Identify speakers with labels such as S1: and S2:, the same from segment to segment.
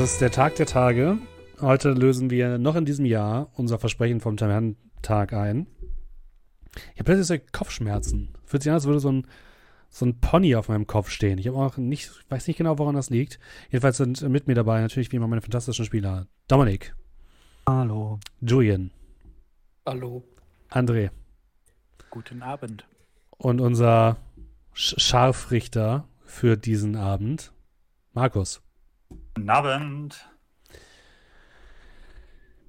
S1: Es ist der Tag der Tage. Heute lösen wir noch in diesem Jahr unser Versprechen vom Tag ein. Ich habe plötzlich so Kopfschmerzen. Fühlt sich an, als würde so ein, so ein Pony auf meinem Kopf stehen. Ich habe auch nicht, weiß nicht genau, woran das liegt. Jedenfalls sind mit mir dabei natürlich wie immer meine fantastischen Spieler. Dominik.
S2: Hallo.
S1: Julian.
S3: Hallo.
S1: André.
S2: Guten Abend.
S1: Und unser Sch Scharfrichter für diesen Abend, Markus.
S3: Guten Abend.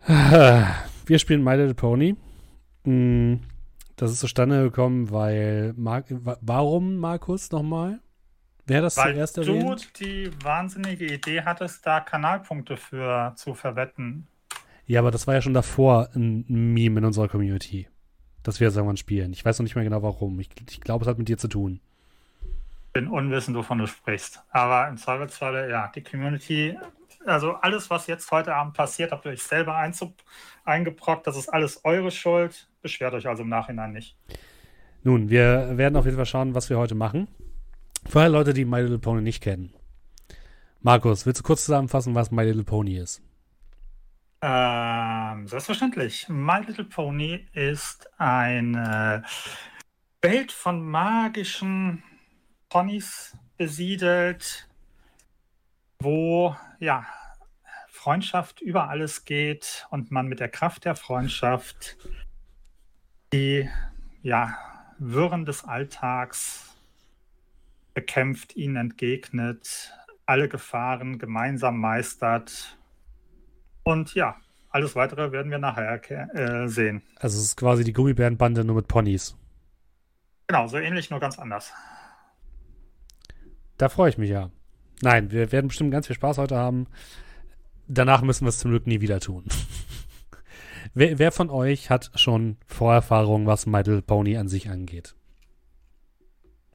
S1: Wir spielen My Little Pony. Mm, das ist zustande gekommen, weil Mar warum Markus nochmal? Wer das
S3: Weil
S1: zuerst
S3: du
S1: erwähnt?
S3: die wahnsinnige Idee hattest, da Kanalpunkte für zu verwetten.
S1: Ja, aber das war ja schon davor ein Meme in unserer Community, dass wir das irgendwann spielen. Ich weiß noch nicht mehr genau warum. Ich, ich glaube, es hat mit dir zu tun.
S3: Bin unwissend, wovon du sprichst. Aber im Zweifelsfalle, ja, die Community, also alles, was jetzt heute Abend passiert, habt ihr euch selber eingebrockt. Das ist alles eure Schuld. Beschwert euch also im Nachhinein nicht.
S1: Nun, wir werden auf jeden Fall schauen, was wir heute machen. Alle Leute, die My Little Pony nicht kennen. Markus, willst du kurz zusammenfassen, was My Little Pony ist?
S3: Ähm, selbstverständlich. My Little Pony ist eine Welt von magischen Ponys besiedelt, wo ja Freundschaft über alles geht und man mit der Kraft der Freundschaft die ja Wirren des Alltags bekämpft, ihnen entgegnet, alle Gefahren gemeinsam meistert und ja, alles weitere werden wir nachher äh, sehen.
S1: Also es ist quasi die Gummibärenbande nur mit Ponys.
S3: Genau, so ähnlich, nur ganz anders.
S1: Da freue ich mich ja. Nein, wir werden bestimmt ganz viel Spaß heute haben. Danach müssen wir es zum Glück nie wieder tun. wer, wer von euch hat schon Vorerfahrung, was My Little Pony an sich angeht?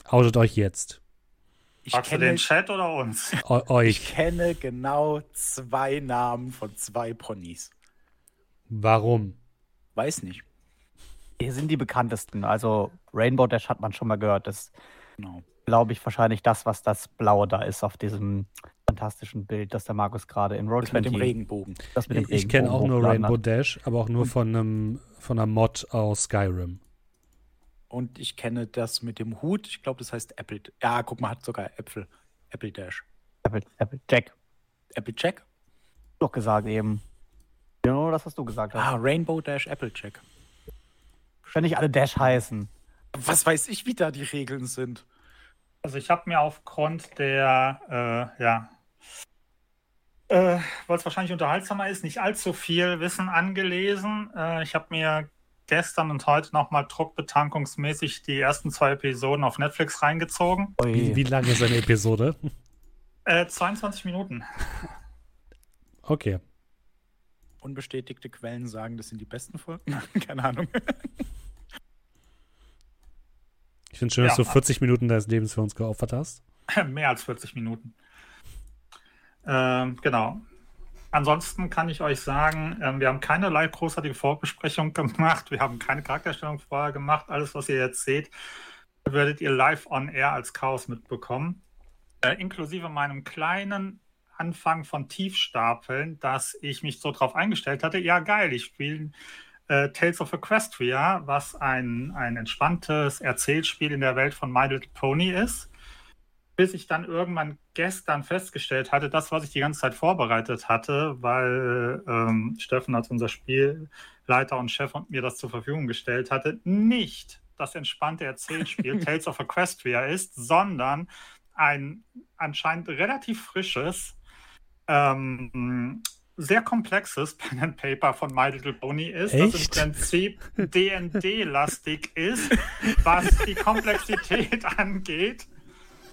S1: Outet euch jetzt.
S2: Ich
S3: Magst du
S2: kenne,
S3: den Chat oder uns?
S1: Eu
S2: ich
S1: euch.
S2: kenne genau zwei Namen von zwei Ponys.
S1: Warum?
S2: Weiß nicht.
S4: Hier sind die bekanntesten. Also Rainbow Dash hat man schon mal gehört. Das
S2: Genau.
S4: Glaube ich wahrscheinlich das, was das Blaue da ist auf diesem fantastischen Bild, das der Markus gerade in Roll
S2: Das mit dem
S4: 20
S2: Regenbogen.
S4: Das mit dem
S1: Ich kenne auch nur Rainbow
S4: hat.
S1: Dash, aber auch nur von einem von einer Mod aus Skyrim.
S2: Und ich kenne das mit dem Hut. Ich glaube, das heißt Apple. Ja, guck mal, hat sogar Äpfel. Apple Dash.
S4: Apple, Apple Jack.
S2: Apple Jack?
S4: Doch gesagt eben. Genau das, was du gesagt hast.
S2: Ah, Rainbow Dash Apple Jack.
S4: Wenn nicht alle Dash heißen.
S2: Was weiß ich, wie da die Regeln sind.
S3: Also ich habe mir aufgrund der, äh, ja, äh, weil es wahrscheinlich unterhaltsamer ist, nicht allzu viel Wissen angelesen. Äh, ich habe mir gestern und heute nochmal druckbetankungsmäßig die ersten zwei Episoden auf Netflix reingezogen.
S1: Wie, wie lang ist eine Episode?
S3: Äh, 22 Minuten.
S1: Okay.
S2: Unbestätigte Quellen sagen, das sind die besten Folgen. Keine Ahnung.
S1: Ich finde schön, dass
S3: Ja.
S1: du 40 Minuten deines Lebens für uns geopfert hast.
S3: Mehr als 40 Minuten. Ähm, genau. Ansonsten kann ich euch sagen, ähm, wir haben keinerlei großartige Vorbesprechung gemacht. Wir haben keine Charakterstellung vorher gemacht. Alles, was ihr jetzt seht, werdet ihr live on air als Chaos mitbekommen. Äh, inklusive meinem kleinen Anfang von Tiefstapeln, dass ich mich so drauf eingestellt hatte. Ja, geil, ich spiele äh, Tales of Equestria, was ein, ein entspanntes Erzählspiel in der Welt von My Little Pony ist bis ich dann irgendwann gestern festgestellt hatte, das, was ich die ganze Zeit vorbereitet hatte, weil ähm, Steffen als unser Spielleiter und Chef und mir das zur Verfügung gestellt hatte, nicht das entspannte Erzählspiel Tales of Equestria ist, sondern ein anscheinend relativ frisches, ähm, sehr komplexes Pen and Paper von My Little Pony ist, das im
S1: Echt?
S3: Prinzip D&D-lastig ist, was die Komplexität angeht.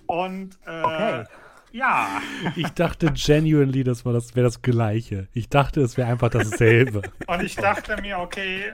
S3: Und äh,
S4: Okay.
S3: ja,
S1: Ich dachte genuinely, das war das wäre das Gleiche. Ich dachte, es wäre einfach dasselbe.
S3: und ich dachte mir, okay,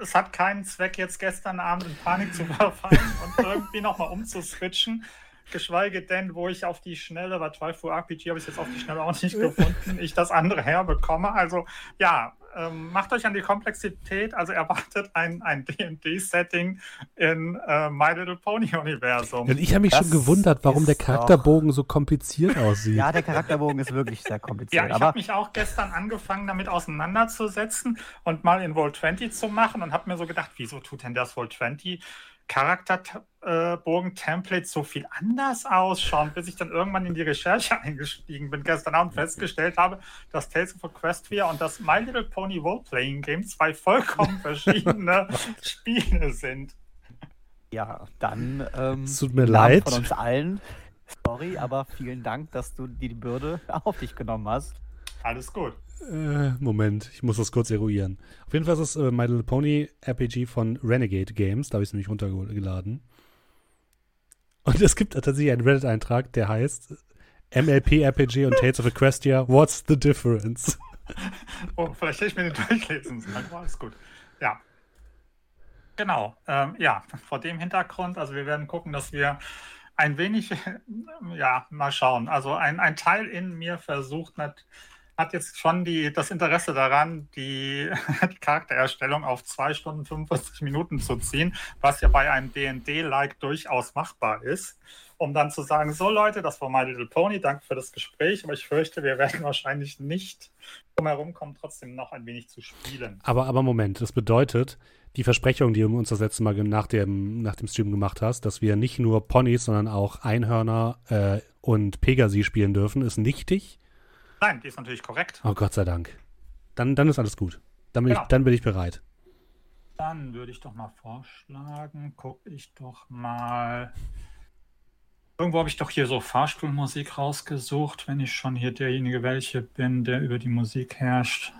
S3: es hat keinen Zweck, jetzt gestern Abend in Panik zu verfallen und irgendwie nochmal umzuswitchen. Geschweige denn, wo ich auf die Schnelle, bei Trifu RPG habe ich es jetzt auf die Schnelle auch nicht gefunden, ich das andere herbekomme. Also ja, ähm, macht euch an die Komplexität, also erwartet ein, ein D&D-Setting in äh, My Little Pony-Universum.
S1: Und ich habe mich
S4: Das
S1: schon gewundert, warum der Charakterbogen so kompliziert aussieht.
S4: Ja, der Charakterbogen ist wirklich sehr
S3: Ja,
S4: kompliziert.
S3: ich
S4: aber
S3: habe mich auch gestern angefangen, damit auseinanderzusetzen und mal in Roll20 zu machen und habe mir so gedacht, wieso tut denn das Roll20 Charakterbogen-Template so viel anders ausschauen, bis ich dann irgendwann in die Recherche eingestiegen bin gestern Abend festgestellt habe, dass Tales of Equestria und das My Little Pony Role-Playing Game zwei vollkommen verschiedene Spiele sind.
S4: ja, dann ähm,
S1: Es tut mir leid.
S4: von uns allen. Sorry, aber vielen Dank, dass du die Bürde auf dich genommen hast.
S3: Alles gut.
S1: Äh, Moment, ich muss das kurz eruieren. Auf jeden Fall ist es äh, My Little Pony RPG von Renegade Games. Da habe ich es nämlich runtergeladen. Und es gibt tatsächlich einen Reddit-Eintrag, der heißt MLP RPG und Tales of Equestria, What's the difference?
S3: Oh, vielleicht hätte ich mir den durchlesen sollen. Aber alles gut. Ja. Genau. Ähm, ja, vor dem Hintergrund, also wir werden gucken, dass wir ein wenig, ja, mal schauen. Also ein, ein Teil in mir versucht, hat, hat jetzt schon die, das Interesse daran, die, die Charaktererstellung auf 2 Stunden 45 Minuten zu ziehen, was ja bei einem D&D-like durchaus machbar ist, um dann zu sagen, so Leute, das war My Little Pony, danke für das Gespräch, aber ich fürchte, wir werden wahrscheinlich nicht drum herum kommen, trotzdem noch ein wenig zu spielen.
S1: Aber, aber Moment, das bedeutet, die Versprechung, die du uns das letzte Mal nach dem, nach dem Stream gemacht hast, dass wir nicht nur Ponys, sondern auch Einhörner äh, und Pegasi spielen dürfen, ist nichtig.
S3: Nein, die ist natürlich korrekt.
S1: Oh Gott sei Dank. Dann, dann ist alles gut. Dann bin,
S3: Genau.
S1: ich, dann bin ich bereit.
S3: Dann würde ich doch mal vorschlagen, gucke ich doch mal. Irgendwo habe ich doch hier so Fahrstuhlmusik rausgesucht, wenn ich schon hier derjenige welche bin, der über die Musik herrscht.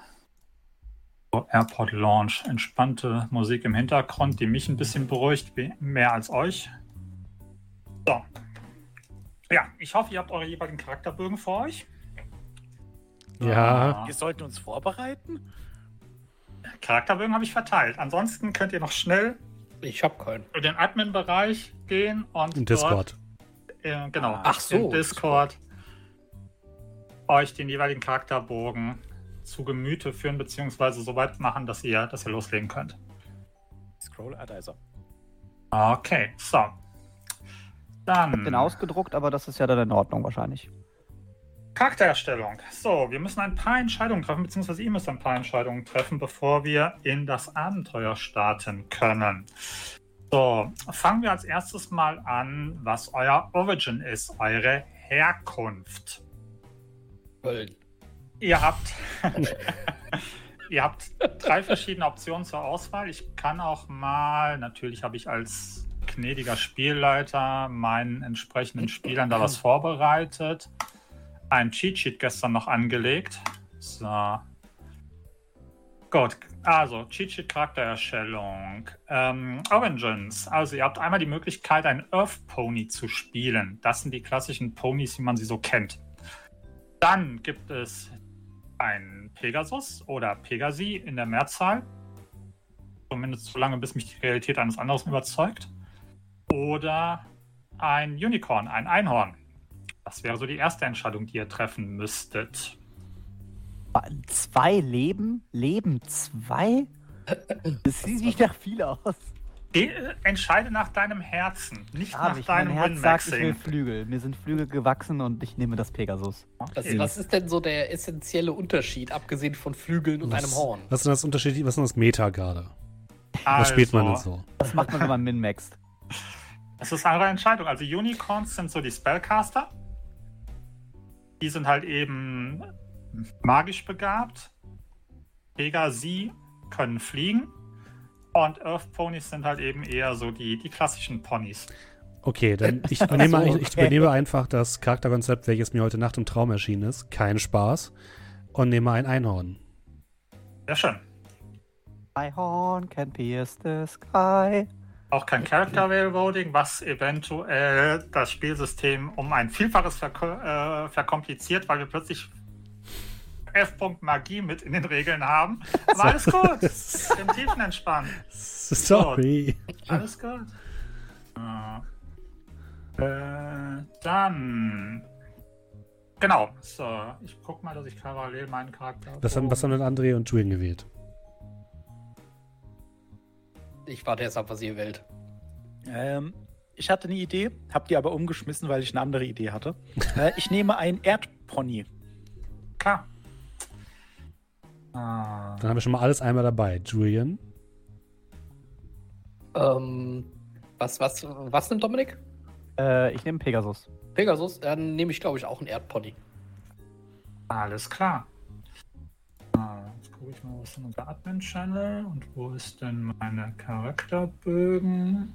S3: So, Airport Launch. Entspannte Musik im Hintergrund, die mich ein bisschen beruhigt, mehr als euch. So. Ja, ich hoffe, ihr habt eure jeweiligen Charakterbögen vor euch.
S1: Ja.
S3: Ah.
S2: Wir sollten uns vorbereiten?
S3: Charakterbögen habe ich verteilt. Ansonsten könnt ihr noch schnell
S5: Ich hab keinen.
S3: in den Admin-Bereich gehen und
S1: In
S3: dort
S1: Discord.
S3: Äh, genau.
S2: Ach
S5: so.
S3: In Discord euch den jeweiligen Charakterbogen zu Gemüte führen, beziehungsweise so weit machen, dass ihr, dass ihr loslegen könnt.
S2: Scroll, ah, da ist er.
S3: Okay, so. Dann
S4: Den ausgedruckt, aber das ist ja dann in Ordnung wahrscheinlich.
S3: Charaktererstellung. So, wir müssen ein paar Entscheidungen treffen, beziehungsweise ihr müsst ein paar Entscheidungen treffen, bevor wir in das Abenteuer starten können. So, fangen wir als erstes mal an, was euer Origin ist, eure Herkunft.
S5: Köln.
S3: Ihr habt, ihr habt drei verschiedene Optionen zur Auswahl. Ich kann auch mal, natürlich habe ich als gnädiger Spielleiter meinen entsprechenden Spielern da was vorbereitet. Ein Cheat Sheet gestern noch angelegt. So. Gut, also Cheat Sheet Charaktererstellung. Ähm, Origins. Also ihr habt einmal die Möglichkeit, einen Earth Pony zu spielen. Das sind die klassischen Ponys, wie man sie so kennt. Dann gibt es ein Pegasus oder Pegasi in der Mehrzahl. Zumindest so lange, bis mich die Realität eines anderen überzeugt. Oder ein Unicorn, ein Einhorn. Das wäre so die erste Entscheidung, die ihr treffen müsstet.
S4: Zwei Leben? Leben zwei? Das sieht nicht nach viel aus.
S3: Äh, entscheide nach deinem Herzen, nicht
S4: Aber
S3: nach
S4: ich, mein
S3: deinem
S4: Herz sagt, ich will. Flügel. Mir sind Flügel gewachsen und ich nehme das Pegasus.
S5: Was,
S3: Okay.
S5: was ist denn so der essentielle Unterschied, abgesehen von Flügeln und einem Horn?
S1: Was ist denn das Unterschied? Was ist denn das Meta gerade? Was spielt man denn so?
S4: Das macht man, wenn man min-maxt.
S3: Es ist eure Entscheidung. Also Unicorns sind so die Spellcaster. Die sind halt eben magisch begabt. Pegasi können fliegen. Und Earth Ponys sind halt eben eher so die, die klassischen Ponys.
S1: Okay, dann ich übernehme,
S4: so,
S1: ich, ich
S4: okay.
S1: übernehme einfach das Charakterkonzept, welches mir heute Nacht im Traum erschienen ist. Kein Spaß. Und nehme ein Einhorn.
S3: Sehr schön.
S4: My horn can pierce the sky.
S3: Auch kein Character Railroading, was eventuell das Spielsystem um ein Vielfaches verko äh, verkompliziert, weil wir plötzlich F-Punkt Magie mit in den Regeln haben. Aber alles gut. Im Tiefen entspannt.
S1: Sorry.
S3: Alles gut. Äh, Dann. Genau. So, ich guck mal, dass ich parallel meinen Charakter.
S1: Was haben, was haben denn André und Julian gewählt?
S5: Ich warte erst ab, was ihr wählt.
S2: Ähm, ich hatte eine Idee, hab die aber umgeschmissen, weil ich eine andere Idee hatte. äh, ich nehme einen Erdpony.
S3: Klar. Ah,
S1: Dann haben wir schon mal alles einmal dabei. Julian,
S5: Ähm, was, was, was nimmt Dominik?
S4: Äh, ich nehme Pegasus.
S5: Pegasus? Dann nehme ich, glaube ich, auch einen Erdpony.
S3: alles klar. Gucke ich mal, was ist denn unser Admin-Channel und wo ist denn meine Charakterbögen?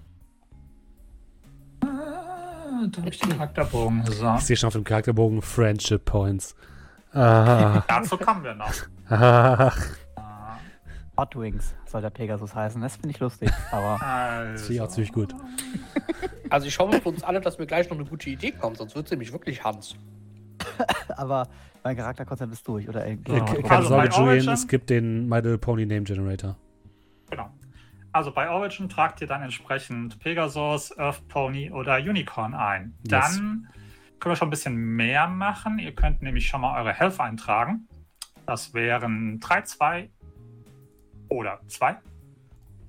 S3: Ah, da habe ich den Charakterbogen. So.
S1: ich sehe schon auf dem Charakterbogen Friendship Points. Ah,
S3: Dazu kommen wir noch.
S1: ah,
S3: Ah,
S4: Hot Wings soll der Pegasus heißen. Das finde ich lustig. Aber
S3: Also.
S1: das finde ich auch ziemlich gut.
S5: Also ich hoffe für uns alle, dass mir gleich noch eine gute Idee kommt, sonst wird es nämlich wirklich Hans.
S4: aber mein Charakterkonzept ist durch, oder?
S1: Äh,
S3: Ja.
S1: ke- Keine
S3: Also
S1: Sorge,
S3: bei
S1: Julian,
S3: Origin-
S1: es gibt den My Little Pony Name Generator.
S3: Genau. Also bei Origin tragt ihr dann entsprechend Pegasus, Earth Pony oder Unicorn ein.
S1: Yes.
S3: Dann können wir schon ein bisschen mehr machen. Ihr könnt nämlich schon mal eure Health eintragen. Das wären 3, 2 oder 2.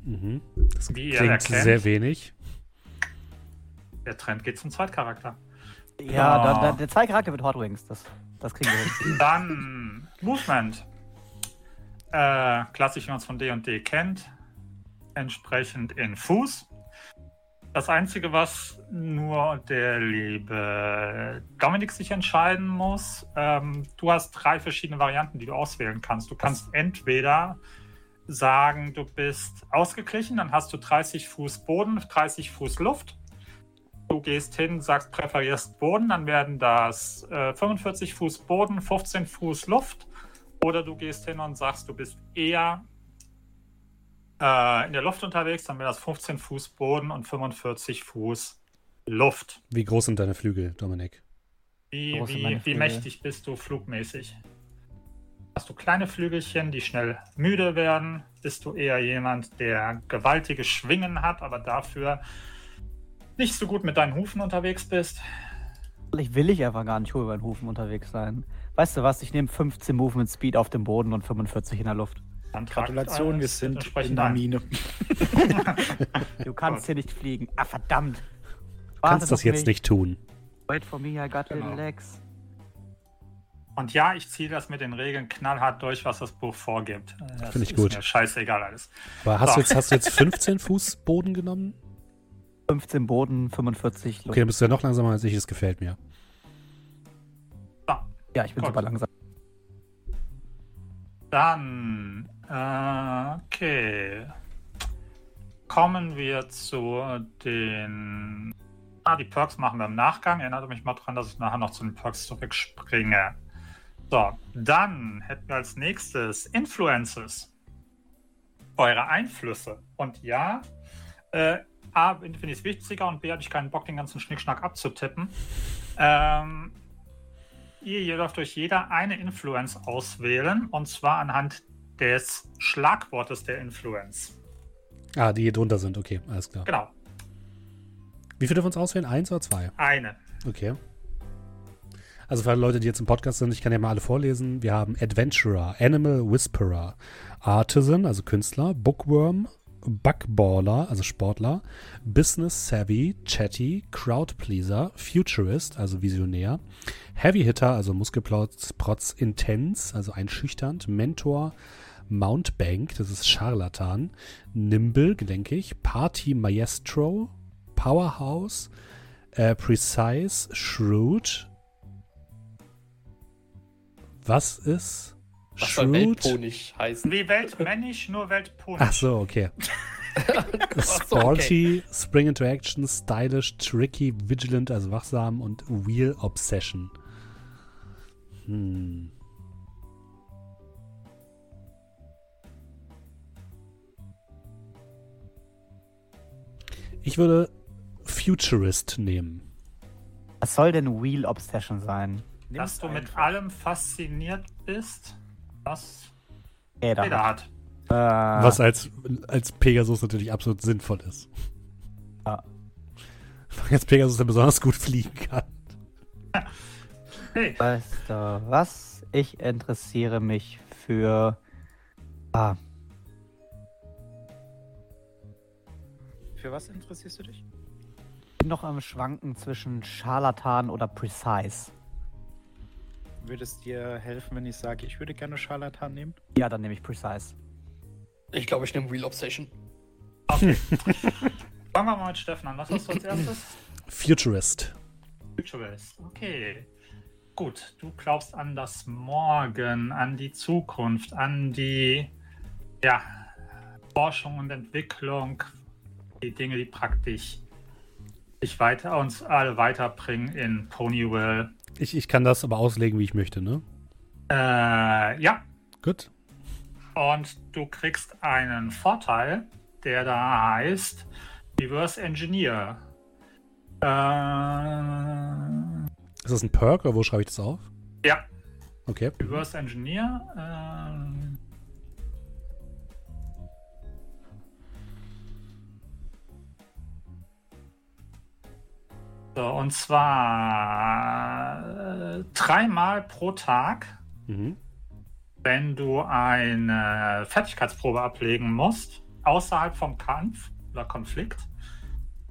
S1: Mhm. Das
S3: Wie ihr
S1: klingt
S3: erkennt.
S1: sehr wenig.
S3: Der Trend geht zum Zweitcharakter.
S4: Ja,
S3: Ah.
S4: dann, dann, der zwei Charakter wird Hot Wings. Das, das kriegen wir hin.
S3: Dann Movement. Äh, klassisch, wie man es von D&D kennt. Entsprechend in Fuß. Das Einzige, was nur der liebe Dominik sich entscheiden muss, ähm, du hast drei verschiedene Varianten, die du auswählen kannst. Du kannst entweder sagen, du bist ausgeglichen, dann hast du 30 Fuß Boden, 30 Fuß Luft. Du gehst hin, sagst, präferierst Boden, dann werden das äh, 45 Fuß Boden, 15 Fuß Luft. Oder du gehst hin und sagst, du bist eher äh, in der Luft unterwegs, dann wäre das 15 Fuß Boden und 45 Fuß Luft.
S1: Wie groß sind deine Flügel, Dominik?
S3: Wie, wie, wie mächtig bist du flugmäßig? Hast du kleine Flügelchen, die schnell müde werden? Bist du eher jemand, der gewaltige Schwingen hat, aber dafür nicht so gut mit deinen Hufen unterwegs bist?
S4: Vielleicht will ich einfach gar nicht über den Hufen unterwegs sein. Weißt du was? Ich nehme 15 Movement Speed auf dem Boden und 45 in der Luft.
S3: Dann
S2: Gratulation, wir sind in der. Mine.
S4: Du kannst hier nicht fliegen. Ah, verdammt.
S1: Du kannst das jetzt
S4: mich.
S1: nicht tun.
S4: Wait for me, I got
S3: Genau.
S4: legs.
S3: Und ja, ich ziehe das mit den Regeln knallhart durch, was das Buch vorgibt. Das
S1: Finde ich
S3: ist
S1: gut.
S3: Mir scheißegal alles.
S1: Aber hast,
S3: So.
S1: du jetzt, hast du jetzt 15 Fuß Boden genommen?
S4: 15 Boden, 45 Luft.
S1: Okay, dann bist du ja noch langsamer als ich, das gefällt mir.
S3: So,
S4: Ja, ich bin
S3: Gut.
S4: super langsam.
S3: dann, äh, okay. Kommen wir zu den. Ah, die Perks machen wir im Nachgang. Erinnert mich mal dran, dass ich nachher noch zu den Perks zurückspringe. So, dann hätten wir als nächstes Influences. Eure Einflüsse. Und ja, äh, A, finde ich es wichtiger und B, habe ich keinen Bock, den ganzen Schnickschnack abzutippen. Ähm, ihr, ihr dürft euch jeder eine Influence auswählen und zwar anhand des Schlagwortes der Influence.
S1: Ah, die hier drunter sind, okay, alles klar.
S3: Genau,
S1: Wie viele dürfen wir uns auswählen? Eins oder zwei?
S3: eine.
S1: Okay. Also für alle Leute, die jetzt im Podcast sind, ich kann ja mal alle vorlesen. Wir haben Adventurer, Animal Whisperer, Artisan, also Künstler, Bookworm, Bugballer, also Sportler, Business Savvy, Chatty, Crowdpleaser, Futurist, also Visionär, Heavy Hitter, also Muskelprotz, Protz Intense, also einschüchternd, Mentor, Mountebank, das ist Scharlatan, Nimble, gelenkig, Party Maestro, Powerhouse, äh, Precise, Shrewd. Was ist
S5: Was soll
S1: Shrewd?
S5: Weltpony heißen?
S3: Wie weltmännisch, nur weltponisch.
S1: Ach so, okay.
S5: so, okay.
S1: Sporty, Spring into Action, Stylish, Tricky, Vigilant, also wachsam und Wheel Obsession. Hm. Ich würde Futurist nehmen.
S4: Was soll denn Wheel Obsession sein?
S3: Dass du mit allem fasziniert bist, was
S4: Räder.
S3: jeder hat.
S4: Äh,
S1: Was als, als Pegasus natürlich absolut sinnvoll ist.
S4: Ja.
S1: Weil jetzt Pegasus der besonders gut fliegen kann.
S3: Hey,
S4: Weißt du was? Ich interessiere mich für. Ah,
S2: Für was interessierst du dich?
S4: bin noch am Schwanken zwischen Scharlatan oder Precise.
S2: Würde es dir helfen, wenn ich sage, ich würde gerne Scharlatan nehmen?
S4: Ja, dann nehme ich Precise.
S5: Ich glaube, ich nehme Real Obsession.
S3: fangen wir mal mit Steffen an. Was hast du als erstes?
S1: Futurist.
S3: Futurist. Okay. Gut, du glaubst an das Morgen, an die Zukunft, an die ja, Forschung und Entwicklung, die Dinge, die praktisch sich weiter uns alle weiterbringen in Ponyville.
S1: Ich, ich kann das aber auslegen, wie ich möchte, ne?
S3: Äh, ja,
S1: Gut.
S3: und du kriegst einen Vorteil, der da heißt Reverse Engineer. Äh,
S1: Ist das ein Perk oder wo schreibe ich das auf?
S3: ja,
S1: Okay.
S3: Reverse Engineer. Ähm, so, und zwar äh, dreimal pro Tag,
S1: Mhm.
S3: wenn du eine Fertigkeitsprobe ablegen musst, außerhalb vom Kampf oder Konflikt,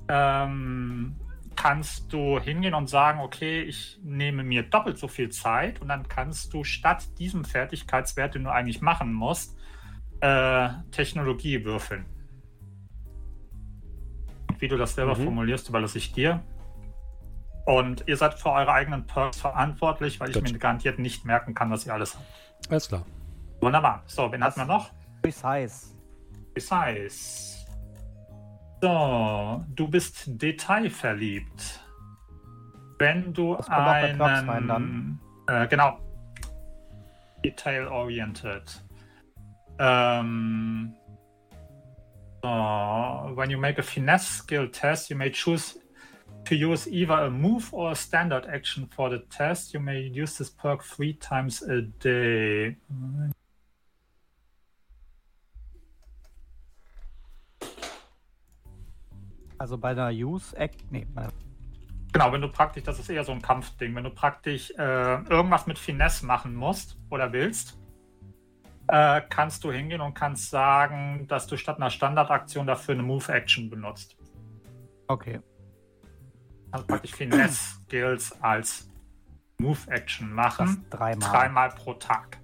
S3: ähm, kannst du hingehen und sagen, okay, ich nehme mir doppelt so viel Zeit und dann kannst du statt diesem Fertigkeitswert, den du eigentlich machen musst, äh, Technologie würfeln. Wie du das selber
S1: Mhm.
S3: formulierst, überlasse ich dir. Und ihr seid für eure eigenen Perks verantwortlich, weil ich
S1: Gut.
S3: mir garantiert nicht merken kann, was ihr alles habt.
S1: Alles klar.
S3: Wunderbar. So, wen hatten wir noch?
S4: Precise.
S3: Precise. So, du bist detailverliebt. Wenn du
S4: Das
S3: einen...
S4: Rein dann.
S3: Äh, genau. Detail-oriented. Ähm, so, when you make a finesse skill test, you may choose to use either a move or a standard action for the test. You may use this perk three times a day.
S4: Also bei der Use Act. Nee,
S3: Genau, wenn du praktisch, das ist eher so ein Kampfding, wenn du praktisch äh, irgendwas mit Finesse machen musst oder willst, äh, kannst du hingehen und kannst sagen, dass du statt einer Standardaktion dafür eine Move-Action benutzt.
S4: Okay.
S3: Also praktisch Finesse-Skills als Move-Action machen.
S4: Das dreimal.
S3: Dreimal pro Tag.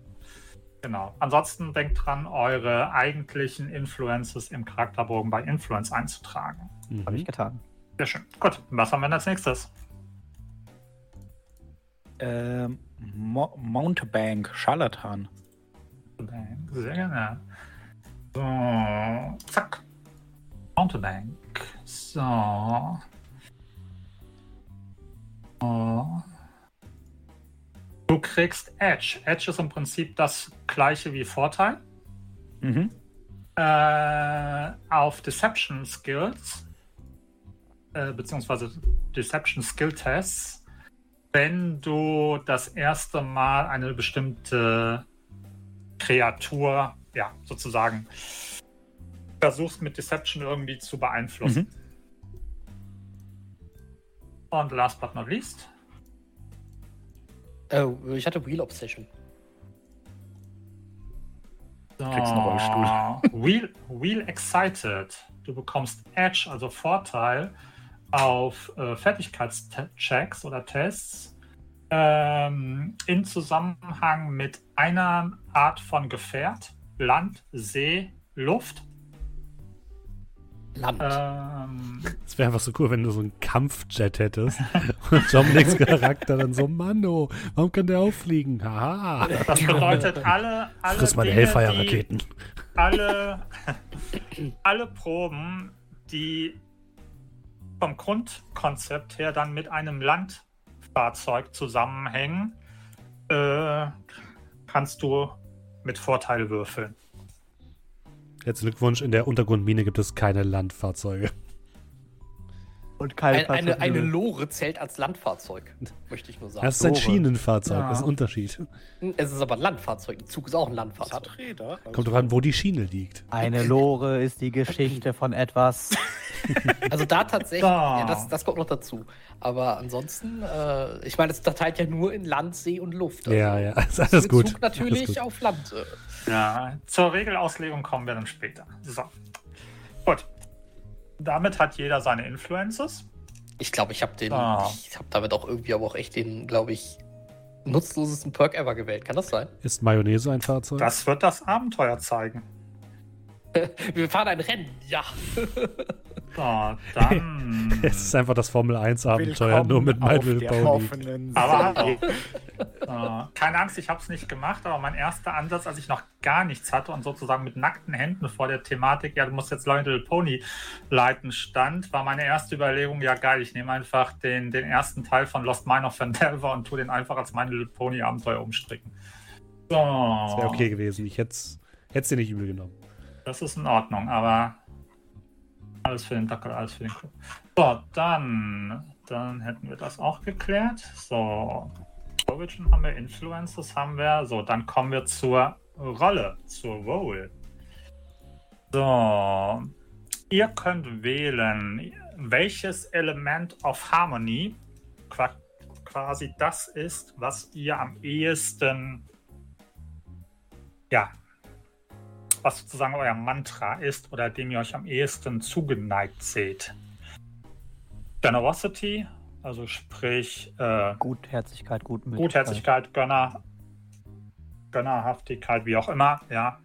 S3: Genau. Ansonsten denkt dran, eure eigentlichen Influences im Charakterbogen bei Influence einzutragen.
S4: Habe ich
S1: Mhm.
S4: getan.
S3: Sehr schön. Gut, was haben wir denn als nächstes?
S2: Ähm, Mo Mountebank, Scharlatan.
S3: Sehr gerne. So, zack. Mountebank. So. So. Du kriegst Edge. Edge ist im Prinzip das gleiche wie Vorteil.
S2: Mhm.
S3: Äh, auf Deception Skills, äh, beziehungsweise Deception Skill Tests, wenn du das erste Mal eine bestimmte Kreatur, ja, sozusagen, versuchst mit Deception irgendwie zu beeinflussen. Und last but not least,
S5: Äh, ich hatte Real Obsession.
S3: So,
S2: Kriegst einen Rollstuhl.
S3: Wheel, Wheel Excited. Du bekommst Edge, also Vorteil, auf äh, Fertigkeitschecks oder Tests ähm, in Zusammenhang mit einer Art von Gefährt, Land, See, Luft.
S5: Land.
S3: Ähm,
S1: Es wäre einfach so cool, wenn du so einen Kampfjet hättest. Und Dominics Charakter dann so, Mano, warum kann der auffliegen? Haha.
S3: das bedeutet, alle, alle,
S1: Friss meine Hellfire-Raketen.
S3: alle, alle Proben, die vom Grundkonzept her dann mit einem Landfahrzeug zusammenhängen, äh, kannst du mit Vorteil würfeln.
S1: Herzlichen Glückwunsch, in der Untergrundmine gibt es keine Landfahrzeuge.
S4: Und keine
S5: Ein, eine, eine. Lore zählt als Landfahrzeug, möchte ich nur sagen.
S1: Das ist ein
S4: Lore.
S1: Schienenfahrzeug,
S3: Ja.
S1: das ist ein Unterschied.
S5: Es ist aber ein Landfahrzeug. Ein Zug ist auch ein Landfahrzeug.
S2: hat Räder. Also
S1: Kommt drauf an, wo die Schiene liegt.
S4: Eine Lore ist die Geschichte von etwas.
S5: Also da tatsächlich,
S3: So.
S5: ja, das, das kommt noch dazu. Aber ansonsten, äh, ich meine, es unterteilt ja nur in Land, See und Luft. Also
S1: Ja, ja, ist alles
S5: Bezug
S1: gut.
S5: natürlich
S1: Alles gut.
S5: auf Land. äh.
S3: Ja, zur Regelauslegung kommen wir dann später. So. Gut. Damit hat jeder seine Influences.
S5: Ich glaube, ich habe den,
S3: Ah.
S5: ich habe damit auch irgendwie aber auch echt den, glaube ich, nutzlosesten Perk ever gewählt. Kann das sein?
S1: Ist Mayonnaise ein Fahrzeug?
S3: Das wird das Abenteuer zeigen.
S5: Wir fahren ein Rennen, ja.
S3: So, dann.
S1: Es ist einfach das Formel 1 Abenteuer,
S2: willkommen
S1: nur mit Pony.
S2: offenen
S3: Aber. Äh, keine Angst, ich habe es nicht gemacht, aber mein erster Ansatz, als ich noch gar nichts hatte und sozusagen mit nackten Händen vor der Thematik, ja, du musst jetzt Little Pony leiten, stand, war meine erste Überlegung, ja geil, ich nehme einfach den, den ersten Teil von Lost Mine of Vandelver und tue den einfach als My Little Pony Abenteuer umstricken. So.
S1: Das wäre okay gewesen. Ich hätte es dir nicht übel genommen.
S3: Das ist in Ordnung, aber alles für den Dackel, alles für den Club. So, dann, dann hätten wir das auch geklärt. So, Origin haben wir, Influences haben wir. So, dann kommen wir zur Rolle, zur Role. So, ihr könnt wählen, welches Element of Harmony qua- quasi das ist, was ihr am ehesten ja, was sozusagen euer Mantra ist oder dem ihr euch am ehesten zugeneigt seht. Generosity, also sprich äh,
S4: Gutherzigkeit, Gutmütigkeit.
S3: Gutherzigkeit, Gönner, Gönnerhaftigkeit, wie auch immer, ja.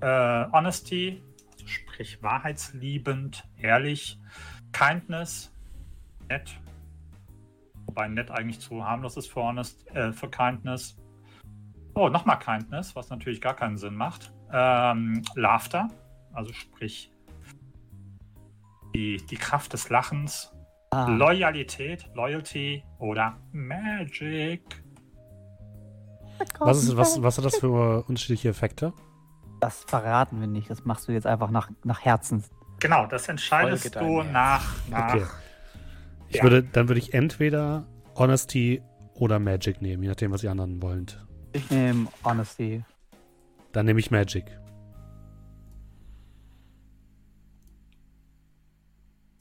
S3: Äh, Honesty, also sprich wahrheitsliebend, ehrlich. Kindness, nett. Wobei nett eigentlich zu harmlos ist für, honest, äh, für Kindness. Oh, nochmal Kindness, was natürlich gar keinen Sinn macht. Ähm, Laughter, also sprich die, die Kraft des Lachens.
S4: Ah,
S3: Loyalität, Loyalty oder Magic.
S1: Was, ist, was, was hat das für unterschiedliche Effekte?
S4: das verraten wir nicht. Das machst du jetzt einfach nach, nach Herzen.
S3: Genau, das entscheidest du nach, nach
S1: Okay. Ich
S3: Ja.
S1: würde, dann würde ich entweder Honesty oder Magic nehmen, je nachdem, was die anderen wollen.
S4: Ich nehme Honesty.
S1: Dann nehme ich Magic.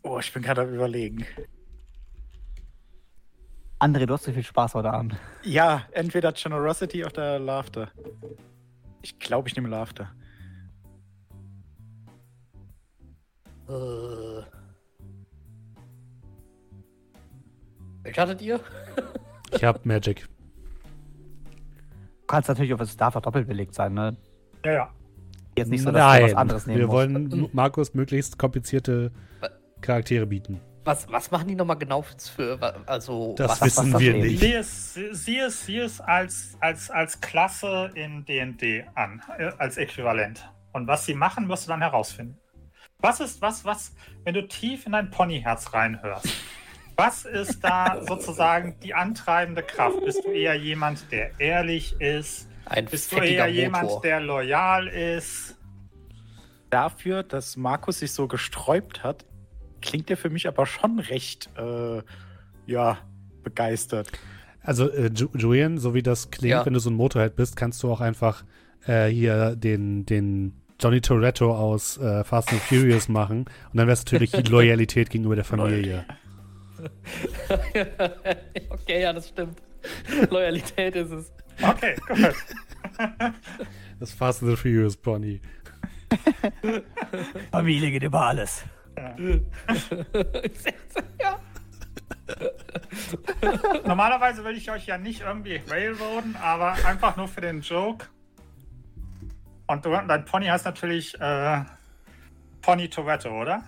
S2: Oh, ich bin gerade am überlegen.
S4: André, du hast so viel Spaß heute Abend.
S2: Ja, entweder Generosity oder Laughter. Ich glaube, ich nehme Laughter.
S5: Äh. Welche hattet ihr?
S1: Ich habe Magic.
S4: Du kannst natürlich, aber es darf auch doppelt belegt sein, ne?
S3: Ja, ja.
S4: Jetzt nicht so, dass du
S1: Nein,
S4: was anderes nehmen
S1: wir
S4: musst.
S1: wollen M- Markus möglichst komplizierte Charaktere bieten.
S5: Was, was machen die nochmal genau für, also,
S1: Das
S5: was,
S1: wissen
S4: das
S1: wir
S4: Leben?
S1: nicht.
S3: Sieh es, sieh es, sieh es als, als, als Klasse in D&D an, äh, als Äquivalent. Und was sie machen, wirst du dann herausfinden. Was ist, was, was, wenn du tief in dein Ponyherz reinhörst, was ist da sozusagen die antreibende Kraft? Bist du eher jemand, der ehrlich ist?
S5: ein
S3: Bist du eher jemand,
S5: Motor.
S3: der loyal ist?
S2: Dafür, dass Markus sich so gesträubt hat, klingt er für mich aber schon recht, äh, ja, begeistert.
S1: Also, äh, Ju Julian, so wie das klingt,
S5: Ja.
S1: wenn du so ein Motorhead bist, kannst du auch einfach äh, hier den, den Johnny Toretto aus äh, Fast and Furious machen. Und dann wär's natürlich die Loyalität gegenüber der Familie.
S5: okay, ja, das stimmt. Loyalität ist es.
S3: Okay, gut.
S1: Das Fast and the Furious Pony.
S4: Familie geht über alles.
S5: ja.
S3: Normalerweise will ich euch ja nicht irgendwie railroaden, aber einfach nur für den Joke. Und du, dein Pony heißt natürlich äh, Pony Toretto, oder?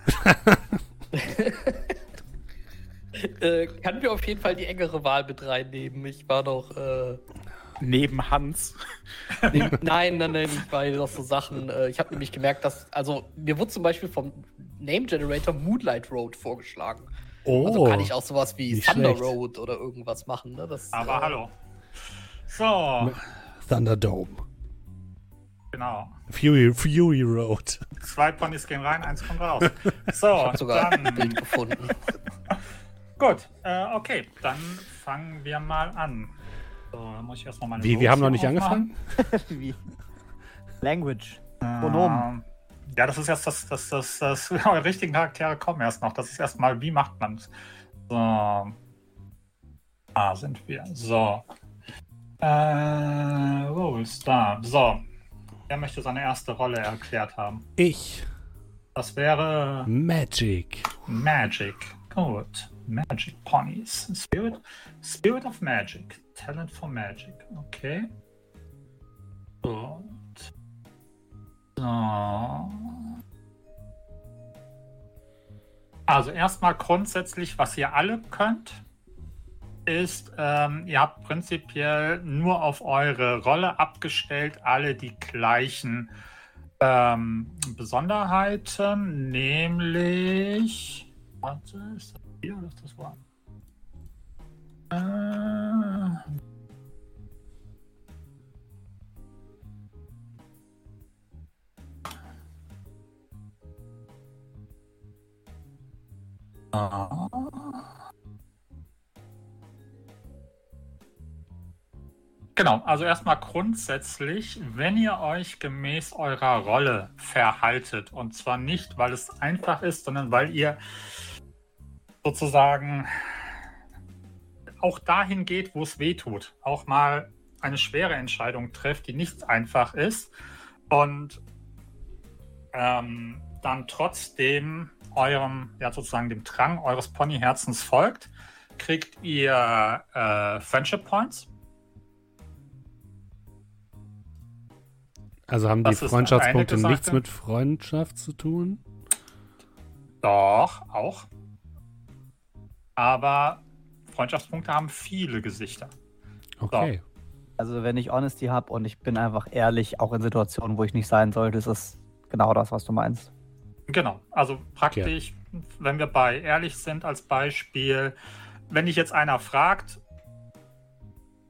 S5: Äh, kann mir auf jeden Fall die engere Wahl mit reinnehmen. Ich war doch. Äh,
S2: Neben Hans.
S5: nein, nein, nein, ich war noch so Sachen. Äh, ich habe nämlich gemerkt, dass. Also, mir wurde zum Beispiel vom Name Generator Moonlight Road vorgeschlagen.
S1: Oh,
S5: Also kann ich auch sowas wie Thunder
S1: schlecht.
S5: Road oder irgendwas machen. Ne? Das,
S3: Aber
S5: äh,
S3: hallo. So,
S1: Thunderdome.
S3: Genau.
S1: Fury, Fury Road.
S3: Zwei Ponys gehen rein, eins kommt raus. So,
S5: Ich habe sogar ein
S3: dann.
S5: Bild gefunden.
S3: Gut, äh, okay, dann fangen wir mal an. So, dann muss ich erstmal meine
S1: Wie, wir haben noch nicht
S3: hier
S1: angefangen?
S4: Wie? Language.
S3: aufmachen.
S4: Pronomen.
S3: Ähm, ja, das ist erst das, das, das, das, eure richtigen Charaktere kommen erst noch. Das ist erstmal, wie macht man es? So. Da sind wir. So. Äh, wo ist da? So. Wer möchte seine erste Rolle erklärt haben?
S1: Ich.
S3: Das wäre
S1: Magic.
S3: Magic. Gut. Magic Ponies. Spirit. Spirit of Magic. Talent for Magic. Okay. Gut. So. Also erstmal grundsätzlich, was ihr alle könnt, ist, ähm, ihr habt prinzipiell nur auf eure Rolle abgestellt alle die gleichen ähm, Besonderheiten, nämlich. Warte, ist das hier oder das wo? Äh, ah. Genau, also erstmal grundsätzlich, wenn ihr euch gemäß eurer Rolle verhaltet, und zwar nicht, weil es einfach ist, sondern weil ihr sozusagen auch dahin geht, wo es weh tut, auch mal eine schwere Entscheidung trifft, die nicht einfach ist und ähm, dann trotzdem eurem, ja sozusagen dem Drang eures Ponyherzens folgt, kriegt ihr äh, Friendship Points.
S1: Also haben die
S3: Das
S1: Freundschaftspunkte nichts mit Freundschaft zu tun?
S3: Doch, auch. Aber Freundschaftspunkte haben viele Gesichter.
S1: Okay.
S4: Also wenn ich Honesty habe und ich bin einfach ehrlich, auch in Situationen, wo ich nicht sein sollte, ist das genau das, was du meinst.
S3: Genau, also praktisch, wenn wir bei ehrlich sind als Beispiel, wenn dich jetzt einer fragt,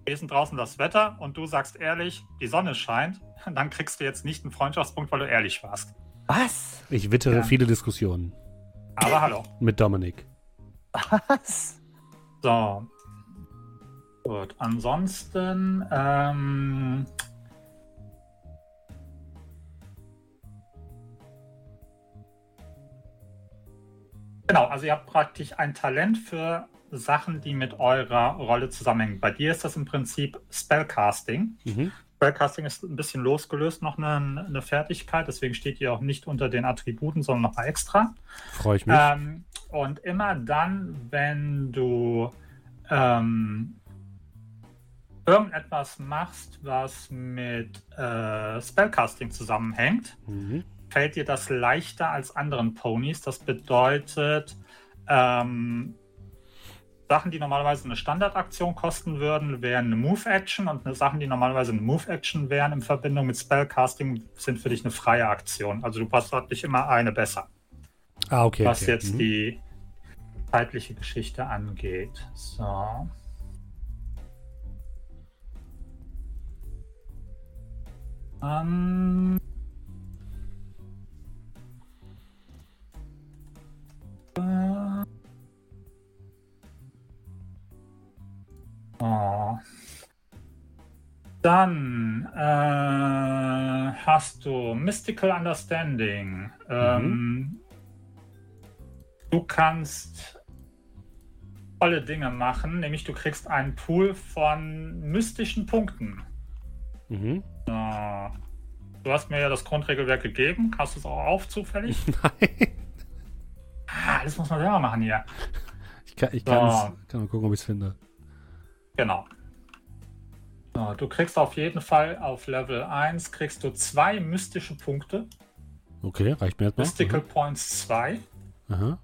S3: wie ist denn draußen das Wetter und du sagst ehrlich, die Sonne scheint, dann kriegst du jetzt nicht einen Freundschaftspunkt, weil du ehrlich warst.
S4: Was?
S1: Ich wittere
S3: Ja.
S1: viele Diskussionen
S3: Aber hallo.
S1: mit Dominik.
S4: Was?
S3: So. Gut, ansonsten, ähm, Genau, also ihr habt praktisch ein Talent für Sachen, die mit eurer Rolle zusammenhängen. Bei dir ist das im Prinzip Spellcasting.
S1: Mhm.
S3: Spellcasting ist ein bisschen losgelöst noch eine, eine Fertigkeit, deswegen steht ihr auch nicht unter den Attributen, sondern noch mal extra.
S1: Freue ich mich.
S3: Ähm, und immer dann, wenn du ähm, irgendetwas machst, was mit äh, Spellcasting zusammenhängt,
S1: Mhm.
S3: fällt dir das leichter als anderen Ponys. Das bedeutet, ähm, Sachen, die normalerweise eine Standardaktion kosten würden, wären eine Move-Action und eine Sachen, die normalerweise eine Move-Action wären in Verbindung mit Spellcasting, sind für dich eine freie Aktion. Also du passt dich immer eine besser
S1: Ah, okay.
S3: was
S1: okay.
S3: jetzt
S1: Mhm.
S3: die zeitliche Geschichte angeht. So. Ähm. Äh. Oh. Dann äh, hast du Mystical Understanding. Ähm, du kannst tolle Dinge machen, nämlich du kriegst einen Pool von mystischen Punkten.
S1: Mhm.
S3: Äh, du hast mir ja das Grundregelwerk gegeben. Hast du es auch auf zufällig?
S1: Nein.
S3: ah, das muss man selber machen hier.
S1: Ich kann, ich
S3: So.
S1: kann mal gucken, ob ich es finde.
S3: Genau. So, du kriegst auf jeden Fall auf Level 1 kriegst du zwei mystische Punkte.
S1: Okay, reicht mir jetzt mal.
S3: Mystical Points 2.
S1: Aha.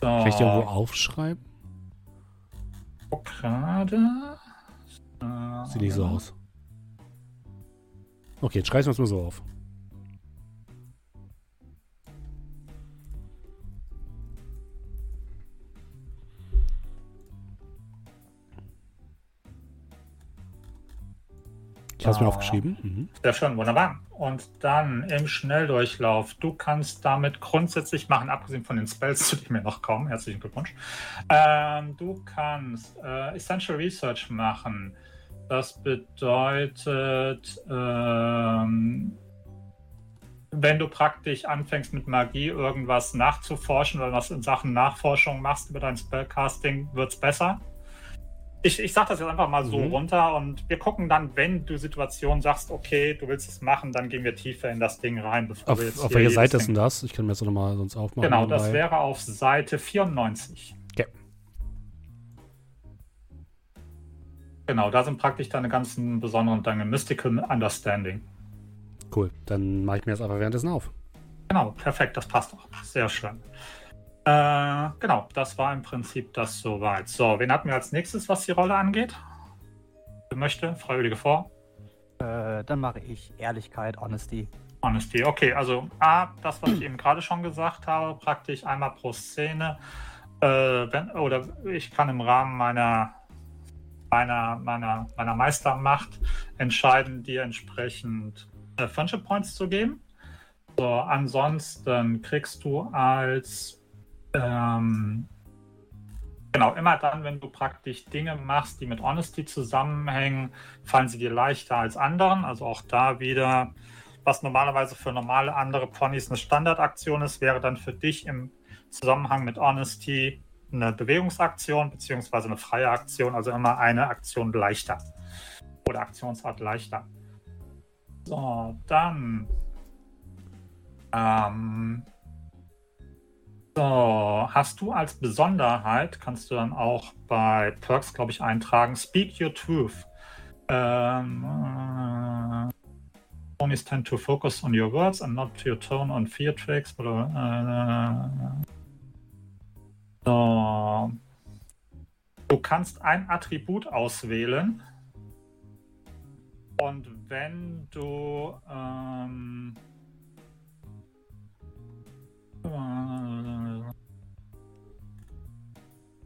S3: So,
S1: Kann ich die irgendwo aufschreiben?
S3: guck gerade.
S1: Sieht nicht so aus. Okay, jetzt schreiben wir es mal so auf. Ich habe es mir aufgeschrieben. Mhm.
S3: Sehr schön, wunderbar. Und dann im Schnelldurchlauf. Du kannst damit grundsätzlich machen, abgesehen von den Spells, zu denen wir noch kommen. Herzlichen Glückwunsch. Ähm, du kannst äh, Essential Research machen. Das bedeutet, ähm, wenn du praktisch anfängst mit Magie irgendwas nachzuforschen oder was in Sachen Nachforschung machst über dein Spellcasting, wird es besser. Ich, ich sage das jetzt einfach mal so
S1: Mhm.
S3: runter und wir gucken dann, wenn du Situationen sagst, okay, du willst es machen, dann gehen wir tiefer in das Ding rein, bevor
S1: Auf,
S3: wir jetzt
S1: auf welcher Seite ist denn das? Ich kann mir das nochmal sonst aufmachen.
S3: Genau, das
S1: nebenbei.
S3: wäre auf Seite 94.
S1: Okay.
S3: Genau, da sind praktisch deine ganzen besonderen Dinge. Mystical Understanding.
S1: Cool. Dann mache ich mir das einfach währenddessen auf.
S3: Genau, perfekt, das passt auch. Sehr schön. Äh, genau, das war im Prinzip das soweit. So, wen hatten wir als nächstes, was die Rolle angeht? Wer möchte? Freiwillige vor.
S4: Äh, dann mache ich Ehrlichkeit, Honesty.
S3: Honesty. Okay, also A, das, was ich eben gerade schon gesagt habe, praktisch einmal pro Szene. Äh, wenn, oder ich kann im Rahmen meiner, meiner, meiner, meiner Meistermacht entscheiden, dir entsprechend äh, Friendship Points zu geben. So, ansonsten kriegst du als ähm, Genau, immer dann, wenn du praktisch Dinge machst, die mit Honesty zusammenhängen, fallen sie dir leichter als anderen. Also auch da wieder, was normalerweise für normale andere Ponys eine Standardaktion ist, wäre dann für dich im Zusammenhang mit Honesty eine Bewegungsaktion beziehungsweise eine freie Aktion, also immer eine Aktion leichter oder Aktionsart leichter. So, dann ähm, so, hast du als Besonderheit, kannst du dann auch bei Perks, glaube ich, eintragen, Speak Your Truth. Ähm, äh, Ponies tend to focus on your words and not your tone on fear tricks. Oder, äh, so. Du kannst ein Attribut auswählen. Und wenn du ähm, Uh,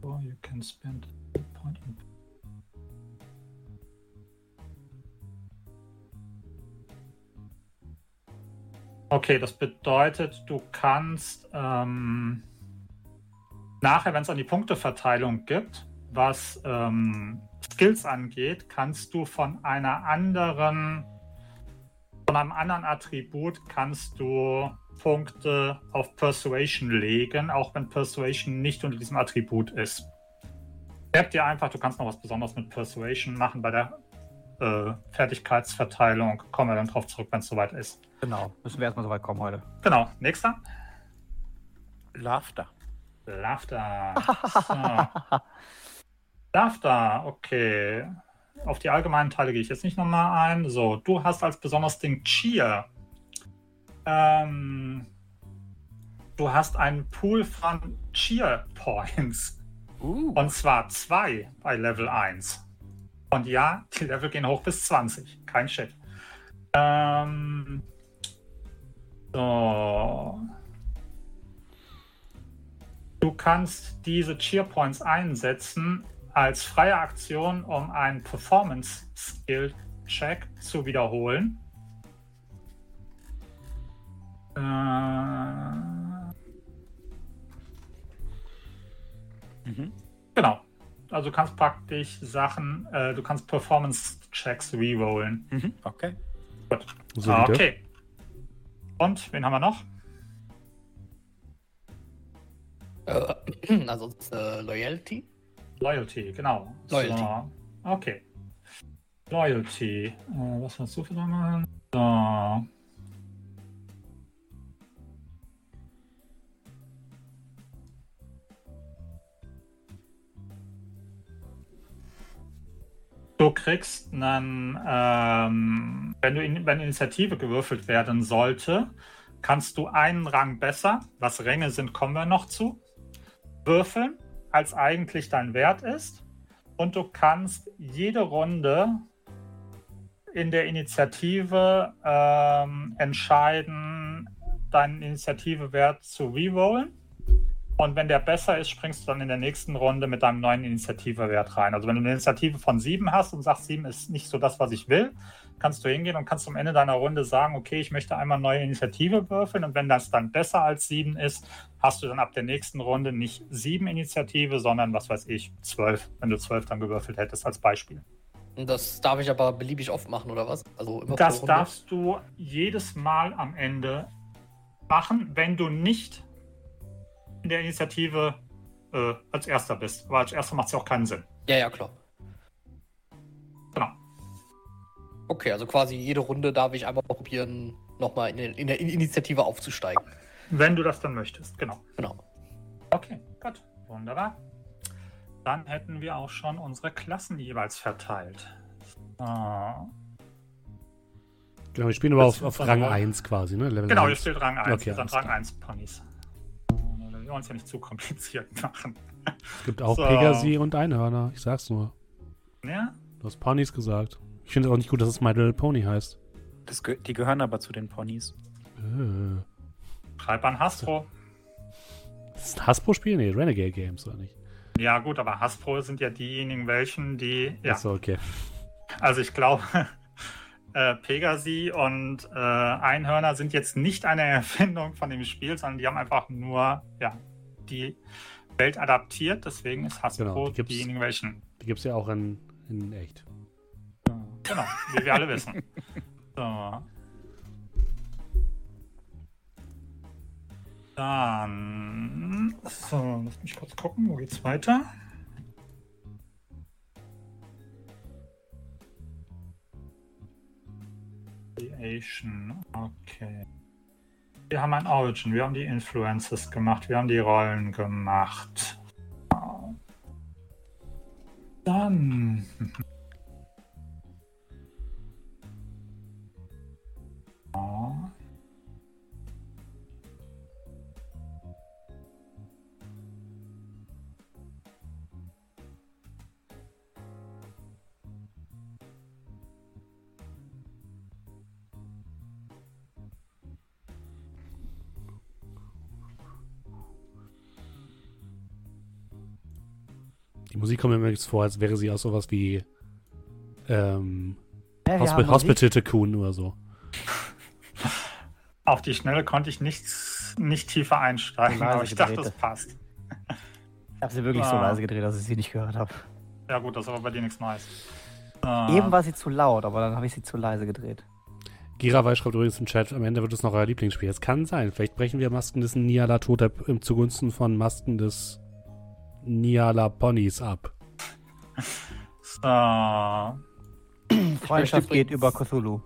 S3: oh, you can spend point on Okay, das bedeutet, du kannst ähm, nachher, wenn es an die Punkteverteilung gibt, was ähm, Skills angeht, kannst du von einer anderen, von einem anderen Attribut kannst du Punkte auf Persuasion legen, auch wenn Persuasion nicht unter diesem Attribut ist. Merk dir einfach, du kannst noch was Besonderes mit Persuasion machen bei der äh, Fertigkeitsverteilung. Kommen wir dann drauf zurück, wenn es soweit ist.
S4: Genau, müssen wir erstmal so weit kommen heute.
S3: Genau, nächster.
S2: Laughter.
S3: Laughter. So. Laughter, okay. Auf die allgemeinen Teile gehe ich jetzt nicht nochmal ein. So, du hast als besonderes Ding Cheer. Ähm, du hast einen Pool von Cheer Points.
S5: Uh,
S3: Und zwar zwei bei Level 1. Und ja, die Level gehen hoch bis 20. Kein Shit. Ähm, so. Du kannst diese Cheer Points einsetzen als freie Aktion, um einen Performance Skill Check zu wiederholen. Äh,
S2: Mhm.
S3: Genau. Also du kannst praktisch Sachen, äh, du kannst Performance-Checks rerollen.
S2: Mhm. Okay.
S1: So
S3: Ah, okay. Und wen haben wir noch?
S5: äh, also äh, Loyalty.
S3: Loyalty, genau.
S5: Loyalty.
S3: So. Okay. Loyalty. Äh, was willst du für da machen? So. Du kriegst einen, ähm, wenn du in, wenn Initiative gewürfelt werden sollte, kannst du einen Rang besser, was Ränge sind, kommen wir noch zu, würfeln, als eigentlich dein Wert ist. Und du kannst jede Runde in der Initiative ähm, entscheiden, deinen Initiativewert zu rerollen. Und wenn der besser ist, springst du dann in der nächsten Runde mit deinem neuen Initiativewert rein. Also wenn du eine Initiative von 7 hast und sagst, 7 ist nicht so das, was ich will, kannst du hingehen und kannst am Ende deiner Runde sagen, okay, ich möchte einmal neue Initiative würfeln und wenn das dann besser als 7 ist, hast du dann ab der nächsten Runde nicht 7 Initiative, sondern was weiß ich, 12, wenn du 12 dann gewürfelt hättest als Beispiel.
S5: Das darf ich aber beliebig oft machen, oder was? Also immer
S3: Das darfst du jedes Mal am Ende machen, wenn du nicht in der Initiative äh, als Erster bist. Weil als Erster macht es ja auch keinen Sinn.
S5: Ja, ja, klar.
S3: Genau.
S5: Okay, also quasi jede Runde darf ich einmal probieren, nochmal in, der- in der Initiative aufzusteigen.
S3: Wenn du das dann möchtest, genau.
S5: Genau.
S3: Okay, gut. Wunderbar. Dann hätten wir auch schon unsere Klassen jeweils verteilt. Ah.
S1: Genau, wir spielen aber auf, auf Rang
S3: Roll.
S1: 1 quasi, ne? Level
S3: Genau, hier
S1: 1.
S3: steht Rang 1.
S1: Okay,
S3: wir sind
S1: alles
S3: Rang
S1: klar.
S3: 1 Ponys. Wir wollen es ja nicht zu kompliziert machen.
S1: Es gibt auch
S3: So.
S1: Pegasi und Einhörner. Ich sag's nur.
S3: Ja?
S1: Du hast Ponys gesagt. Ich finde auch nicht gut, dass es My Little Pony heißt.
S2: Das ge die gehören aber zu den Ponys.
S1: Äh.
S3: Schreib an Hasbro.
S1: Das ist ein Hasbro-Spiel? Nee, Renegade Games, oder nicht?
S3: Ja, gut, aber Hasbro sind ja diejenigen, welchen, die. Ja,
S1: Achso, okay.
S3: also ich glaube, äh, Pegasi und äh, Einhörner sind jetzt nicht eine Erfindung von dem Spiel, sondern die haben einfach nur ja, die Welt adaptiert. Deswegen ist Hasbro
S1: Genau, die
S3: diejenigen, welchen.
S1: Die gibt's ja auch in, in echt.
S3: Genau, wie wir alle wissen. So. Dann. So, lass mich kurz gucken, wo geht's weiter? Creation, okay. Wir haben ein Origin, wir haben die Influences gemacht, wir haben die Rollen gemacht. Dann. Ja.
S1: Musik kommt mir jetzt vor, als wäre sie aus sowas wie ähm, Hospi
S4: haben Musik?
S1: Hospital Tycoon oder so.
S3: Auf die Schnelle konnte ich nichts, nicht tiefer einsteigen, aber ich dachte, das passt.
S4: Ich habe sie wirklich so
S3: Ah.
S4: leise gedreht, dass ich sie nicht gehört habe.
S3: Ja gut, das ist aber bei dir nichts Neues. Äh,
S4: Eben war sie zu laut, aber dann habe ich sie zu leise gedreht.
S1: Girawai schreibt übrigens im Chat, am Ende wird es noch euer Lieblingsspiel. Es kann sein. Vielleicht brechen wir Masken des Niala Totep im zugunsten von Masken des Niala Ponys ab.
S3: So.
S4: Freundschaft geht über Cthulhu.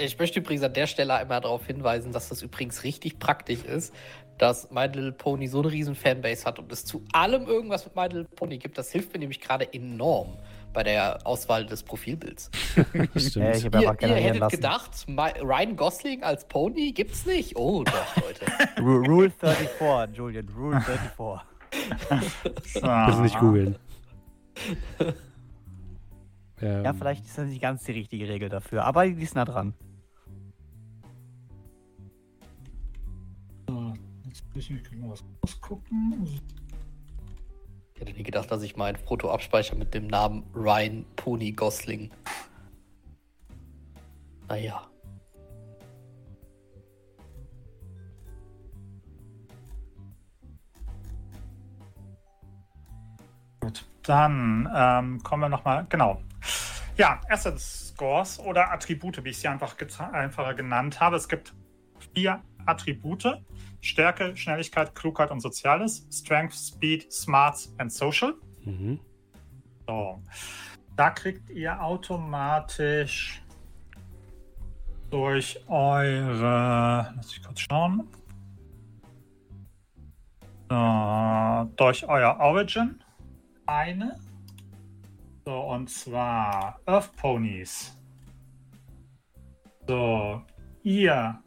S5: Ich möchte übrigens an der Stelle einmal darauf hinweisen, dass das übrigens richtig praktisch ist, dass My Little Pony so eine riesen Fanbase hat und es zu allem irgendwas mit My Little Pony gibt. Das hilft mir nämlich gerade enorm bei der Auswahl des Profilbilds.
S1: Stimmt.
S4: Ja, ich habe
S5: Ihr, ihr hättet
S4: lassen.
S5: gedacht, My, Ryan Gosling als Pony gibt's nicht? Oh doch, Leute.
S4: Ru- Rule 34, Julian, Rule 34.
S3: so.
S1: Bitte nicht googeln. ähm,
S4: Ja, vielleicht ist das nicht ganz die richtige Regel dafür, aber die ist nah dran.
S3: So, Jetzt nicht mal was ausgucken.
S5: Ich hätte nie gedacht, dass ich mein Foto abspeichere mit dem Namen Ryan Pony Gosling. Naja.
S3: Gut, dann ähm, kommen wir nochmal, genau. Ja, Asset Scores oder Attribute, wie ich sie einfach einfacher genannt habe. Es gibt vier Attribute. Stärke, Schnelligkeit, Klugheit und Soziales. Strength, Speed, Smarts and Social.
S1: Mhm.
S3: So. Da kriegt ihr automatisch durch eure, lass ich kurz schauen, so, durch euer Origin eine. So, und zwar Earth Ponies. So, ihr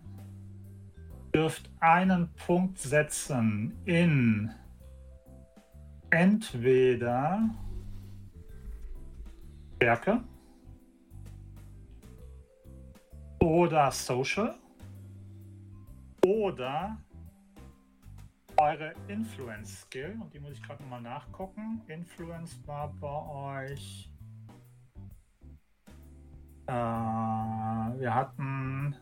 S3: dürft einen Punkt setzen in entweder Stärke oder Social oder eure Influence-Skill. Und die muss ich gerade mal nachgucken. Influence war bei euch. Äh, wir hatten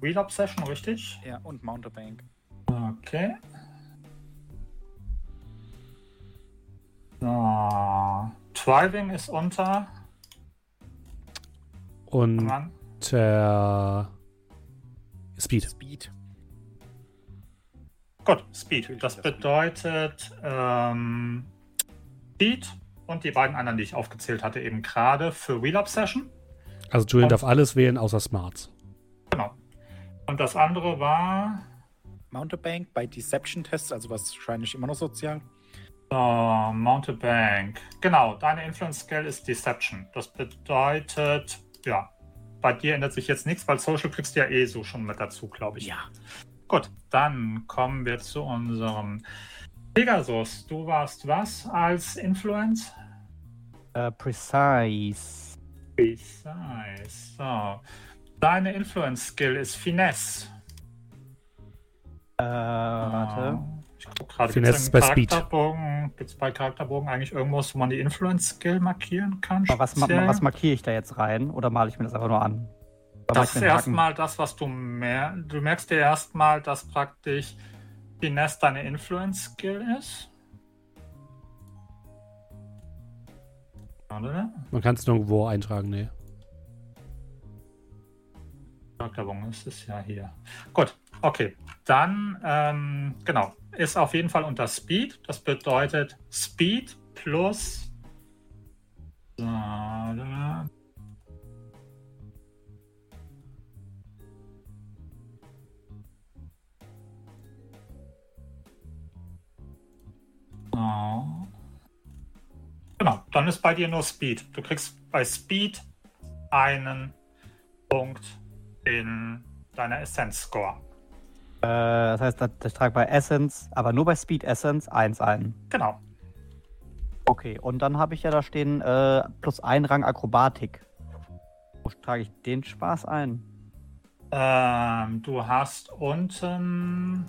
S3: Wheel Obsession, richtig?
S2: Ja, und Mountebank.
S3: Okay. So. Driving ist unter.
S1: Und der Speed.
S2: Speed.
S3: Gut, Speed. Das bedeutet ähm, Speed und die beiden anderen, die ich aufgezählt hatte, eben gerade für Wheel Obsession.
S1: Also Julian
S3: Und-
S1: darf alles wählen, außer Smarts.
S3: Genau. Und das andere war
S2: Mountebank bei Deception-Tests, also wahrscheinlich immer noch sozial.
S3: so, Mountebank. Genau, deine Influence Skill ist Deception. Das bedeutet, ja, bei dir ändert sich jetzt nichts, weil Social kriegst du ja eh so schon mit dazu, glaube ich.
S2: Ja.
S3: Gut, dann kommen wir zu unserem Pegasus. Du warst was als Influence?
S4: Äh, precise.
S3: Precise. So. Deine Influence-Skill ist Finesse.
S4: Äh, warte.
S3: Ich guck gerade,
S1: Finesse
S3: gibt's
S1: bei Speed.
S3: Charakterbogen, Gibt es bei Charakterbogen eigentlich irgendwas, wo man die Influence-Skill markieren kann?
S4: Aber was, ma was markiere ich da jetzt rein? Oder male ich mir das einfach nur an? Oder
S3: Das ist erstmal das, was du mer Du merkst dir erstmal, dass praktisch Finesse deine Influence-Skill ist. Warte.
S1: Man kann es nirgendwo eintragen, nee.
S3: Charakterbogen ist es ja hier. Gut, okay. Dann, ähm, genau, ist auf jeden Fall unter Speed. Das bedeutet Speed plus. So, So. Genau, dann ist bei dir nur Speed. Du kriegst bei Speed einen Punkt in deiner Essence-Score.
S4: Äh, das heißt, ich trage bei Essence, aber nur bei Speed Essence 1 ein.
S3: Genau.
S4: Okay, und dann habe ich ja da stehen äh, plus ein Rang Akrobatik. Wo trage ich den Spaß ein?
S3: Ähm, du hast unten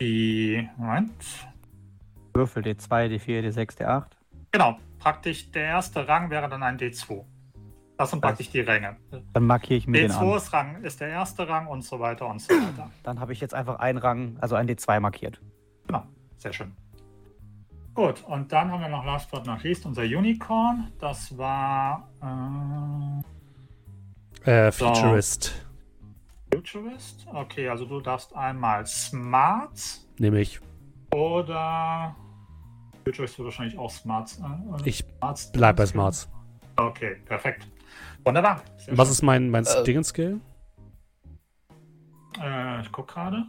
S3: die. Moment.
S4: Würfel D2, D4, D6, D8.
S3: Genau, praktisch der erste Rang wäre dann ein D2. Das sind praktisch die Ränge.
S4: Dann markiere ich mir den
S3: D2
S4: an.
S3: ist Rang ist der erste Rang und so weiter und so weiter.
S4: Dann habe ich jetzt einfach einen Rang, also ein D2 markiert.
S3: Genau, sehr schön. Gut, und dann haben wir noch last but not least unser Unicorn. Das war äh,
S1: Äh,
S3: So.
S1: Futurist.
S3: Futurist. Okay, also du darfst einmal Smart
S1: Nämlich,
S3: oder Futurist wird wahrscheinlich auch Smart sein. oder?
S1: ich
S3: Smarts
S1: bleib bei
S3: Skill?
S1: Smarts.
S3: Okay, perfekt. Wunderbar. Sehr
S1: Was
S3: schön.
S1: ist mein, mein
S5: Äh,
S1: Dingens-Skill?
S3: Äh, ich gucke gerade.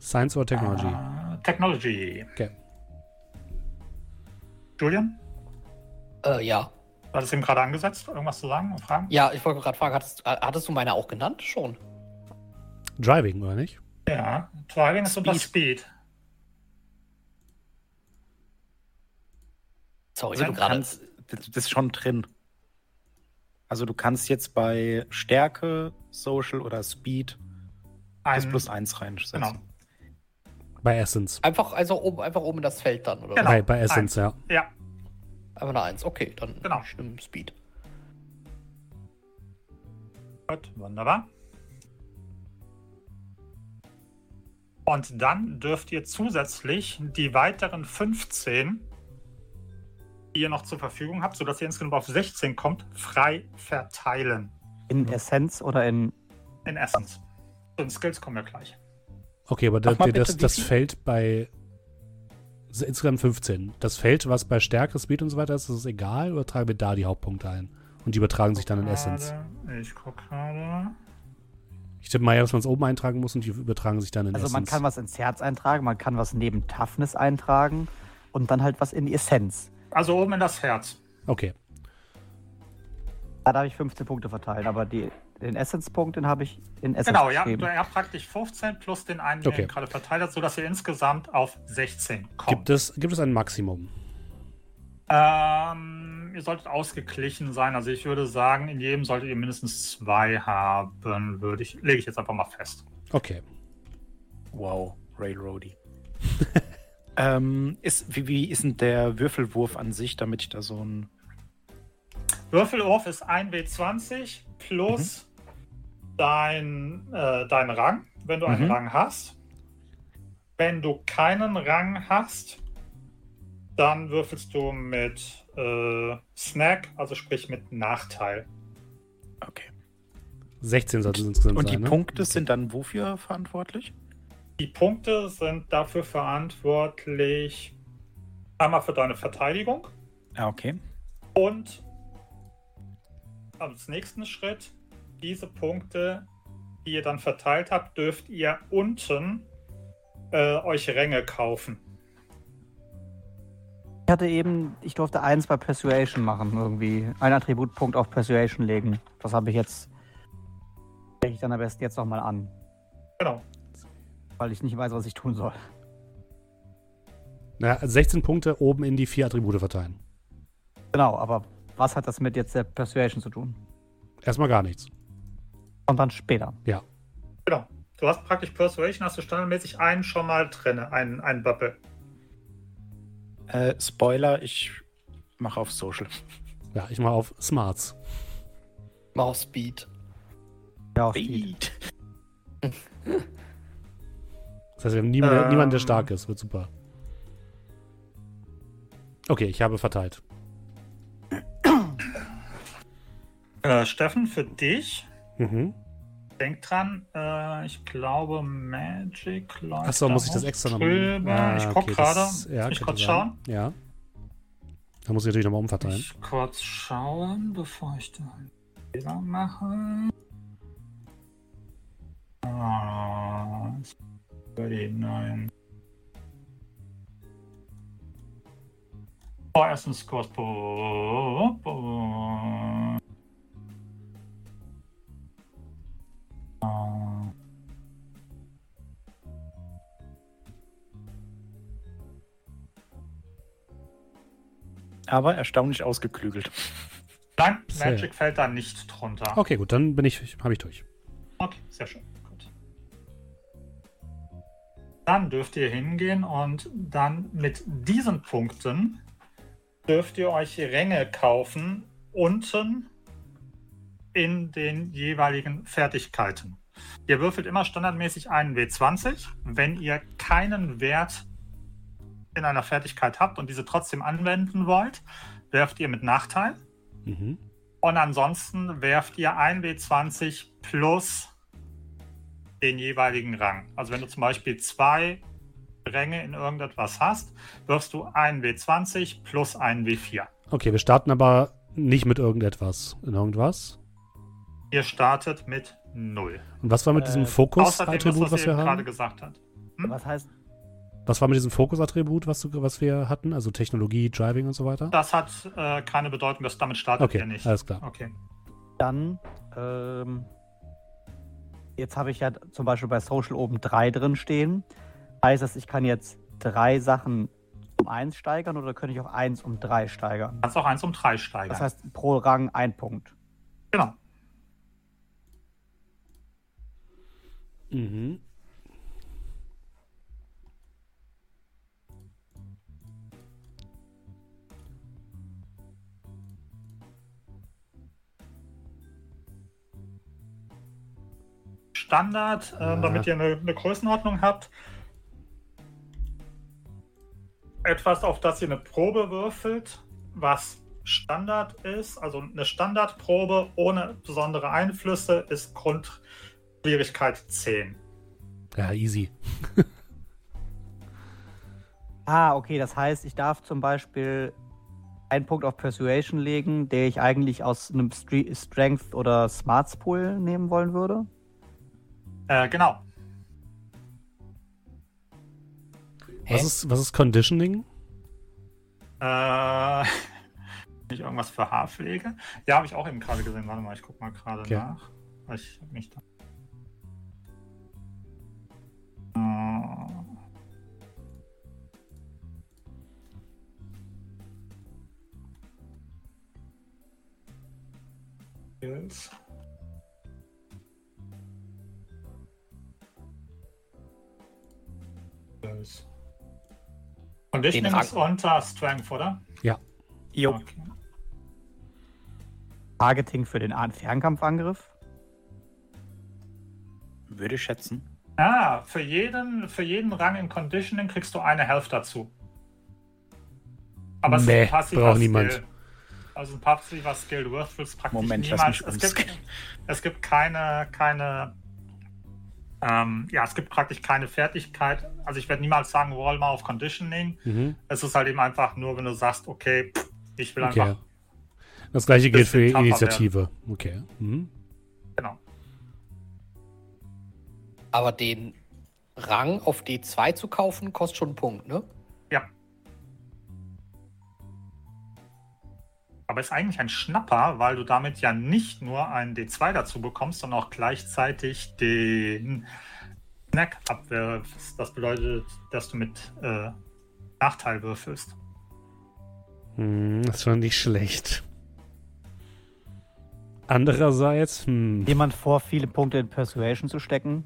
S1: Science oder Technology?
S3: Äh, Technology.
S1: Okay.
S3: Julian,
S5: Äh, ja.
S3: du hattest eben gerade angesetzt. Irgendwas zu sagen und fragen?
S5: Ja, ich wollte gerade fragen, hattest, äh, hattest du meine auch genannt? Schon.
S1: Driving, oder nicht?
S3: Ja, Driving ist unter Speed.
S5: Sorry,
S2: Also du kannst, das, ist schon drin. Also du kannst jetzt bei Stärke, Social oder Speed plus
S3: Ein,
S2: plus eins reinsetzen.
S3: Genau.
S1: Bei Essence.
S5: Einfach, also oben, einfach oben in das Feld dann, oder?
S3: Genau.
S1: Bei, bei Essence, ja.
S3: Ja,
S5: Einfach eine Eins. Okay, dann
S3: Genau.
S5: stimmt Speed.
S3: gut, wunderbar. Und dann dürft ihr zusätzlich die weiteren 15, die ihr noch zur Verfügung habt, sodass ihr insgesamt auf 16 kommt, frei verteilen.
S4: In Essenz oder in.
S3: In Essence. Den Skills kommen wir gleich.
S1: Okay, aber
S2: Sag
S1: das, das? Feld bei insgesamt 15. Das Feld, was bei Stärke, Speed und so weiter ist, ist es egal oder tragen wir da die Hauptpunkte ein? Und die übertragen sich dann in Essence.
S3: Ich gucke gerade.
S1: Ich tippe mal ja, dass man es oben eintragen muss und die übertragen sich dann in
S4: Also
S1: Essence.
S4: man kann was ins Herz eintragen, man kann was neben Toughness eintragen und dann halt was in die Essenz.
S3: Also oben in das Herz.
S1: Okay.
S4: Da darf ich 15 Punkte verteilen, aber die, den Essence-Punkt, den habe ich in Essence
S3: Genau, ja, du habt praktisch 15 plus den einen, den
S1: Okay.
S3: ihr gerade verteilt habt, sodass ihr insgesamt auf 16 kommt.
S1: Gibt es, gibt es ein Maximum?
S3: Ähm, ihr solltet ausgeglichen sein. Also ich würde sagen, in jedem solltet ihr mindestens zwei haben, würde ich, lege ich jetzt einfach mal fest.
S1: Okay.
S2: Wow, Railroady. ähm, ist, wie, wie ist denn der Würfelwurf an sich, damit ich da so ein.
S3: Würfelwurf ist 1W20 plus dein, äh, dein Rang, wenn du einen
S2: Mhm.
S3: Rang hast. Wenn du keinen Rang hast, dann würfelst du mit äh, Snack, also sprich mit Nachteil.
S2: Okay.
S1: 16 sollten es insgesamt
S2: Und die
S1: sein, ne?
S2: Punkte sind dann wofür verantwortlich?
S3: Die Punkte sind dafür verantwortlich einmal für deine Verteidigung
S2: Ah, okay.
S3: und als nächsten Schritt, diese Punkte, die ihr dann verteilt habt, dürft ihr unten äh, euch Ränge kaufen.
S4: Ich hatte eben, ich durfte eins bei Persuasion machen, irgendwie. Ein Attributpunkt auf Persuasion legen. Das habe ich jetzt. Denke ich dann am besten jetzt nochmal an,
S3: Genau.
S4: Weil ich nicht weiß, was ich tun soll.
S1: Naja, 16 Punkte oben in die vier Attribute verteilen.
S4: Genau, aber was hat das mit jetzt der Persuasion zu tun?
S1: Erstmal gar nichts.
S4: Und dann später.
S3: Genau. Du hast praktisch Persuasion, hast du standardmäßig einen schon mal drin, einen, einen Bubble.
S2: Äh, Spoiler, ich mache auf Social.
S1: Ja, ich mal auf Smarts.
S5: Mouse Speed.
S4: Ja, auf Speed.
S2: Speed.
S1: Das heißt, wir haben niemand,
S3: Ähm.
S1: niemanden, der stark ist. Wird super. Okay, ich habe verteilt.
S3: Äh, Steffen, für dich,
S1: Mhm.
S3: denk dran, äh, ich glaube Magic läuft
S1: Achso, muss ich das extra noch
S3: drüber.
S1: Ah,
S3: ich guck
S1: okay,
S3: gerade.
S1: Ja,
S3: ich kurz schauen.
S1: Ja. Da muss ich natürlich nochmal umverteilen.
S3: Ich kurz schauen, bevor ich da einen Fehler mache. Ah, die nein. Oh, erstens po. Ah.
S2: Aber erstaunlich ausgeklügelt.
S3: Nein,
S1: Sehr.
S3: Magic fällt da nicht drunter.
S1: Okay, gut, dann bin ich, habe ich durch.
S3: Okay, sehr schön. Dann dürft ihr hingehen und dann mit diesen Punkten dürft ihr euch Ränge kaufen unten in den jeweiligen Fertigkeiten. Ihr würfelt immer standardmäßig einen W20. Wenn ihr keinen Wert in einer Fertigkeit habt und diese trotzdem anwenden wollt, werft ihr mit Nachteil.
S1: Mhm.
S3: Und ansonsten werft ihr ein W20 plus den jeweiligen Rang. Also wenn du zum Beispiel zwei Ränge in irgendetwas hast, wirfst du ein W20 plus ein W4.
S1: Okay, wir starten aber nicht mit irgendetwas. In irgendwas.
S3: Ihr startet mit 0.
S1: Und was war mit
S4: Äh,
S1: diesem Fokus-Attribut, was
S3: ihr
S1: wir
S3: gerade
S1: haben?
S3: gesagt habt.
S4: Was heißt,
S1: Was war mit diesem Fokus-Attribut, was, was wir hatten? Also Technologie, Driving und so weiter?
S3: Das hat äh, keine Bedeutung, dass damit startet
S1: Okay,
S3: ihr nicht.
S1: alles klar.
S3: Okay.
S4: dann, ähm, jetzt habe ich ja zum Beispiel bei Social oben drei drin stehen. Heißt das, ich kann jetzt drei Sachen um eins steigern oder könnte ich auch eins um drei steigern?
S3: Kannst auch 1 um 3 steigern.
S4: Das heißt, pro Rang ein Punkt.
S3: genau.
S1: Mhm.
S3: Standard, äh,
S1: Ja.
S3: damit ihr eine, eine Größenordnung habt. Etwas, auf das ihr eine Probe würfelt, was Standard ist, also eine Standardprobe ohne besondere Einflüsse, ist Grundschwierigkeit 10.
S1: Ja, easy.
S4: Ah, okay, das heißt, ich darf zum Beispiel einen Punkt auf Persuasion legen, der ich eigentlich aus einem Stre Strength oder Smarts Pool nehmen wollen würde.
S3: Äh, genau.
S1: Was ist, was ist Conditioning?
S3: Äh, nicht irgendwas für Haarpflege? Ja, habe ich auch eben gerade gesehen. Warte mal, ich gucke mal gerade
S1: Okay.
S3: nach. Ich hab mich da. Äh, Skills. Conditioning ist unter Strength, oder?
S2: Jo.
S3: Okay.
S4: Targeting für den An- Fernkampfangriff.
S2: Würde ich schätzen.
S3: Ah, für jeden, für jeden Rang in Conditioning kriegst du eine Health dazu. Aber es
S1: Nee,
S3: ist ein passiver
S1: braucht
S3: Skill.
S1: niemand.
S3: Also ein passiver Skill. Würfelst praktisch
S2: Moment, lass
S3: niemals.
S2: mich
S3: Es gibt, es gibt keine, keine, ähm, ja, es gibt praktisch keine Fertigkeit. Also ich werde niemals sagen, roll mal auf Conditioning.
S1: Mhm.
S3: Es ist halt eben einfach nur, wenn du sagst, okay, pff, ich will
S1: Okay.
S3: einfach,
S1: Das gleiche gilt für Initiative. Okay. Mhm.
S3: genau.
S5: Aber den Rang auf D2 zu kaufen, kostet schon einen Punkt, ne?
S3: Aber ist eigentlich ein Schnapper, weil du damit ja nicht nur einen D2 dazu bekommst, sondern auch gleichzeitig den Snack abwirfst. Das bedeutet, dass du mit äh, Nachteil würfelst.
S1: Hm, das ist schon nicht schlecht. Andererseits, hm,
S4: Jemand vor, viele Punkte in Persuasion zu stecken.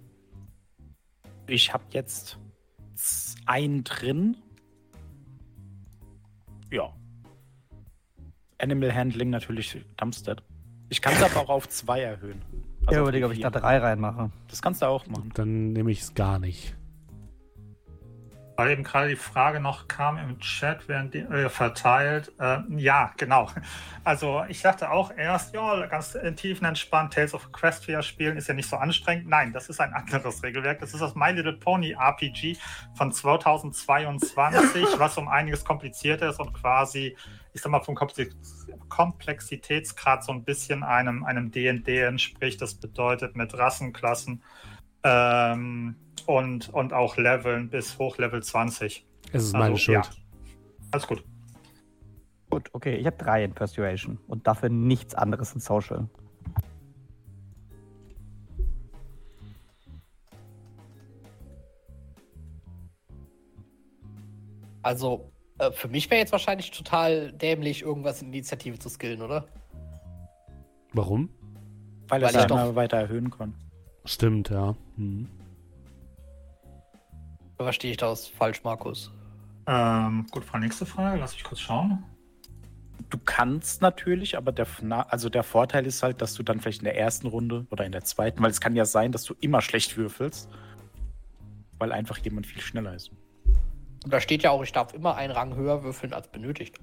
S2: Ich habe jetzt einen drin. Ja. Animal Handling natürlich Dumpstead. Ich kann es aber auch auf zwei erhöhen.
S4: ich
S2: auf
S4: überlege, ob ich da drei reinmache.
S2: Das kannst du auch machen.
S1: dann nehme ich es gar nicht.
S3: Weil eben gerade die Frage noch kam im Chat, während die äh, verteilt. Äh, ja, genau. Also ich dachte auch erst, ja, ganz tiefenentspannt Tales of Equestria spielen ist ja nicht so anstrengend. Nein, das ist ein anderes Regelwerk. Das ist das My Little Pony RPG von 2022, was um einiges komplizierter ist und quasi, ich sag mal, vom Komplex- Komplexitätsgrad so ein bisschen einem einem D&D entspricht. Das bedeutet mit Rassenklassen ähm, und, und auch Leveln bis hoch Level 20.
S1: Es ist
S3: Also,
S1: meine Schuld.
S3: ja. Alles gut.
S4: Gut, okay, ich habe drei in Persuasion und dafür nichts anderes in Social.
S5: Also, für mich wäre jetzt wahrscheinlich total dämlich, irgendwas in Initiative zu skillen, oder?
S1: Warum?
S2: Weil er
S5: Weil
S2: sich
S5: ich doch-
S2: immer weiter erhöhen kann.
S1: Stimmt, ja. Hm.
S5: Verstehe ich das falsch, Markus?
S3: Ähm, gut, Frau, nächste Frage. Lass mich kurz schauen.
S2: Du kannst natürlich, aber der, also der Vorteil ist halt, dass du dann vielleicht in der ersten Runde oder in der zweiten, weil es kann ja sein, dass du immer schlecht würfelst, weil einfach jemand viel schneller ist.
S5: Und da steht ja auch, ich darf immer einen Rang höher würfeln als benötigt.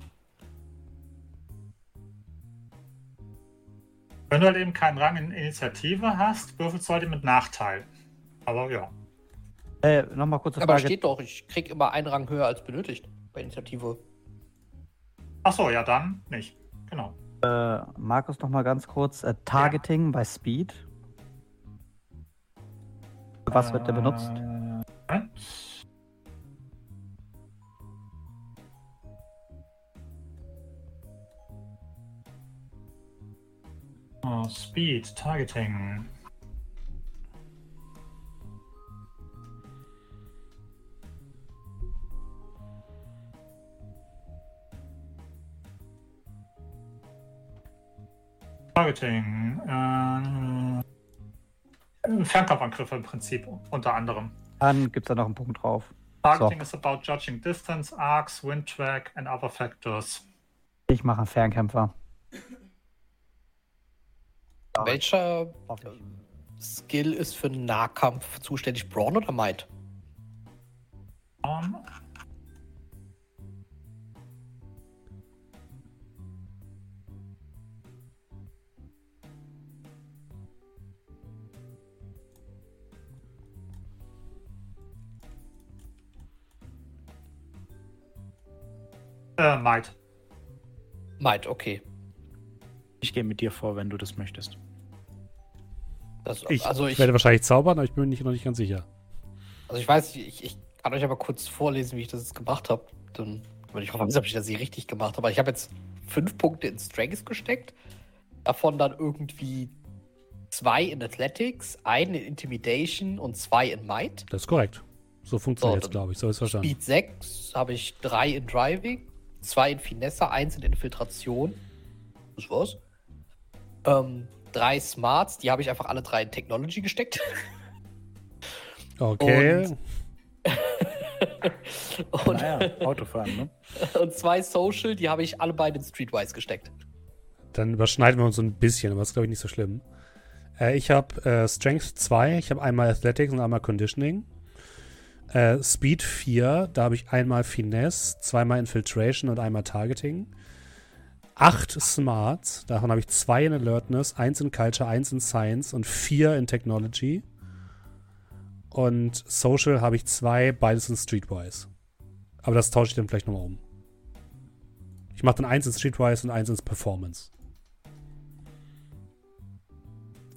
S3: Wenn du halt eben keinen Rang in Initiative hast, würfelst du halt mit Nachteil. Aber ja.
S4: Äh, nochmal kurze
S5: Aber
S4: Frage.
S5: steht doch, ich krieg immer einen Rang höher als benötigt bei Initiative.
S3: Achso, ja, dann nicht. Genau.
S4: Äh, Markus, noch mal ganz kurz. Äh, Targeting bei Speed. Was wird der benutzt?
S3: Äh, Oh, Speed, Targeting. Targeting. Äh, Fernkampfangriffe im Prinzip, unter anderem.
S4: Dann gibt es da noch einen Punkt drauf.
S3: Targeting is about judging distance, arcs, wind track and other factors.
S4: Ich mache einen Fernkämpfer.
S5: Welcher Skill ist für Nahkampf zuständig? Brawn oder Might?
S3: Um, äh, Might.
S5: Might, okay.
S2: Ich gehe mit dir vor, wenn du das möchtest.
S5: Das,
S1: Ich,
S5: also, ich,
S1: werde wahrscheinlich zaubern, aber ich bin mir noch nicht ganz sicher.
S5: also ich weiß, ich, ich kann euch aber kurz vorlesen, wie ich das jetzt gemacht habe. Dann würde ich hoffen, dass ich das hier richtig gemacht habe. Aber ich habe jetzt fünf Punkte in Strength gesteckt. Davon dann irgendwie zwei in Athletics, einen in Intimidation und zwei in Might.
S1: Das ist korrekt. So funktioniert es,
S5: dann-
S1: glaube ich. So ist verstanden.
S5: Speed 6 habe ich drei in Driving, zwei in Finesse, eins in Infiltration. Das war's. Ähm, drei Smarts, die habe ich einfach alle drei in Technology gesteckt.
S1: Okay.
S5: Und- und,
S2: Naja, Autofahren, ne?
S5: und zwei Social, die habe ich alle beide in Streetwise gesteckt.
S1: Dann überschneiden wir uns so ein bisschen, aber das ist, glaube ich, nicht so schlimm. Äh, ich habe äh, Strength 2, ich habe einmal Athletics und einmal Conditioning. Äh, Speed 4, da habe ich einmal Finesse, zweimal Infiltration und einmal Targeting. 8 Smarts, davon habe ich zwei in Alertness, eins in Culture, eins in Science und vier in Technology. Und Social habe ich zwei, beides in Streetwise. Aber das tausche ich dann vielleicht nochmal um. Ich mache dann eins in Streetwise und eins ins Performance.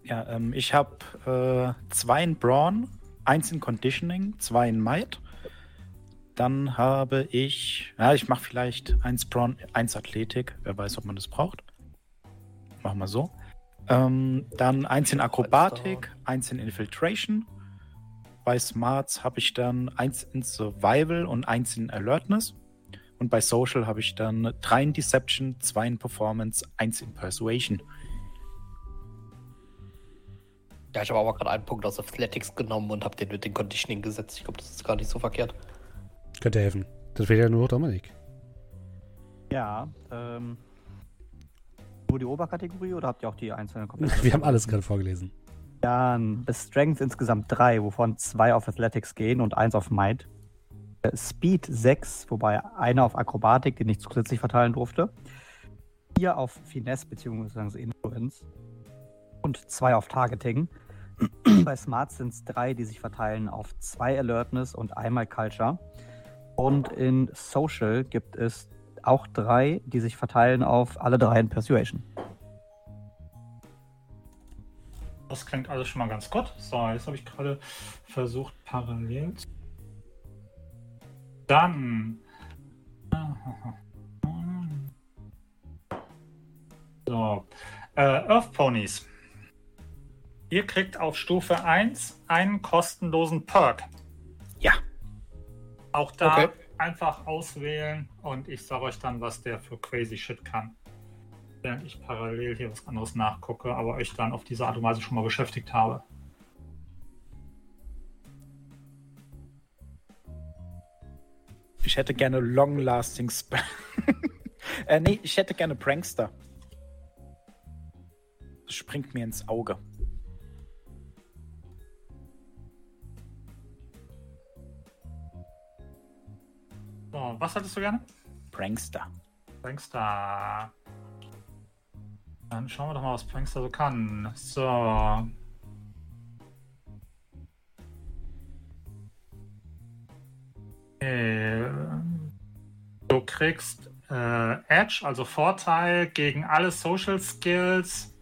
S2: Ja, ähm, ich habe äh, zwei in Brawn, eins in Conditioning, zwei in Might. Dann habe ich, ja, ich mache vielleicht eins Brawn, eins Athletik. Wer weiß, ob man das braucht. Machen wir so. Ähm, dann eins in Akrobatik, eins in Infiltration. Bei Smarts habe ich dann eins in Survival und eins in Alertness. Und bei Social habe ich dann drei in Deception, zwei in Performance, eins in Persuasion.
S5: Ja, ich habe aber gerade einen Punkt aus Athletics genommen und habe den mit den Conditioning gesetzt. Ich glaube, das ist gar nicht so verkehrt.
S1: Könnte helfen. Das wäre ja nur Dominik.
S4: Ja, ähm. Nur die Oberkategorie oder habt ihr auch die einzelnen komplett?
S1: Wir haben alles gerade vorgelesen.
S4: Dann ist Strength insgesamt drei, wovon zwei auf Athletics gehen und eins auf Might. Äh, Speed sechs, wobei einer auf Akrobatik, den ich zusätzlich verteilen durfte. Vier auf Finesse bzw. Influence. Und zwei auf Targeting. Bei Smart sind es drei, die sich verteilen auf zwei Alertness und einmal Culture. Und in Social gibt es auch drei, die sich verteilen auf alle drei in Persuasion.
S3: Das klingt alles schon mal ganz gut. So, jetzt habe ich gerade versucht, parallel zu. Dann. So. Äh, Earth Ponies. Ihr kriegt auf Stufe 1 einen kostenlosen Perk. Auch da
S5: Okay.
S3: einfach auswählen und ich sage euch dann, was der für crazy shit kann. Während ich parallel hier was anderes nachgucke, aber euch dann auf diese Art und Weise schon mal beschäftigt habe.
S2: Ich hätte gerne Long-Lasting Spell. äh, nee, ich hätte gerne Prankster. Das springt mir ins Auge.
S3: So, was hattest du gerne?
S2: Prankster.
S3: Prankster. Dann schauen wir doch mal, was Prankster so kann. So. Äh, Du kriegst äh, Edge, also Vorteil gegen alle Social Skills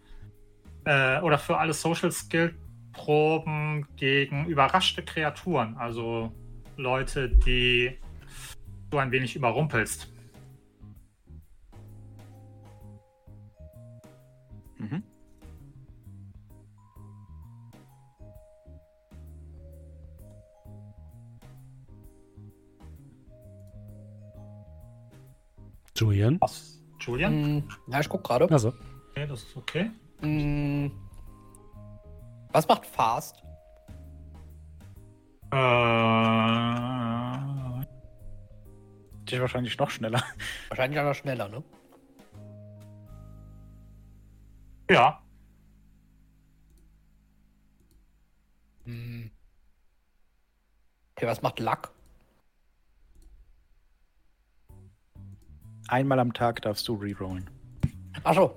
S3: äh, oder für alle Social Skill Proben gegen überraschte Kreaturen, also Leute, die du ein wenig überrumpelst.
S2: Mhm.
S1: Julian?
S3: Was? Julian?
S5: Mm, ja, ich guck gerade.
S1: Also,
S3: Okay, das ist okay.
S5: Mm, was macht Fast?
S3: Äh,
S2: Ist wahrscheinlich noch schneller.
S5: Wahrscheinlich aber schneller, ne?
S3: ja,
S5: Mm. Okay, was macht Luck?
S2: Einmal am Tag darfst du rerollen.
S5: Achso.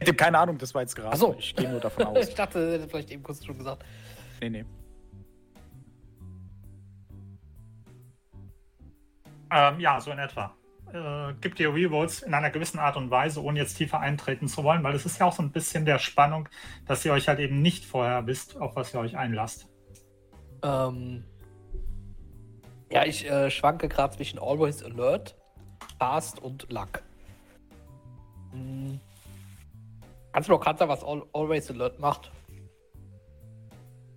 S2: Ich habe keine Ahnung, das war jetzt gerade.
S5: Ach so.
S2: Ich gehe nur davon aus.
S5: ich dachte, er hätte vielleicht eben kurz schon gesagt.
S2: Nee, nee.
S3: Ähm, ja, so in etwa. Äh, gibt dir Rerolls in einer gewissen Art und Weise, ohne jetzt tiefer eintreten zu wollen, weil es ist ja auch so ein bisschen der Spannung, dass ihr euch halt eben nicht vorher wisst, auf was ihr euch einlasst.
S5: Ähm, ja, ich äh, schwanke gerade zwischen Always Alert, Fast und Luck. Hm. Kannst du noch sagen, was Al Always Alert macht?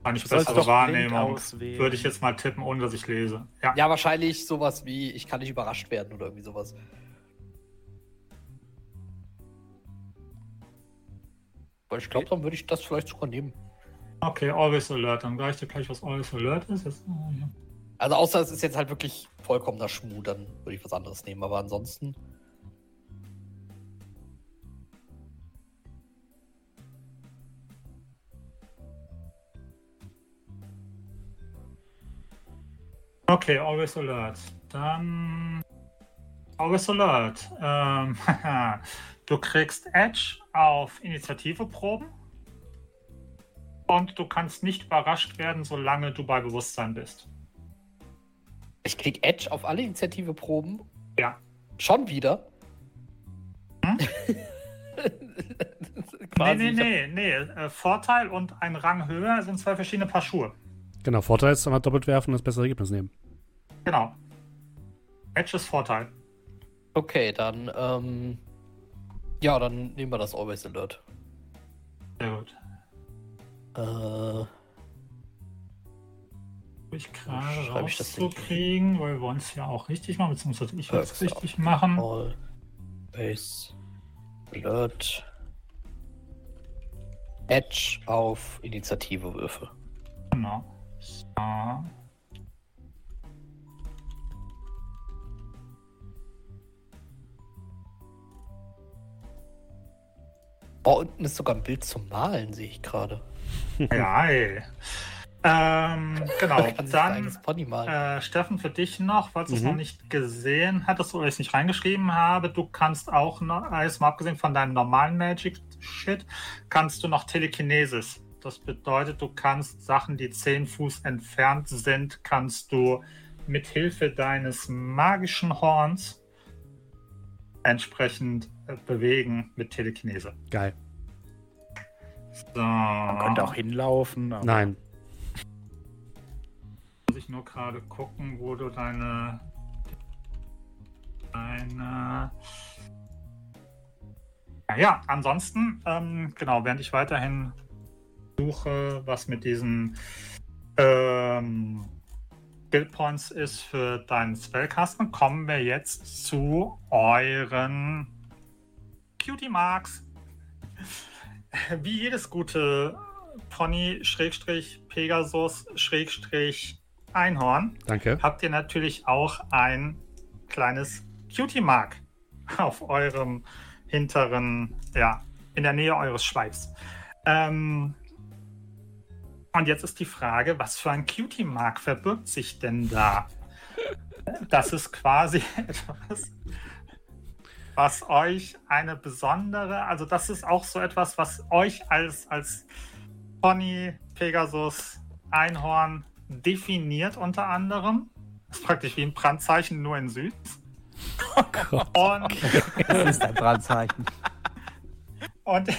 S3: Eine
S2: Du sollst
S3: bessere Wahrnehmung. Würde ich jetzt mal tippen, ohne dass ich lese. Ja.
S5: Ja, wahrscheinlich sowas wie, ich kann nicht überrascht werden oder irgendwie sowas. Aber ich glaube, dann würde ich das vielleicht sogar nehmen.
S3: Okay, Always Alert. Dann sage ich dir gleich, was Always Alert ist. Jetzt, oh, ja.
S5: Also außer es ist jetzt halt wirklich vollkommener Schmuh, dann würde ich was anderes nehmen. Aber ansonsten.
S3: Okay, Always Alert. Dann Always Alert. Ähm, du kriegst Edge auf Initiative-Proben. Und du kannst nicht überrascht werden, solange du bei Bewusstsein bist.
S5: Ich krieg Edge auf alle Initiative-Proben.
S3: Ja.
S5: Schon wieder.
S3: Hm?
S5: Quasi,
S3: nee, nee, nee, nee. Äh, Vorteil und ein Rang höher sind zwei verschiedene Paar Schuhe.
S1: Genau, Vorteil ist, einmal doppelt werfen und das bessere Ergebnis nehmen.
S3: Genau. Edge ist Vorteil.
S5: Okay, dann, ähm. Ja, dann nehmen wir das Always Alert.
S3: Sehr gut.
S5: Äh.
S3: Ich gerade rauszukriegen, weil wir wollen es ja auch richtig machen, beziehungsweise ich will es richtig machen.
S5: Always Alert. Edge auf Initiative-Würfe.
S3: Genau. So.
S5: Oh, unten ist sogar ein Bild zum Malen, sehe ich gerade.
S3: Ja, ey. Ähm, genau. Dann,
S5: eigenes Pony malen.
S3: äh, Steffen, für dich noch, falls du es
S1: Mhm.
S3: noch nicht gesehen hattest oder ich es nicht reingeschrieben habe, du kannst auch noch, alles mal abgesehen von deinem normalen Magic-Shit, kannst du noch Telekinesis. Das bedeutet, du kannst Sachen, die 10 Fuß entfernt sind, kannst du mit Hilfe deines magischen Horns entsprechend äh, bewegen mit Telekinese.
S1: Geil.
S3: So.
S2: Man könnte auch hinlaufen. aber-
S1: Nein.
S3: Muss ich nur gerade gucken, wo du deine. Deine. Ja, ja ansonsten, ähm, genau, während ich weiterhin suche, was mit diesen ähm, Skill Points ist für deinen Spellcasten, kommen wir jetzt zu euren Cutie Marks. Wie jedes gute Pony, Schrägstrich, Pegasus, Schrägstrich, Einhorn,
S1: Danke.
S3: habt ihr natürlich auch ein kleines Cutie-Mark auf eurem hinteren, ja, in der Nähe eures Schweifs. Ähm, und jetzt ist die Frage, was für ein Cutie-Mark verbirgt sich denn da? Das ist quasi etwas, was euch eine besondere, also das ist auch so etwas, was euch als, als Pony, Pegasus, Einhorn definiert unter anderem. Das ist praktisch wie ein Brandzeichen, nur in Süd. Und,
S4: Das ist ein Brandzeichen.
S3: und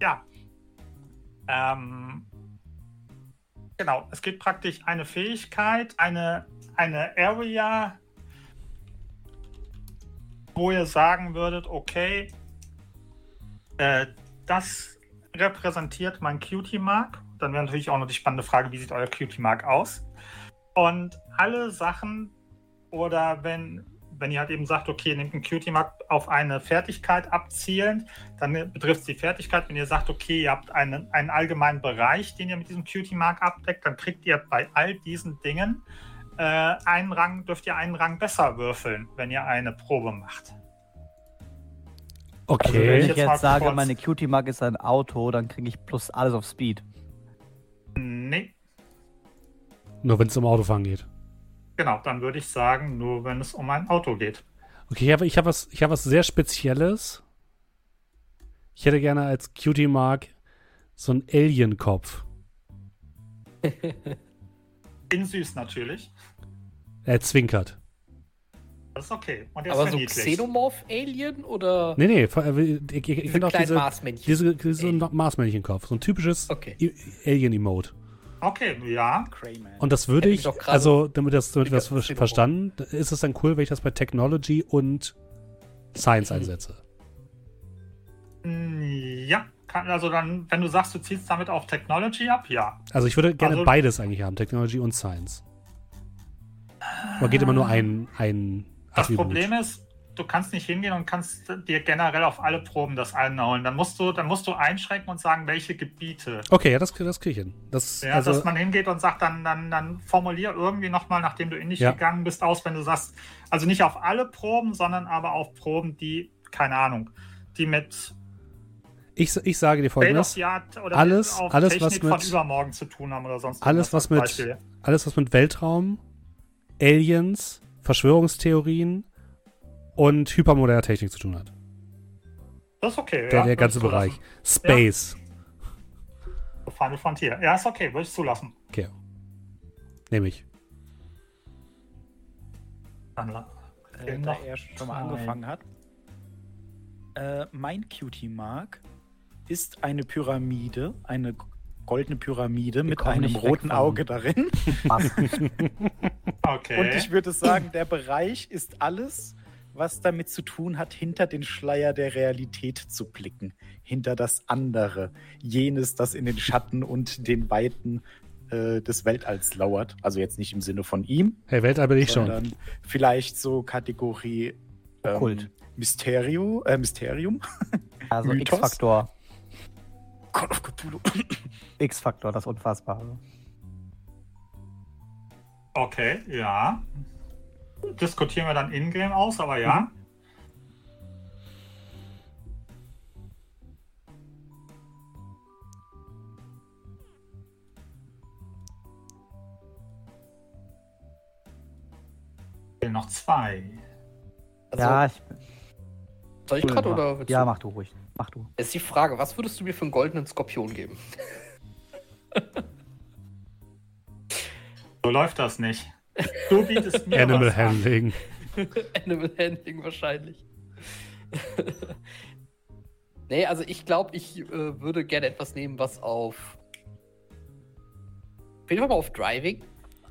S3: ja. Ähm, genau, es gibt praktisch eine Fähigkeit, eine, eine Area, wo ihr sagen würdet, okay, äh, das repräsentiert mein Cutie-Mark. Dann wäre natürlich auch noch die spannende Frage, wie sieht euer Cutie-Mark aus? Und alle Sachen, oder wenn, wenn ihr halt eben sagt, okay, nehmt einen Cutie-Mark auf eine Fertigkeit abzielend, dann betrifft es die Fertigkeit. Wenn ihr sagt, okay, ihr habt einen, einen allgemeinen Bereich, den ihr mit diesem Cutie-Mark abdeckt, dann kriegt ihr bei all diesen Dingen äh, einen Rang, dürft ihr einen Rang besser würfeln, wenn ihr eine Probe macht.
S4: Also wenn
S1: Okay.
S4: ich
S3: jetzt
S4: jetzt, sage,
S3: kurz-
S4: meine Cutie Mark ist ein Auto, dann kriege ich plus alles auf Speed.
S3: Nee,
S1: Nur wenn es um Autofahren geht.
S3: Genau, dann würde ich sagen, nur wenn es um ein Auto geht.
S1: Okay, ich habe ich hab was, ich hab was sehr Spezielles. Ich hätte gerne als Cutie Mark so einen Alien-Kopf.
S3: In süß natürlich.
S1: Er zwinkert.
S3: Das ist okay. Und der
S5: Aber
S3: ist
S5: so. Xenomorph-Alien oder
S1: Nee, nee, äh, ich, ich, finde auch diese,
S5: Marsmännchen?
S1: diese, diese so ein Marsmännchenkopf. So ein typisches
S5: Okay.
S1: Alien-Emote.
S3: Okay, ja.
S1: Und das würde
S5: ich
S1: also damit das, damit wir das verstanden, ist es dann cool, wenn ich das bei Technology und Science einsetze.
S3: Mm, Ja, kann, also dann, wenn du sagst, du ziehst damit auf Technology ab, ja.
S1: Also ich würde gerne
S3: Also-
S1: beides eigentlich haben, Technology und Science. Aber geht immer nur ein, ein
S3: Das
S1: Attribut.
S3: Problem ist, du kannst nicht hingehen und kannst dir generell auf alle Proben das einholen. Dann musst du, dann musst du einschränken und sagen, welche Gebiete.
S1: Okay, ja, das, das kriege ich hin. Das,
S3: Ja,
S1: also,
S3: dass man hingeht und sagt, dann, dann, dann formulier irgendwie nochmal, nachdem du in dich
S1: Ja.
S3: gegangen bist, aus, wenn du sagst, also nicht auf alle Proben, sondern aber auf Proben, die, keine Ahnung, die mit
S1: ich, ich sage dir folgendes: Alles-
S3: auf
S1: alles, was
S3: von
S1: mit-
S3: übermorgen zu tun haben oder sonst
S1: Alles, was mit- alles, was mit Weltraum, Aliens, Verschwörungstheorien und hypermoderner Technik zu tun hat.
S3: Das ist okay.
S1: Der,
S3: ja,
S1: der ganze Bereich. Space.
S3: Final Frontier. Ja, ist okay, würde ich zulassen.
S1: Okay. Nehme ich.
S3: Dann la-
S2: äh, da er schon mal angefangen hat. Äh, mein Cutie Mark ist eine Pyramide, eine goldene Pyramide mit
S4: kommen
S2: einem roten Auge darin.
S3: Okay.
S2: Und ich würde sagen, der Bereich ist alles, was damit zu tun hat, hinter den Schleier der Realität zu blicken. Hinter das andere. Jenes, das in den Schatten und den Weiten äh, des Weltalls lauert. Also jetzt nicht im Sinne von ihm,
S1: Hey, Weltall bin ich schon.
S2: sondern vielleicht so Kategorie ähm,
S4: Okkult.
S2: Mysterio, äh, Mysterium.
S4: Also? X-Faktor.
S2: Call of Cthulhu.
S4: X-Faktor, das Unfassbare.
S3: Okay, ja. Diskutieren wir dann in-game aus, aber ja.
S1: Mhm.
S3: Noch zwei.
S5: Also,
S4: ja, ich,
S5: soll ich gerade oder
S4: ja,
S5: du?
S4: mach du ruhig. Mach du.
S5: Ist die Frage, was würdest du mir für einen goldenen Skorpion geben?
S3: So läuft das nicht. Du bietest mir
S1: Animal. Handling.
S5: Animal Handling wahrscheinlich. nee, also ich glaube, ich äh, würde gerne etwas nehmen, was auf. Auf jeden Fall mal auf Driving,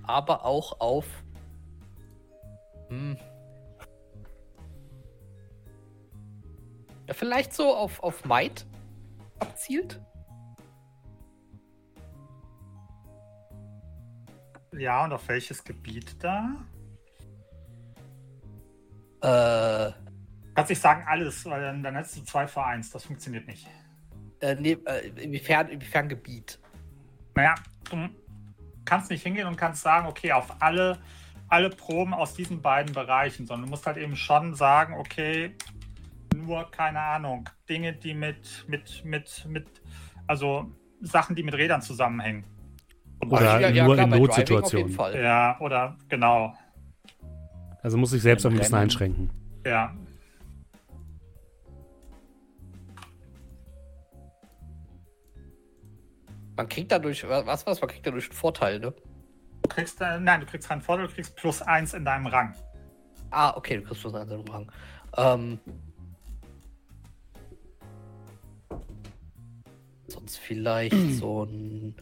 S5: aber auch auf. Hm. Ja, vielleicht so auf, auf Might abzielt.
S3: Ja, und auf welches Gebiet da?
S5: Äh,
S3: Kannst nicht sagen alles, weil dann, dann hättest du zwei vor eins. Das funktioniert nicht.
S5: äh, nee, äh, inwiefern, inwiefern Gebiet?
S3: Naja, du kannst nicht hingehen und kannst sagen, okay, auf alle, alle Proben aus diesen beiden Bereichen, sondern du musst halt eben schon sagen, okay, nur, keine Ahnung, Dinge, die mit, mit, mit, mit, also Sachen, die mit Rädern zusammenhängen.
S1: Oder
S3: Beispiel.
S1: nur in
S5: bei Driving
S1: Notsituationen.
S3: Ja, oder genau.
S1: Also muss ich selbst ein bisschen einschränken.
S3: Ja.
S5: Man kriegt dadurch, was was, man kriegt dadurch einen Vorteil, ne?
S3: Du kriegst, äh, nein, du kriegst keinen Vorteil, du kriegst plus eins in deinem Rang.
S5: Ah, okay, du kriegst bloß einen anderen Rang. Ähm, sonst vielleicht so ein.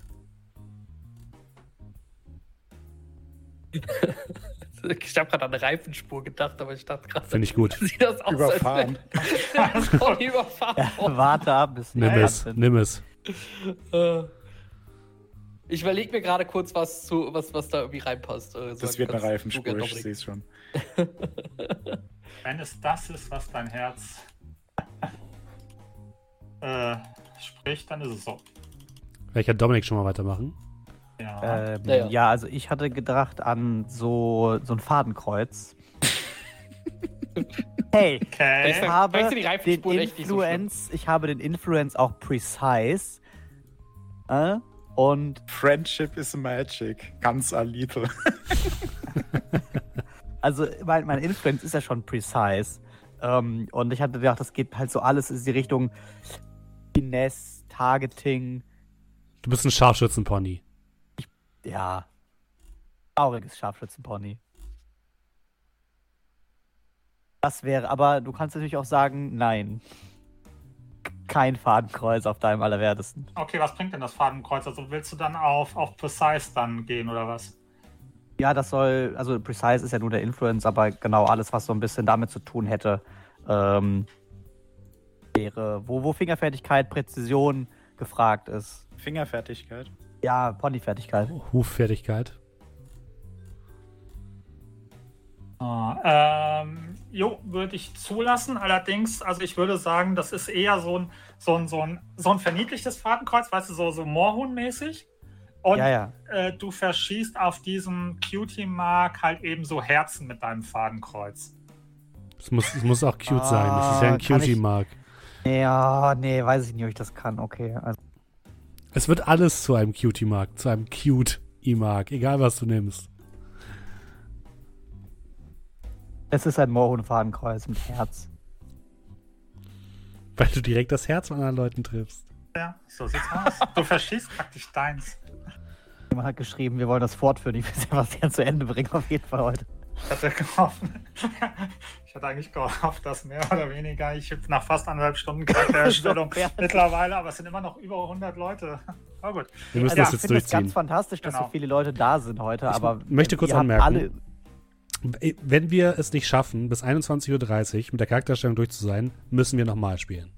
S5: ich habe gerade an eine Reifenspur gedacht, aber ich dachte gerade,
S1: Finde ich gut.
S5: sieht das aus,
S2: Überfahren.
S5: als wenn das überfahren
S4: Ja, warte ab, bis
S1: Nimm es,
S4: sind.
S1: nimm es.
S5: Äh, Ich überlege mir gerade kurz, was, zu, was, was da irgendwie reinpasst. Äh,
S2: Das
S5: sag
S2: wird eine Reifenspur, ich sehe es schon.
S3: Wenn es das ist, was dein Herz äh, spricht, dann ist es so.
S1: Vielleicht kann Dominik schon mal weitermachen.
S3: Ja.
S4: Ähm,
S5: Ja, ja.
S4: ja, also ich hatte gedacht an so, so ein Fadenkreuz. hey,
S3: okay.
S4: ich habe den
S5: nicht so.
S4: Influence, ich habe den Influence auch precise. Äh, und
S2: Friendship is magic. Ganz Alito.
S4: also mein, mein Influence ist ja schon precise. Ähm, und ich hatte gedacht, das geht halt so alles in die Richtung Finesse, Targeting,
S1: Du bist ein Scharfschützenpony.
S4: Ja. Trauriges Scharfschützenpony. Das wäre, aber du kannst natürlich auch sagen, nein. Kein Fadenkreuz auf deinem Allerwertesten.
S3: Okay, was bringt denn das Fadenkreuz? Also willst du dann auf, auf Precise dann gehen oder was?
S4: Ja, das soll, also Precise ist ja nur der Influence, aber genau alles, was so ein bisschen damit zu tun hätte, ähm, wäre, wo, wo Fingerfertigkeit, Präzision gefragt ist.
S2: Fingerfertigkeit.
S4: Ja, Ponyfertigkeit.
S1: Huffertigkeit.
S3: Ah, ähm, jo, würde ich zulassen. Allerdings, also ich würde sagen, das ist eher so ein, so ein, so ein, so ein verniedlichtes Fadenkreuz, weißt du, so, so Moorhuhn-mäßig. Und
S4: Ja, ja.
S3: Äh, du verschießt auf diesem Cutie-Mark halt eben so Herzen mit deinem Fadenkreuz.
S1: Es muss, es muss auch cute sein. Das ist ja ein
S4: Ah,
S1: Cutie-Mark.
S4: Ja, nee, weiß ich nicht, ob ich das kann. Okay, also
S1: Es wird alles zu einem Cutie-Mark, zu einem Cute-I-Mark, egal was du nimmst.
S4: es ist ein Moorhuhn-Fadenkreuz mit Herz.
S1: Weil du direkt das Herz von anderen Leuten triffst.
S3: Ja, so sieht's aus. Du verschießt praktisch deins.
S4: Jemand hat geschrieben, wir wollen das fortführen. Ich will Sebastian zu Ende bringen, auf jeden Fall heute.
S3: Ich hatte gehofft, ich hatte eigentlich gehofft, dass mehr oder weniger, ich habe nach fast anderthalb Stunden Charaktererstellung
S4: ja.
S3: mittlerweile, aber es sind immer noch über 100 Leute. Aber gut.
S1: Wir müssen
S4: Also
S1: das
S4: ich
S1: jetzt
S4: finde es ganz
S1: durchziehen.
S4: fantastisch, dass
S3: Genau.
S4: so viele Leute da sind heute,
S1: Ich
S4: aber
S1: möchte kurz anmerken,
S4: Alle,
S1: Wenn wir es nicht schaffen, bis 21.30 Uhr mit der Charakterstellung durch zu sein, müssen wir nochmal spielen.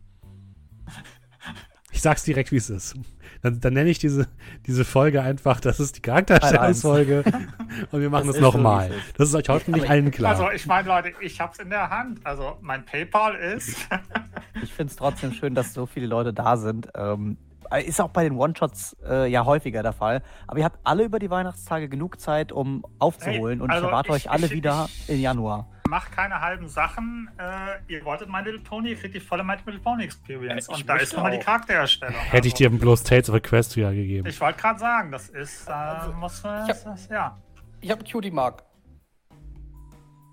S1: Ich sag's direkt, wie es ist. Dann, dann nenne ich diese, diese Folge einfach, das ist die Charakterstellungsfolge und wir machen
S4: Das so,
S1: nochmal.
S4: ist.
S1: Das ist euch hoffentlich allen klar.
S3: Also ich meine, Leute, ich habe es in der Hand. Also mein PayPal ist.
S4: ich finde es trotzdem schön, dass so viele Leute da sind. Ähm, ist auch bei den One-Shots äh, ja häufiger der Fall. Aber ihr habt alle über die Weihnachtstage genug Zeit, um aufzuholen.
S3: Hey,
S4: und
S3: also
S4: ich erwarte
S3: ich-
S4: euch alle
S3: ich-
S4: wieder
S3: ich-
S4: im Januar.
S3: Macht keine halben Sachen. Äh, ihr wolltet My Little Pony, ihr kriegt die volle My Little Pony Experience.
S2: Ja,
S3: und da ist nochmal die. Charaktererstellung.
S1: Hätte ich dir bloß Tales of Equestria gegeben.
S3: Ich wollte gerade sagen, das ist. Äh,
S5: Also,
S3: muss, äh,
S5: ich hab-
S3: das, ja.
S5: Ich habe einen Cutie-Mark.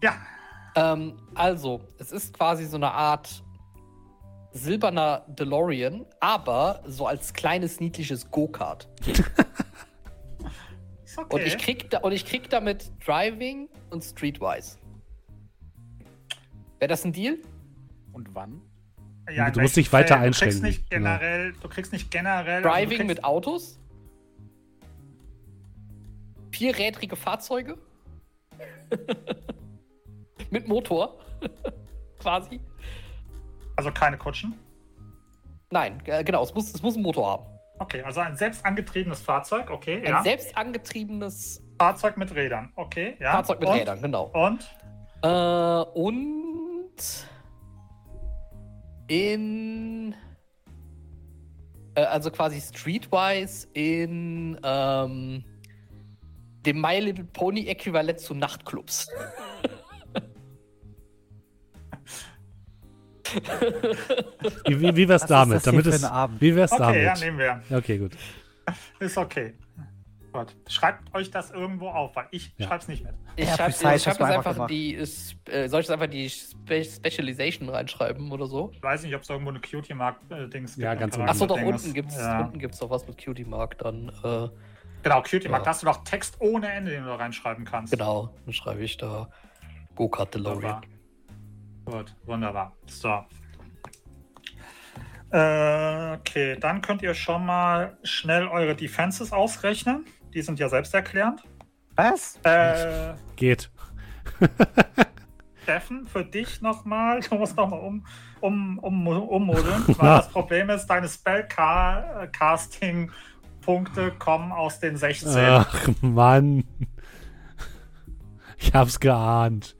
S3: Ja.
S5: Ähm, also, es ist quasi so eine Art silberner DeLorean, aber so als kleines niedliches Go-Kart.
S3: Ist okay.
S5: Und, ich krieg da, und ich krieg damit Driving und Streetwise. Wäre das ein Deal?
S2: Und wann?
S3: ja,
S1: Du musst dich weiter einschränken,
S3: Du kriegst nicht
S1: genau.
S3: generell. Du kriegst nicht generell.
S5: Driving
S3: kriegst,
S5: mit Autos? Vierrädrige Fahrzeuge? mit Motor? Quasi?
S3: Also keine Kutschen.
S5: Nein, äh, genau, es muss, es muss einen Motor haben.
S3: Okay, also ein selbst angetriebenes Fahrzeug, okay,
S5: Ein
S3: ja.
S5: selbst angetriebenes
S3: Fahrzeug mit Rädern, okay, ja.
S5: Fahrzeug mit
S3: und,
S5: Rädern, genau.
S3: Und?
S5: Äh, und in äh, also quasi Streetwise in ähm, dem My Little Pony Äquivalent zu Nachtclubs.
S1: Wie, wie, wie wär's
S4: Was ist
S1: damit?
S4: das hier
S1: damit
S4: für
S1: es, wie wär's
S3: Okay, ja,
S1: damit?
S3: nehmen wir.
S1: okay, gut.
S3: Ist okay. Gut. Schreibt euch das irgendwo auf, weil ich
S1: Ja.
S3: schreib's nicht mit.
S5: Ich
S4: Ja,
S5: schreibe
S4: Precise
S5: ich das
S4: einfach
S5: einfach die äh, soll ich einfach die Spe Specialization reinschreiben oder so?
S3: Ich weiß nicht, ob es irgendwo eine Cutie-Mark-Dings gibt.
S1: Ja,
S3: ein
S1: ganz
S5: Achso, doch unten gibt's
S3: Ja.
S5: unten gibt's doch was mit Cutie Mark dann äh,
S3: Genau, Cutie-Mark.
S5: Ja.
S3: Da hast du doch Text ohne Ende, den du da reinschreiben kannst.
S5: genau, dann schreibe ich da Go-Kart DeLorean.
S3: Wunderbar. Gut, wunderbar. So. Äh, okay, dann könnt ihr schon mal schnell eure Defenses ausrechnen. Die sind ja selbsterklärend.
S4: Was?
S3: Äh,
S1: Geht.
S3: Steffen, für dich nochmal, du musst nochmal um, um, um, ummodeln, weil das Problem ist, deine Spellcasting-Punkte kommen aus den 16.
S1: Ach, Mann. Ich hab's geahnt.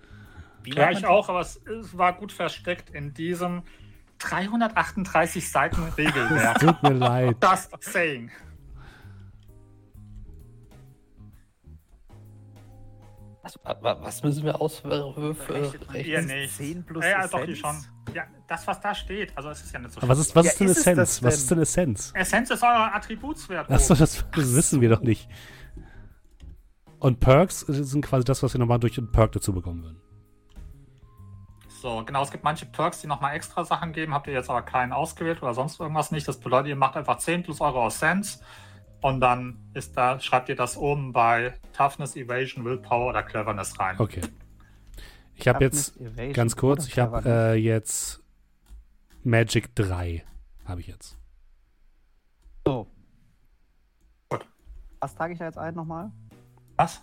S3: Ja, ich auch, aber es, es war gut versteckt in diesem 338 Seiten Regelwerk.
S1: Tut mir leid.
S3: Just saying.
S5: Was, wa- was müssen wir
S2: Ist
S3: nicht.
S2: 10 plus
S3: ja, ja, doch, die schon. Ja, das, was da steht, also es ist ja nicht so
S1: Aber was ist, was
S2: Ja,
S1: ist denn
S2: ist es
S1: Essenz? Was ist denn Essenz?
S3: Essenz ist euer Attributswert.
S1: Achso, das, das wissen wir doch nicht. Und Perks sind quasi das, was wir nochmal durch einen Perk dazu bekommen würden.
S3: So, genau, es gibt manche Perks, die nochmal extra Sachen geben. Habt ihr jetzt aber keinen ausgewählt oder sonst irgendwas nicht. Das bedeutet, ihr macht einfach 10 plus eure Essenz und dann ist da, schreibt ihr das oben bei Toughness, Evasion, Willpower oder Cleverness rein.
S1: Okay. Ich habe jetzt,
S4: Evasion
S1: ganz kurz, ich habe äh, jetzt Magic 3. Habe ich jetzt.
S4: So.
S3: Gut.
S4: Was trage ich da jetzt ein nochmal?
S3: Was?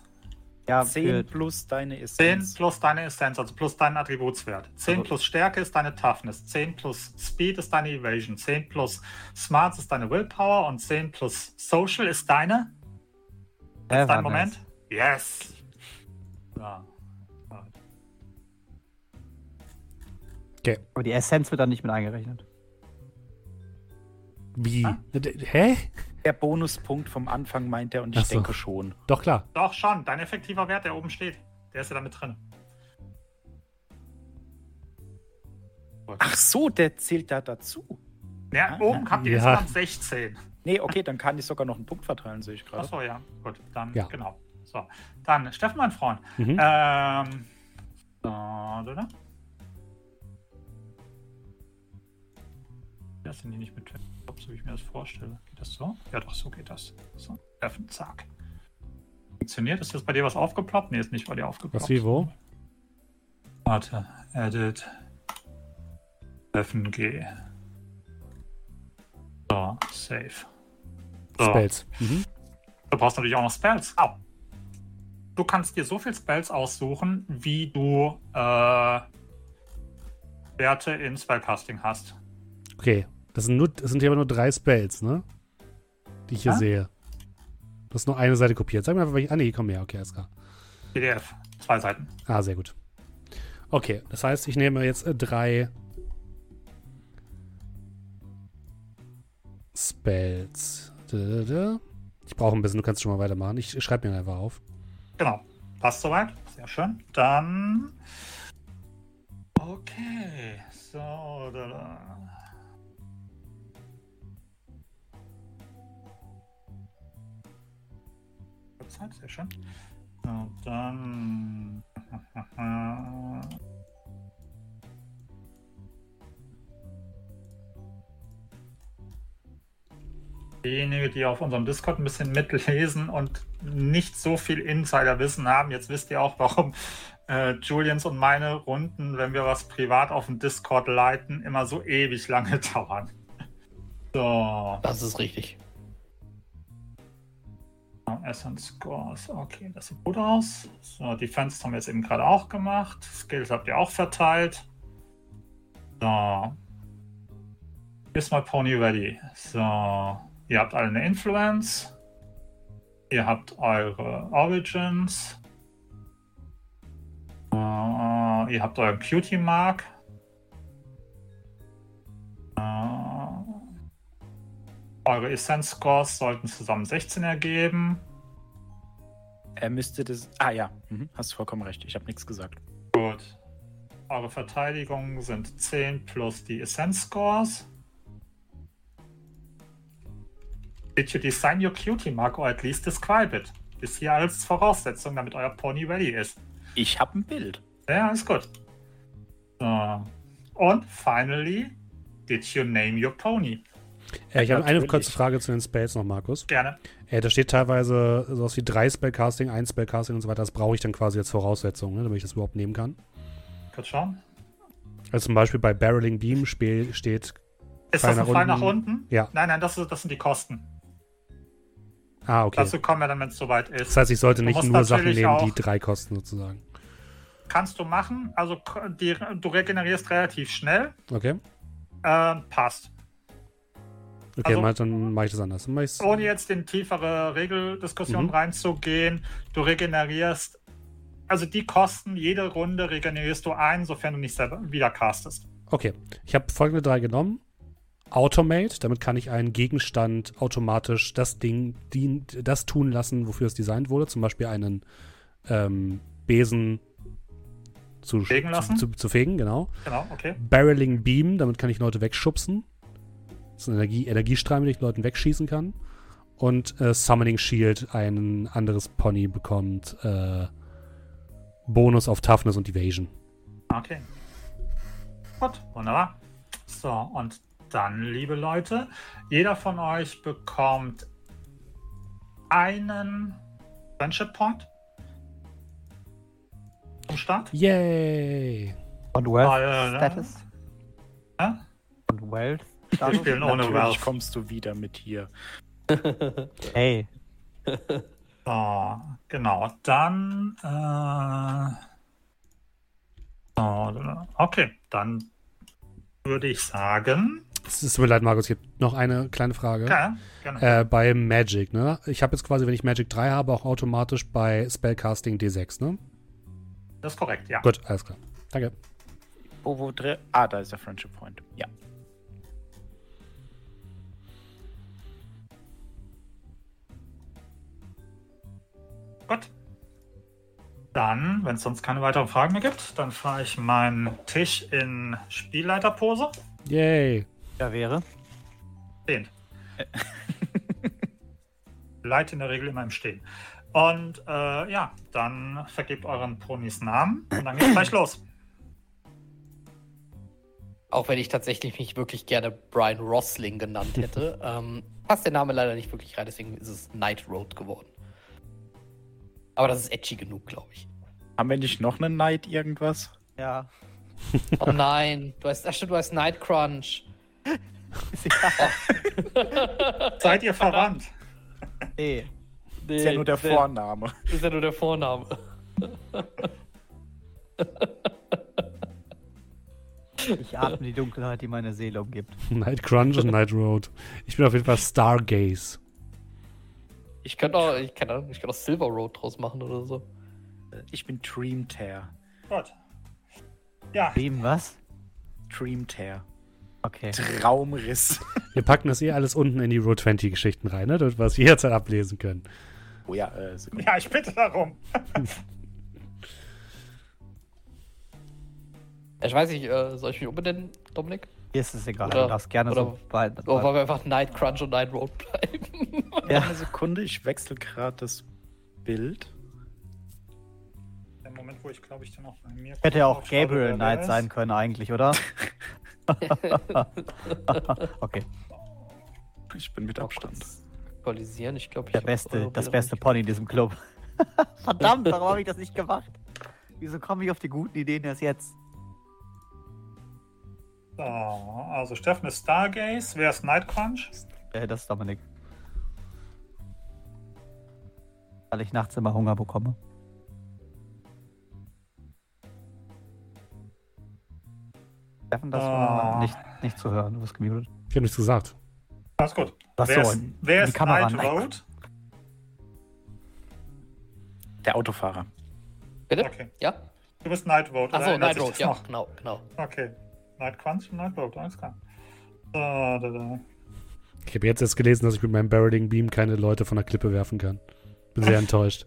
S4: Ja,
S2: 10
S4: für,
S2: plus deine
S3: 10
S2: Essenz.
S3: plus deine Essenz, also plus deinen Attributswert. 10
S5: Also-
S3: plus Stärke ist deine Toughness. 10 plus Speed ist deine Evasion. 10 plus Smarts ist deine Willpower und 10 plus Social ist deine. Ist dein. Moment? Yes. Ja.
S4: Aber die Essenz wird dann nicht mit eingerechnet.
S1: Wie?
S3: Ah.
S1: Hä?
S2: Der Bonuspunkt vom Anfang meint er und ich
S1: so.
S2: denke schon.
S1: Doch, klar.
S3: Doch schon, dein effektiver Wert, der oben steht, der ist ja damit drin.
S2: Ach so, der zählt da dazu.
S3: Ja,
S2: Ah,
S3: oben habt ihr
S1: ja.
S3: insgesamt 16.
S2: Nee, okay, dann kann ich sogar noch einen Punkt verteilen, sehe ich gerade.
S3: Achso, ja. Gut, dann
S1: Ja.
S3: genau. So, dann Steffen, mein Freund.
S1: Mhm.
S3: Ähm, so, oder? Das sind die nicht mit Top, so wie ich mir das vorstelle. Geht das so? Ja, doch, so geht das. So, Steffen, zack. Funktioniert? Ist jetzt bei dir was aufgeploppt? Nee, ist nicht bei dir aufgeploppt.
S1: Was wie wo?
S3: Warte, edit. Steffen G. So, save. So.
S1: Spells. Mhm.
S3: Du brauchst natürlich auch noch Spells. Au. Du kannst dir so viel Spells aussuchen, wie du äh, Werte in Spellcasting hast.
S1: Okay. Das sind, nur, das sind hier aber nur drei Spells, ne? Die ich hier
S3: Ja?
S1: sehe. Das ist nur eine Seite kopiert. Sag mir einfach, welche. Ah, nee, komm her. Okay, alles klar.
S3: PDF. Zwei Seiten.
S1: Ah, sehr gut. Okay, das heißt, ich nehme jetzt äh, drei Spells. Ich brauche ein bisschen, du kannst schon mal weitermachen. Ich schreibe mir einfach auf.
S3: Genau. Passt soweit. Sehr schön. Dann. Okay. So. Da, da. Zeit, sehr schön. So, dann. Diejenigen, die auf unserem Discord ein bisschen mitlesen und nicht so viel Insiderwissen haben, jetzt wisst ihr auch, warum äh, Julians und meine Runden, wenn wir was privat auf dem Discord leiten, immer so ewig lange dauern. So,
S5: Das ist richtig.
S3: Essence Scores, okay, das sieht gut aus. So, Defense haben wir jetzt eben gerade auch gemacht. Skills habt ihr auch verteilt. So. Ist mal Pony ready. So, ihr habt alle eine Influence. Ihr habt eure Origins. Äh, ihr habt euren Cutie Mark. Eure Essence Scores sollten zusammen 16 ergeben.
S2: Er müsste das. Ah ja, mhm. hast du vollkommen recht. Ich habe nichts gesagt.
S3: Gut. Eure Verteidigungen sind 10 plus die Essence Scores. Did you design your cutie mark or at least describe it? Ist hier als Voraussetzung, damit euer Pony ready ist.
S2: Ich habe ein Bild.
S3: Ja, ist gut. So. Und finally, did you name your pony?
S1: Äh, ich habe eine kurze Frage zu den Spells noch, Markus.
S3: Gerne.
S1: Äh, da steht teilweise sowas wie drei Spellcasting, ein Spellcasting und so weiter. Das brauche ich dann quasi als Voraussetzung, ne, damit ich das überhaupt nehmen kann.
S3: Kurz schauen.
S1: Also zum Beispiel bei Barreling Beam Spiel steht.
S3: Ist das ein
S1: nach
S3: Pfeil nach
S1: unten?
S3: unten?
S1: Ja.
S3: Nein, nein, das, ist, das sind die Kosten.
S1: Ah, okay.
S3: Dazu kommen wir dann, wenn es soweit ist.
S1: Das heißt, ich sollte nicht nur Sachen nehmen, die drei kosten, sozusagen.
S3: Kannst du machen. Also die, du regenerierst relativ schnell.
S1: Okay.
S3: Ähm, passt.
S1: Okay,
S3: Also-
S1: dann mache ich das anders. Mach
S3: Ohne jetzt in tiefere Regeldiskussion
S1: Mhm.
S3: reinzugehen, du regenerierst, also die Kosten, jede Runde regenerierst du ein, sofern du nicht selber wieder castest.
S1: Okay, ich habe folgende drei genommen. Automate, damit kann ich einen Gegenstand automatisch das Ding, dien, das tun lassen, wofür es designt wurde. Zum Beispiel einen ähm, Besen zu,
S3: Fegen lassen?
S1: Zu, zu, zu fegen, genau.
S3: Genau, okay.
S1: Barreling Beam, damit kann ich Leute wegschubsen. Das ist ein Energie, Energiestrahl, mit dem ich Leuten wegschießen kann. Und äh, Summoning Shield, ein anderes Pony bekommt äh, Bonus auf Toughness und Evasion.
S3: Okay. Gut, wunderbar. So, und dann, liebe Leute, jeder von euch bekommt einen Friendship Point zum Start.
S1: Yay!
S4: Und Wealth
S3: Alle-
S4: Status?
S3: Ja?
S4: Und Wealth
S3: Wir spielen ohne Wealth.
S2: kommst du wieder mit hier.
S4: Hey,
S3: So, genau. Dann. Äh, so, okay, dann würde ich sagen.
S1: Es tut mir leid, Markus, es gibt noch eine kleine Frage.
S3: Ja, gerne.
S1: Äh, bei Magic, ne? Ich habe jetzt quasi, wenn ich Magic 3 habe, auch automatisch bei Spellcasting D6, ne?
S3: das ist korrekt, ja.
S1: Gut, alles klar. Danke.
S2: Wo, wo? Ah, da ist der Friendship Point. Ja.
S3: Gut. Dann, wenn es sonst keine weiteren Fragen mehr gibt, dann fahre ich meinen Tisch in Spielleiterpose.
S1: Yay.
S4: Ja, wäre.
S3: Stehend. Leite in der Regel immer im Stehen. Und äh, ja, dann vergebt euren Ponys Namen und dann geht's gleich los.
S5: Auch wenn ich tatsächlich mich wirklich gerne Brian Rosling genannt hätte, ähm, passt der Name leider nicht wirklich rein, deswegen ist es Night Road geworden. Aber das ist edgy genug, glaube ich.
S2: Haben wir nicht noch einen Knight irgendwas?
S4: Ja.
S5: Oh nein, du hast, ach stimmt, du hast Night Crunch.
S3: Seid ihr verwandt?
S4: Nee.
S5: Nee,
S2: Ist ja nur der
S5: nee,
S2: Vorname.
S5: Ist ja nur der Vorname.
S4: Ich atme die Dunkelheit, die meine Seele umgibt.
S1: Night Crunch und Night Road. Ich bin auf jeden Fall Stargaze.
S5: Ich könnte auch, ich kann auch, ich kann auch Silver Road draus machen oder so.
S2: Ich bin Dream Tear.
S3: Gut. Ja,
S4: Wem was?
S2: Dream Tear.
S4: Okay.
S2: Traumriss.
S1: Wir packen das eh alles unten in die Road 20 Geschichten rein, ne? damit wir es jederzeit ablesen können.
S2: Oh ja, äh, Sekunde.
S3: ja, ich bitte darum.
S5: Ich weiß nicht, äh, soll ich mich umbenennen, Dominik?
S4: Hier ist es egal.
S5: Oder-
S4: du darfst gerne
S5: oder-
S4: so bei,
S5: Oder wollen wir einfach Night Crunch und Night Road bleiben?
S4: Ja.
S2: Eine Sekunde, ich wechsle gerade das Bild.
S3: Der Moment, wo ich glaube ich dann auch bei mir.
S4: Hätte ja auch Gabriel Knight sein können eigentlich, oder? okay.
S2: Ich bin mit Abstand.
S5: Aktualisieren, ich glaube, ich
S4: Der beste, das beste Pony in diesem Club. Verdammt, warum habe ich das nicht gemacht? Wieso komme ich auf die guten Ideen erst jetzt?
S3: So, also Steffen ist Stargaze. Wer ist Night Crunch?
S4: Äh, das ist Dominik. Weil ich nachts immer Hunger bekomme. Steffen, das war
S3: Ah.
S4: nicht, nicht zu hören. Du bist gemutet.
S1: Ich habe nichts gesagt.
S3: Alles gut.
S4: Ach
S3: wer
S4: so,
S3: ist, wer ist
S4: Kamera.
S3: Night
S4: Nein.
S3: Road?
S2: Der Autofahrer.
S5: Bitte?
S3: Okay.
S5: Ja?
S3: Du bist Night Road.
S5: Achso, Night Road, ja, genau, genau.
S3: Okay. Night Crunch und Night Road, alles klar. So, da, da.
S1: Ich habe jetzt erst gelesen, dass ich mit meinem Barreling Beam keine Leute von der Klippe werfen kann. Bin sehr enttäuscht.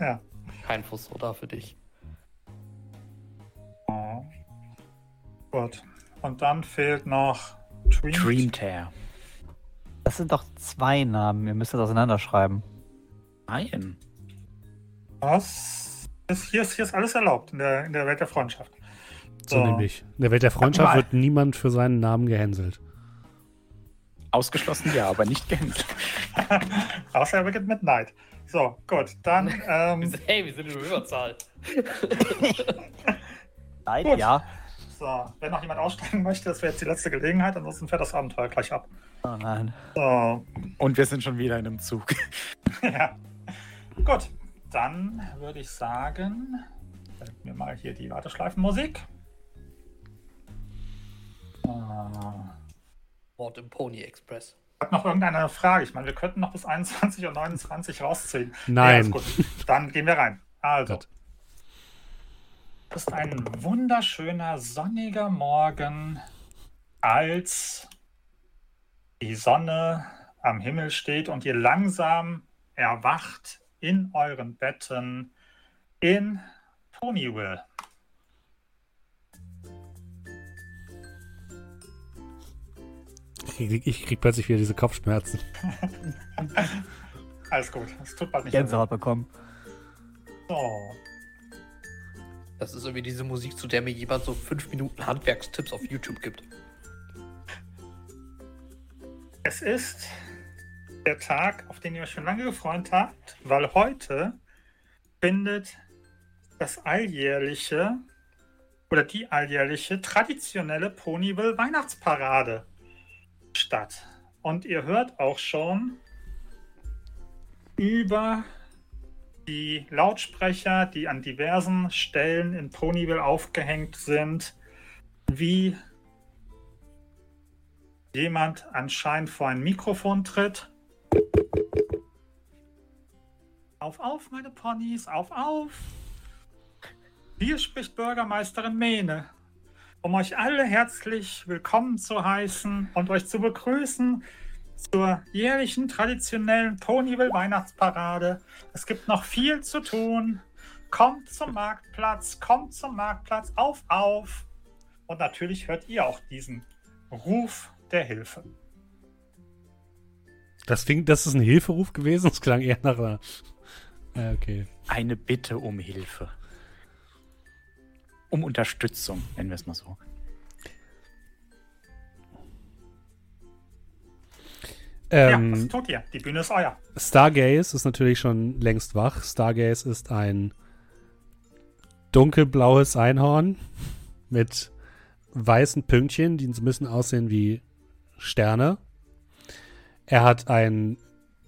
S3: Ja.
S5: Kein Fuß da für dich.
S3: Oh. Gut. Und dann fehlt noch Dream.
S2: Dream Tear.
S4: Das sind doch zwei Namen. Ihr müsst das auseinanderschreiben.
S2: Nein.
S3: Was? Hier, ist, hier ist alles erlaubt in der, in der Welt der Freundschaft.
S1: So nämlich. In der Welt der Freundschaft wird niemand für seinen Namen gehänselt.
S2: Ausgeschlossen ja, aber nicht gehänselt.
S3: Außer er beginnt mit Night. So, gut. Dann, ähm,
S5: Hey, wir sind in der Überzahl.
S4: Nein,
S3: Gut.
S4: ja.
S3: so, wenn noch jemand aussteigen möchte, das wäre jetzt die letzte Gelegenheit, ansonsten fährt das Abenteuer gleich ab.
S4: Oh nein.
S3: So,
S2: Und wir sind schon wieder in einem Zug.
S3: ja. Gut, dann würde ich sagen, fällt mir mal hier die Warteschleifenmusik. Ah.
S5: Mord im Pony Express.
S3: Hat noch irgendeine Frage? Ich meine, wir könnten noch bis 21 und 29 rausziehen.
S1: Nein.
S3: Ja, ist gut. Dann gehen wir rein. Also.
S1: Gut.
S3: Es ist ein wunderschöner, sonniger Morgen, als die Sonne am Himmel steht und ihr langsam erwacht in euren Betten in Ponyville.
S1: Krieg, ich krieg plötzlich wieder diese Kopfschmerzen.
S3: Alles gut, es tut bald nicht
S4: Gänsehaut bekommen.
S3: So.
S5: Das ist irgendwie diese Musik, zu der mir jemand so fünf Minuten Handwerkstipps auf YouTube gibt.
S3: Es ist der Tag, auf den ihr euch schon lange gefreut habt, weil heute findet das alljährliche oder die alljährliche traditionelle Ponyville Weihnachtsparade statt. Und ihr hört auch schon über die Lautsprecher, die an diversen Stellen in Ponyville aufgehängt sind, wie jemand anscheinend vor ein Mikrofon tritt. Auf, auf, meine Ponys, auf, auf. Hier spricht Bürgermeisterin Mene. Um euch alle herzlich willkommen zu heißen und euch zu begrüßen zur jährlichen traditionellen Ponyville Weihnachtsparade. Es gibt noch viel zu tun. Kommt zum Marktplatz, kommt zum Marktplatz, auf, auf. Und natürlich hört ihr auch diesen Ruf der Hilfe.
S1: Das, klingt, das ist ein Hilferuf gewesen. Das klang eher nach einer. Ja, okay.
S2: Eine Bitte um Hilfe. Um Unterstützung, nennen wir es mal so.
S1: Ähm,
S3: ja, was tut ihr? Die Bühne ist euer.
S1: Stargaze ist natürlich schon längst wach. Stargaze ist ein dunkelblaues Einhorn mit weißen Pünktchen, die so ein bisschen aussehen wie Sterne. Er hat ein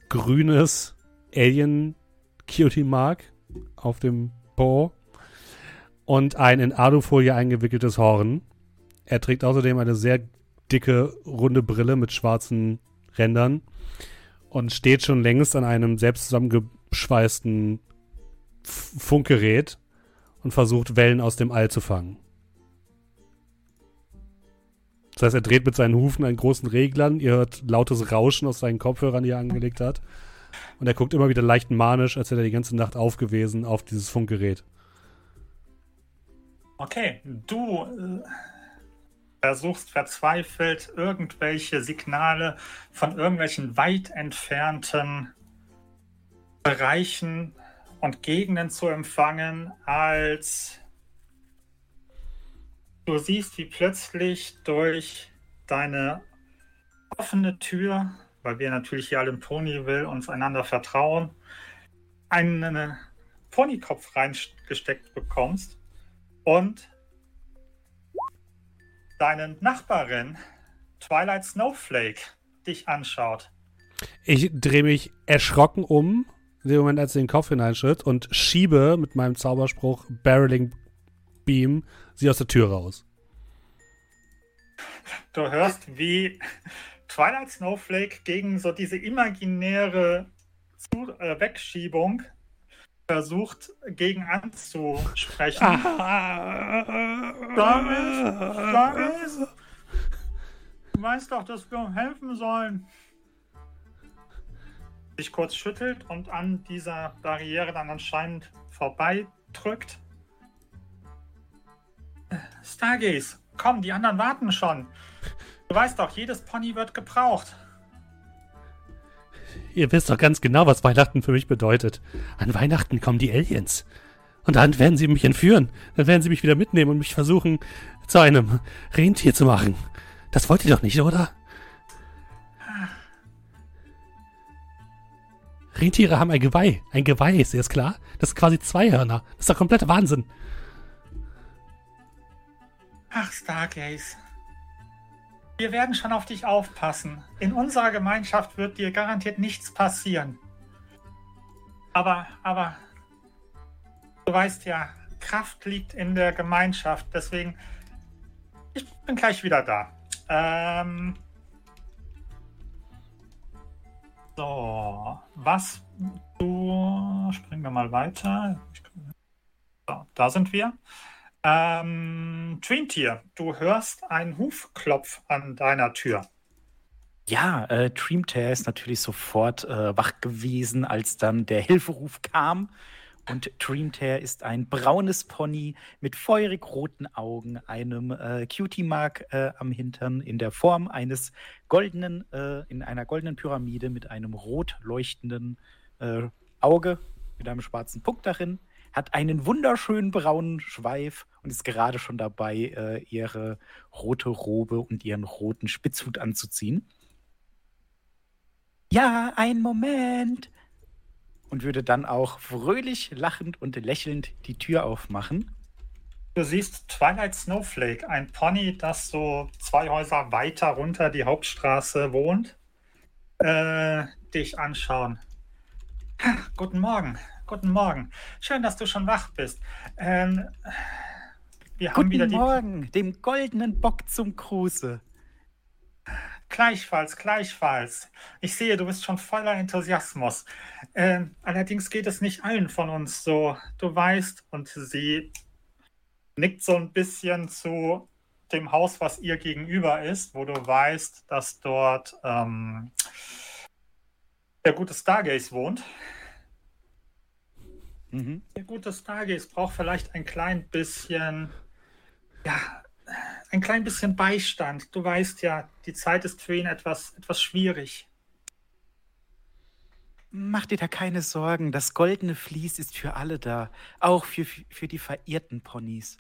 S1: grünes Alien Cutie Mark auf dem Po und ein in Alufolie eingewickeltes Horn. Er trägt außerdem eine sehr dicke, runde Brille mit schwarzen Rändern und steht schon längst an einem selbst zusammengeschweißten Funkgerät und versucht, Wellen aus dem All zu fangen. Das heißt, er dreht mit seinen Hufen einen großen Reglern. Ihr hört lautes Rauschen aus seinen Kopfhörern, die er angelegt hat. Und er guckt immer wieder leicht manisch, als hätte er die ganze Nacht aufgewesen auf dieses Funkgerät.
S3: Okay, du äh, versuchst verzweifelt irgendwelche Signale von irgendwelchen weit entfernten Bereichen und Gegenden zu empfangen, als du siehst, wie plötzlich durch deine offene Tür, weil wir natürlich hier alle im Ponyville uns einander vertrauen, einen Ponykopf reingesteckt bekommst und deine Nachbarin Twilight Snowflake dich anschaut.
S1: Ich drehe mich erschrocken um, in dem Moment, als er den Kopf hineinschütt, und schiebe mit meinem Zauberspruch Barreling Beam sie aus der Tür raus.
S3: Du hörst, wie Twilight Snowflake gegen so diese imaginäre Zu äh, Wegschiebung versucht, gegen anzusprechen. Doris, du weißt doch, dass wir helfen sollen. Sich kurz schüttelt und an dieser Barriere dann anscheinend vorbeidrückt. Stargaze, komm, die anderen warten schon. Du weißt doch, jedes Pony wird gebraucht.
S1: Ihr wisst doch ganz genau, was Weihnachten für mich bedeutet. An Weihnachten kommen die Aliens. Und dann werden sie mich entführen. Dann werden sie mich wieder mitnehmen und mich versuchen, zu einem Rentier zu machen. Das wollt ihr doch nicht, oder? Rentiere haben ein Geweih. Ein Geweih, ist dir das klar? Das ist quasi zwei Hörner. Das ist doch kompletter Wahnsinn.
S3: Ach, Stargaze. Wir werden schon auf dich aufpassen. In unserer Gemeinschaft wird dir garantiert nichts passieren. Aber, aber, du weißt ja, Kraft liegt in der Gemeinschaft. Deswegen, ich bin gleich wieder da. Ähm, so, was du, springen wir mal weiter. So, da sind wir. Ähm, Twintier, du hörst einen Hufklopf an deiner Tür.
S2: Ja, äh, Dreamtail ist natürlich sofort äh, wach gewesen, als dann der Hilferuf kam. Und Dreamtail ist ein braunes Pony mit feurig roten Augen, einem äh, Cutie-Mark äh, am Hintern in der Form eines goldenen, äh, in einer goldenen Pyramide mit einem rot leuchtenden äh, Auge mit einem schwarzen Punkt darin, hat einen wunderschönen braunen Schweif und ist gerade schon dabei, äh, ihre rote Robe und ihren roten Spitzhut anzuziehen. Ja, ein Moment. Und würde dann auch fröhlich lachend und lächelnd die Tür aufmachen.
S3: Du siehst Twilight Snowflake, ein Pony, das so zwei Häuser weiter runter die Hauptstraße wohnt, äh, dich anschauen. Ha, guten Morgen, guten Morgen. Schön, dass du schon wach bist. Ähm, wir haben
S2: Guten
S3: wieder die.
S2: Morgen, dem goldenen Bock zum Gruße.
S3: Gleichfalls, gleichfalls. Ich sehe, du bist schon voller Enthusiasmus. Ähm, allerdings geht es nicht allen von uns so. Du weißt, und sie nickt so ein bisschen zu dem Haus, was ihr gegenüber ist, wo du weißt, dass dort ähm, der gute Stargaze wohnt.
S4: Mhm.
S3: Der gute Stargaze braucht vielleicht ein klein bisschen, ja, ein klein bisschen Beistand. Du weißt ja, die Zeit ist für ihn etwas, etwas schwierig.
S2: Mach dir da keine Sorgen. Das goldene Vlies ist für alle da. Auch für, für die verirrten Ponys.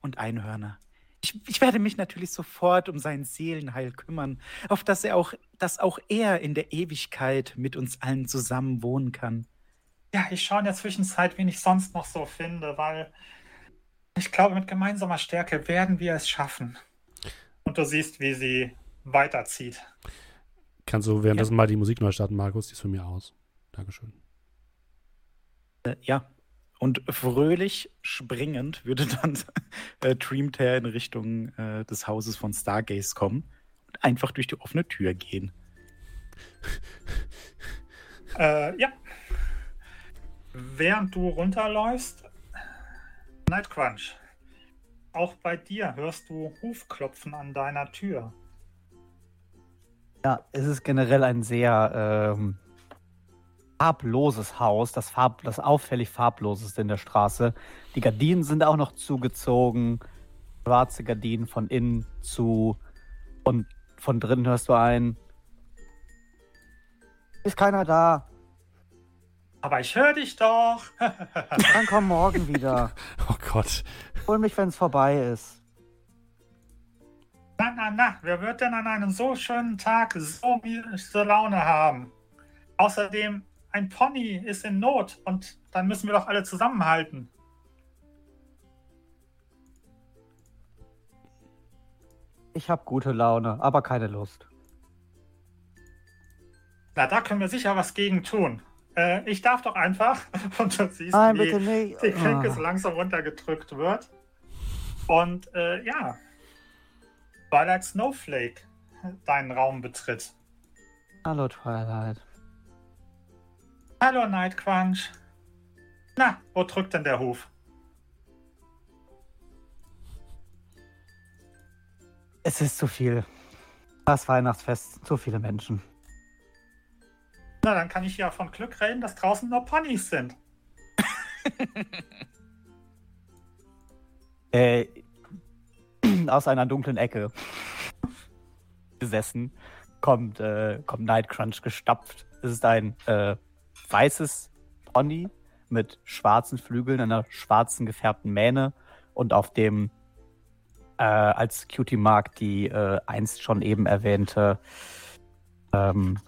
S2: Und Einhörner. Ich, ich werde mich natürlich sofort um sein Seelenheil kümmern, auf dass er auch, dass auch er in der Ewigkeit mit uns allen zusammen wohnen kann.
S3: Ja, ich schaue in der Zwischenzeit, wen ich sonst noch so finde, weil ich glaube, mit gemeinsamer Stärke werden wir es schaffen. Und du siehst, wie sie weiterzieht.
S1: Kannst du währenddessen mal die Musik neu starten, Markus? Die ist von mir aus. Dankeschön.
S2: Äh, ja. Und fröhlich springend würde dann äh, Dreamtail in Richtung äh, des Hauses von Stargaze kommen und einfach durch die offene Tür gehen.
S3: Äh, ja. Während du runterläufst, Nightcrunch, auch bei dir hörst du Hufklopfen an deiner Tür.
S4: Ja, es ist generell ein sehr ähm, farbloses Haus, das, farb, das auffällig farbloseste in der Straße. Die Gardinen sind auch noch zugezogen, schwarze Gardinen von innen zu und von drinnen hörst du ein. Ist keiner da?
S3: Aber ich höre dich doch.
S4: Dann komm morgen wieder.
S1: Oh Gott.
S4: Hol mich, wenn es vorbei ist.
S3: na, na, na, wer wird denn an einem so schönen Tag so miese Laune haben? Außerdem, ein Pony ist in Not und dann müssen wir doch alle zusammenhalten.
S4: Ich habe gute Laune, aber keine Lust.
S3: Na, da können wir sicher was gegen tun. Äh, ich darf doch einfach. Und du siehst,
S4: Nein,
S3: wie
S4: nicht.
S3: die Klinke so
S4: Ah.
S3: langsam runtergedrückt wird. Und äh, ja, Twilight Snowflake deinen Raum betritt.
S4: Hallo Twilight.
S3: Hallo Nightcrunch. Na, wo drückt denn der Huf?
S4: Es ist zu viel. Das Weihnachtsfest, zu viele Menschen.
S3: Na, dann kann ich ja von Glück reden, dass draußen nur Ponys sind.
S4: Äh, aus einer dunklen Ecke gesessen kommt, äh, kommt Nightcrunch gestapft. Es ist ein äh, weißes Pony mit schwarzen Flügeln, einer schwarzen gefärbten Mähne und auf dem äh, als Cutie Mark die äh, einst schon eben erwähnte, ähm,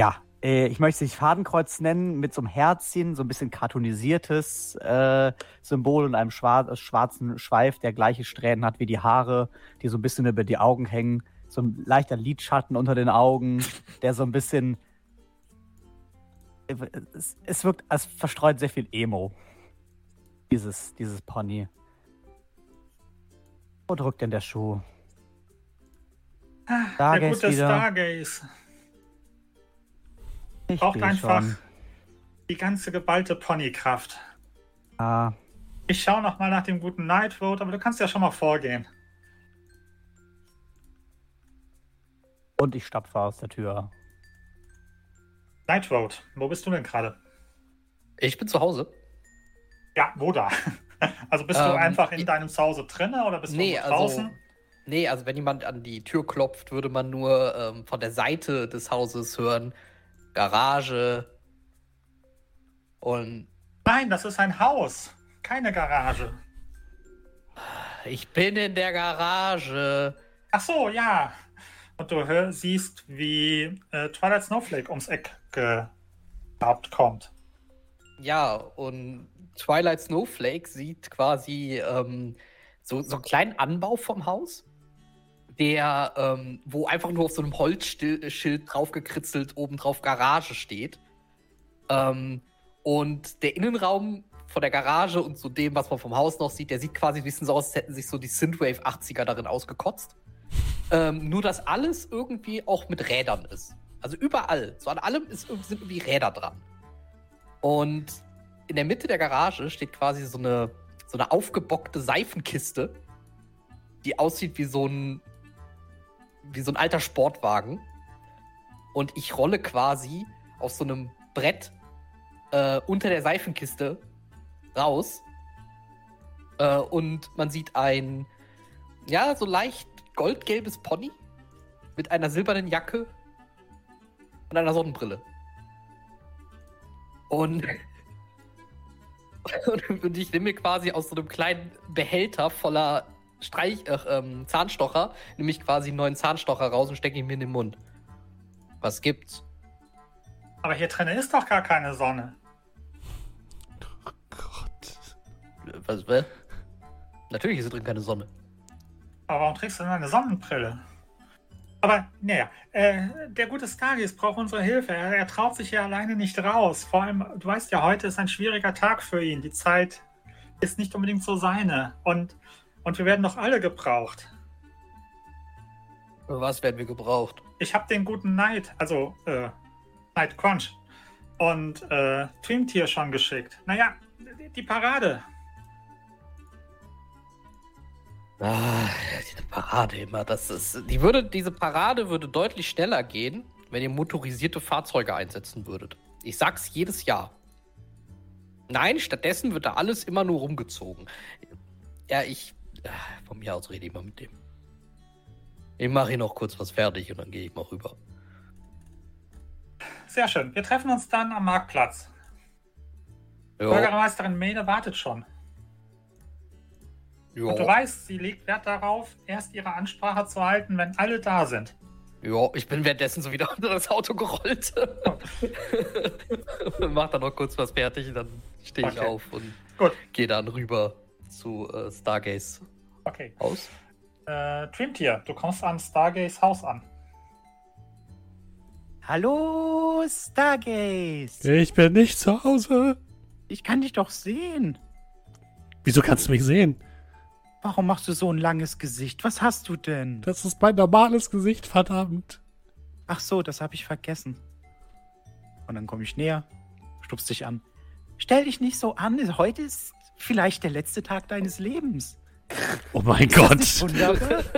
S4: ja, äh, ich möchte es nicht Fadenkreuz nennen, mit so einem Herzchen, so ein bisschen cartoonisiertes äh, Symbol und einem schwar schwarzen Schweif, der gleiche Strähnen hat wie die Haare, die so ein bisschen über die Augen hängen. So ein leichter Lidschatten unter den Augen, der so ein bisschen. Es, es wirkt, es verstreut sehr viel Emo. Dieses, dieses Pony. Wo drückt denn der Schuh?
S3: der
S4: Stargaze
S3: gute
S4: wieder.
S3: Stargaze.
S4: Ich
S3: Braucht einfach
S4: schon.
S3: die ganze geballte Ponykraft.
S4: Ah,
S3: Ich schaue noch mal nach dem guten Nightvote, aber du kannst ja schon mal vorgehen.
S4: und ich stapfe aus der Tür.
S3: Nightvote, wo bist du denn gerade?
S5: Ich bin zu Hause.
S3: Ja, wo da? Also bist du
S5: Ähm,
S3: einfach in
S5: ich-
S3: deinem Zuhause drinne oder bist
S5: Nee,
S3: du
S5: also,
S3: draußen?
S5: nee, also wenn jemand an die Tür klopft, würde man nur ähm, von der Seite des Hauses hören, Garage und
S3: Nein, das ist ein Haus, keine Garage.
S5: ich bin in der Garage.
S3: Ach so, ja. Und du hör, siehst, wie äh, Twilight Snowflake ums Eck gehabt kommt.
S5: Ja, und Twilight Snowflake sieht quasi ähm, so, so einen kleinen Anbau vom Haus, der, ähm, wo einfach nur auf so einem Holzschild draufgekritzelt oben drauf Garage steht. Ähm, und der Innenraum von der Garage und so dem, was man vom Haus noch sieht, der sieht quasi ein bisschen so aus, als hätten sich so die Synthwave 80er darin ausgekotzt. Ähm, nur, dass alles irgendwie auch mit Rädern ist. Also überall. So an allem ist, sind irgendwie Räder dran. Und in der Mitte der Garage steht quasi so eine, so eine aufgebockte Seifenkiste, die aussieht wie so ein wie so ein alter Sportwagen. Und ich rolle quasi aus so einem Brett äh, unter der Seifenkiste raus. Äh, und man sieht ein, ja, so leicht goldgelbes Pony mit einer silbernen Jacke und einer Sonnenbrille. Und, und ich nehme mir quasi aus so einem kleinen Behälter voller Streich, äh, ähm, Zahnstocher, nehme ich quasi einen neuen Zahnstocher raus und stecke ihn mir in den Mund. Was gibt's?
S3: Aber hier drinnen ist doch gar keine Sonne.
S1: Gott.
S5: Was, was? Natürlich ist hier drin keine Sonne.
S3: Aber warum trägst du denn eine Sonnenbrille? Aber, naja, äh, der gute Stargaze braucht unsere Hilfe. Er, er traut sich hier alleine nicht raus. Vor allem, du weißt ja, heute ist ein schwieriger Tag für ihn. Die Zeit ist nicht unbedingt so seine. Und, und wir werden doch alle gebraucht.
S5: Für was werden wir gebraucht?
S3: Ich habe den guten Knight, also äh, Knight Crunch und äh, Twin-Tier schon geschickt. Naja, die- die Parade.
S5: Ah, diese Parade immer, das ist. Die würde, diese Parade würde deutlich schneller gehen, wenn ihr motorisierte Fahrzeuge einsetzen würdet. Ich sag's jedes Jahr. Nein, stattdessen wird da alles immer nur rumgezogen. Ja, ich. Ah, Von mir aus rede ich mal mit dem. Ich mache hier noch kurz was fertig und dann gehe ich mal rüber.
S3: Sehr schön. Wir treffen uns dann am Marktplatz.
S5: Jo,
S3: Bürgermeisterin Mene wartet schon.
S5: jo,
S3: Und du weißt, sie legt Wert darauf, erst ihre Ansprache zu halten, wenn alle da sind.
S5: jo, ich bin währenddessen so wieder unter das Auto gerollt. Mach dann noch kurz was fertig und dann stehe ich
S3: Okay.
S5: auf und gehe dann rüber zu äh, Stargaze
S3: Okay.
S5: Haus.
S3: Äh, Twin-Tier, du kommst an Stargaze Haus an.
S2: Hallo, Stargaze.
S1: Ich bin nicht zu Hause.
S2: Ich kann dich doch sehen.
S1: Wieso kannst du mich sehen?
S2: Warum machst du so ein langes Gesicht? Was hast du denn?
S1: Das ist mein normales Gesicht, verdammt.
S2: Ach so, das habe ich vergessen. Und dann komme ich näher, stupst dich an. Stell dich nicht so an. Heute ist vielleicht der letzte Tag deines Lebens.
S1: Oh mein
S2: Ist
S1: Gott.
S2: Wunderbar.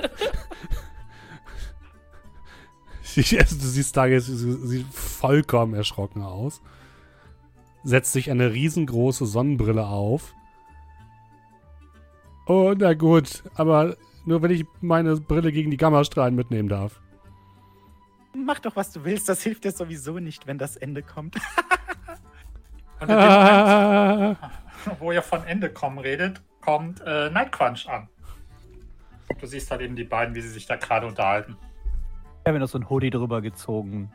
S1: Sie- also Du siehst da jetzt, sie sieht vollkommen erschrocken aus. Setzt sich eine riesengroße Sonnenbrille auf. Oh, na gut, aber nur wenn ich meine Brille gegen die Gammastrahlen mitnehmen darf.
S2: Mach doch, was du willst. Das hilft dir sowieso nicht, wenn das Ende kommt.
S1: Ah,
S3: wo ihr von Ende kommen redet, kommt äh, Nightcrunch an. Und du siehst halt eben die beiden, wie sie sich da gerade unterhalten.
S4: Ich habe mir noch so ein Hoodie drüber gezogen.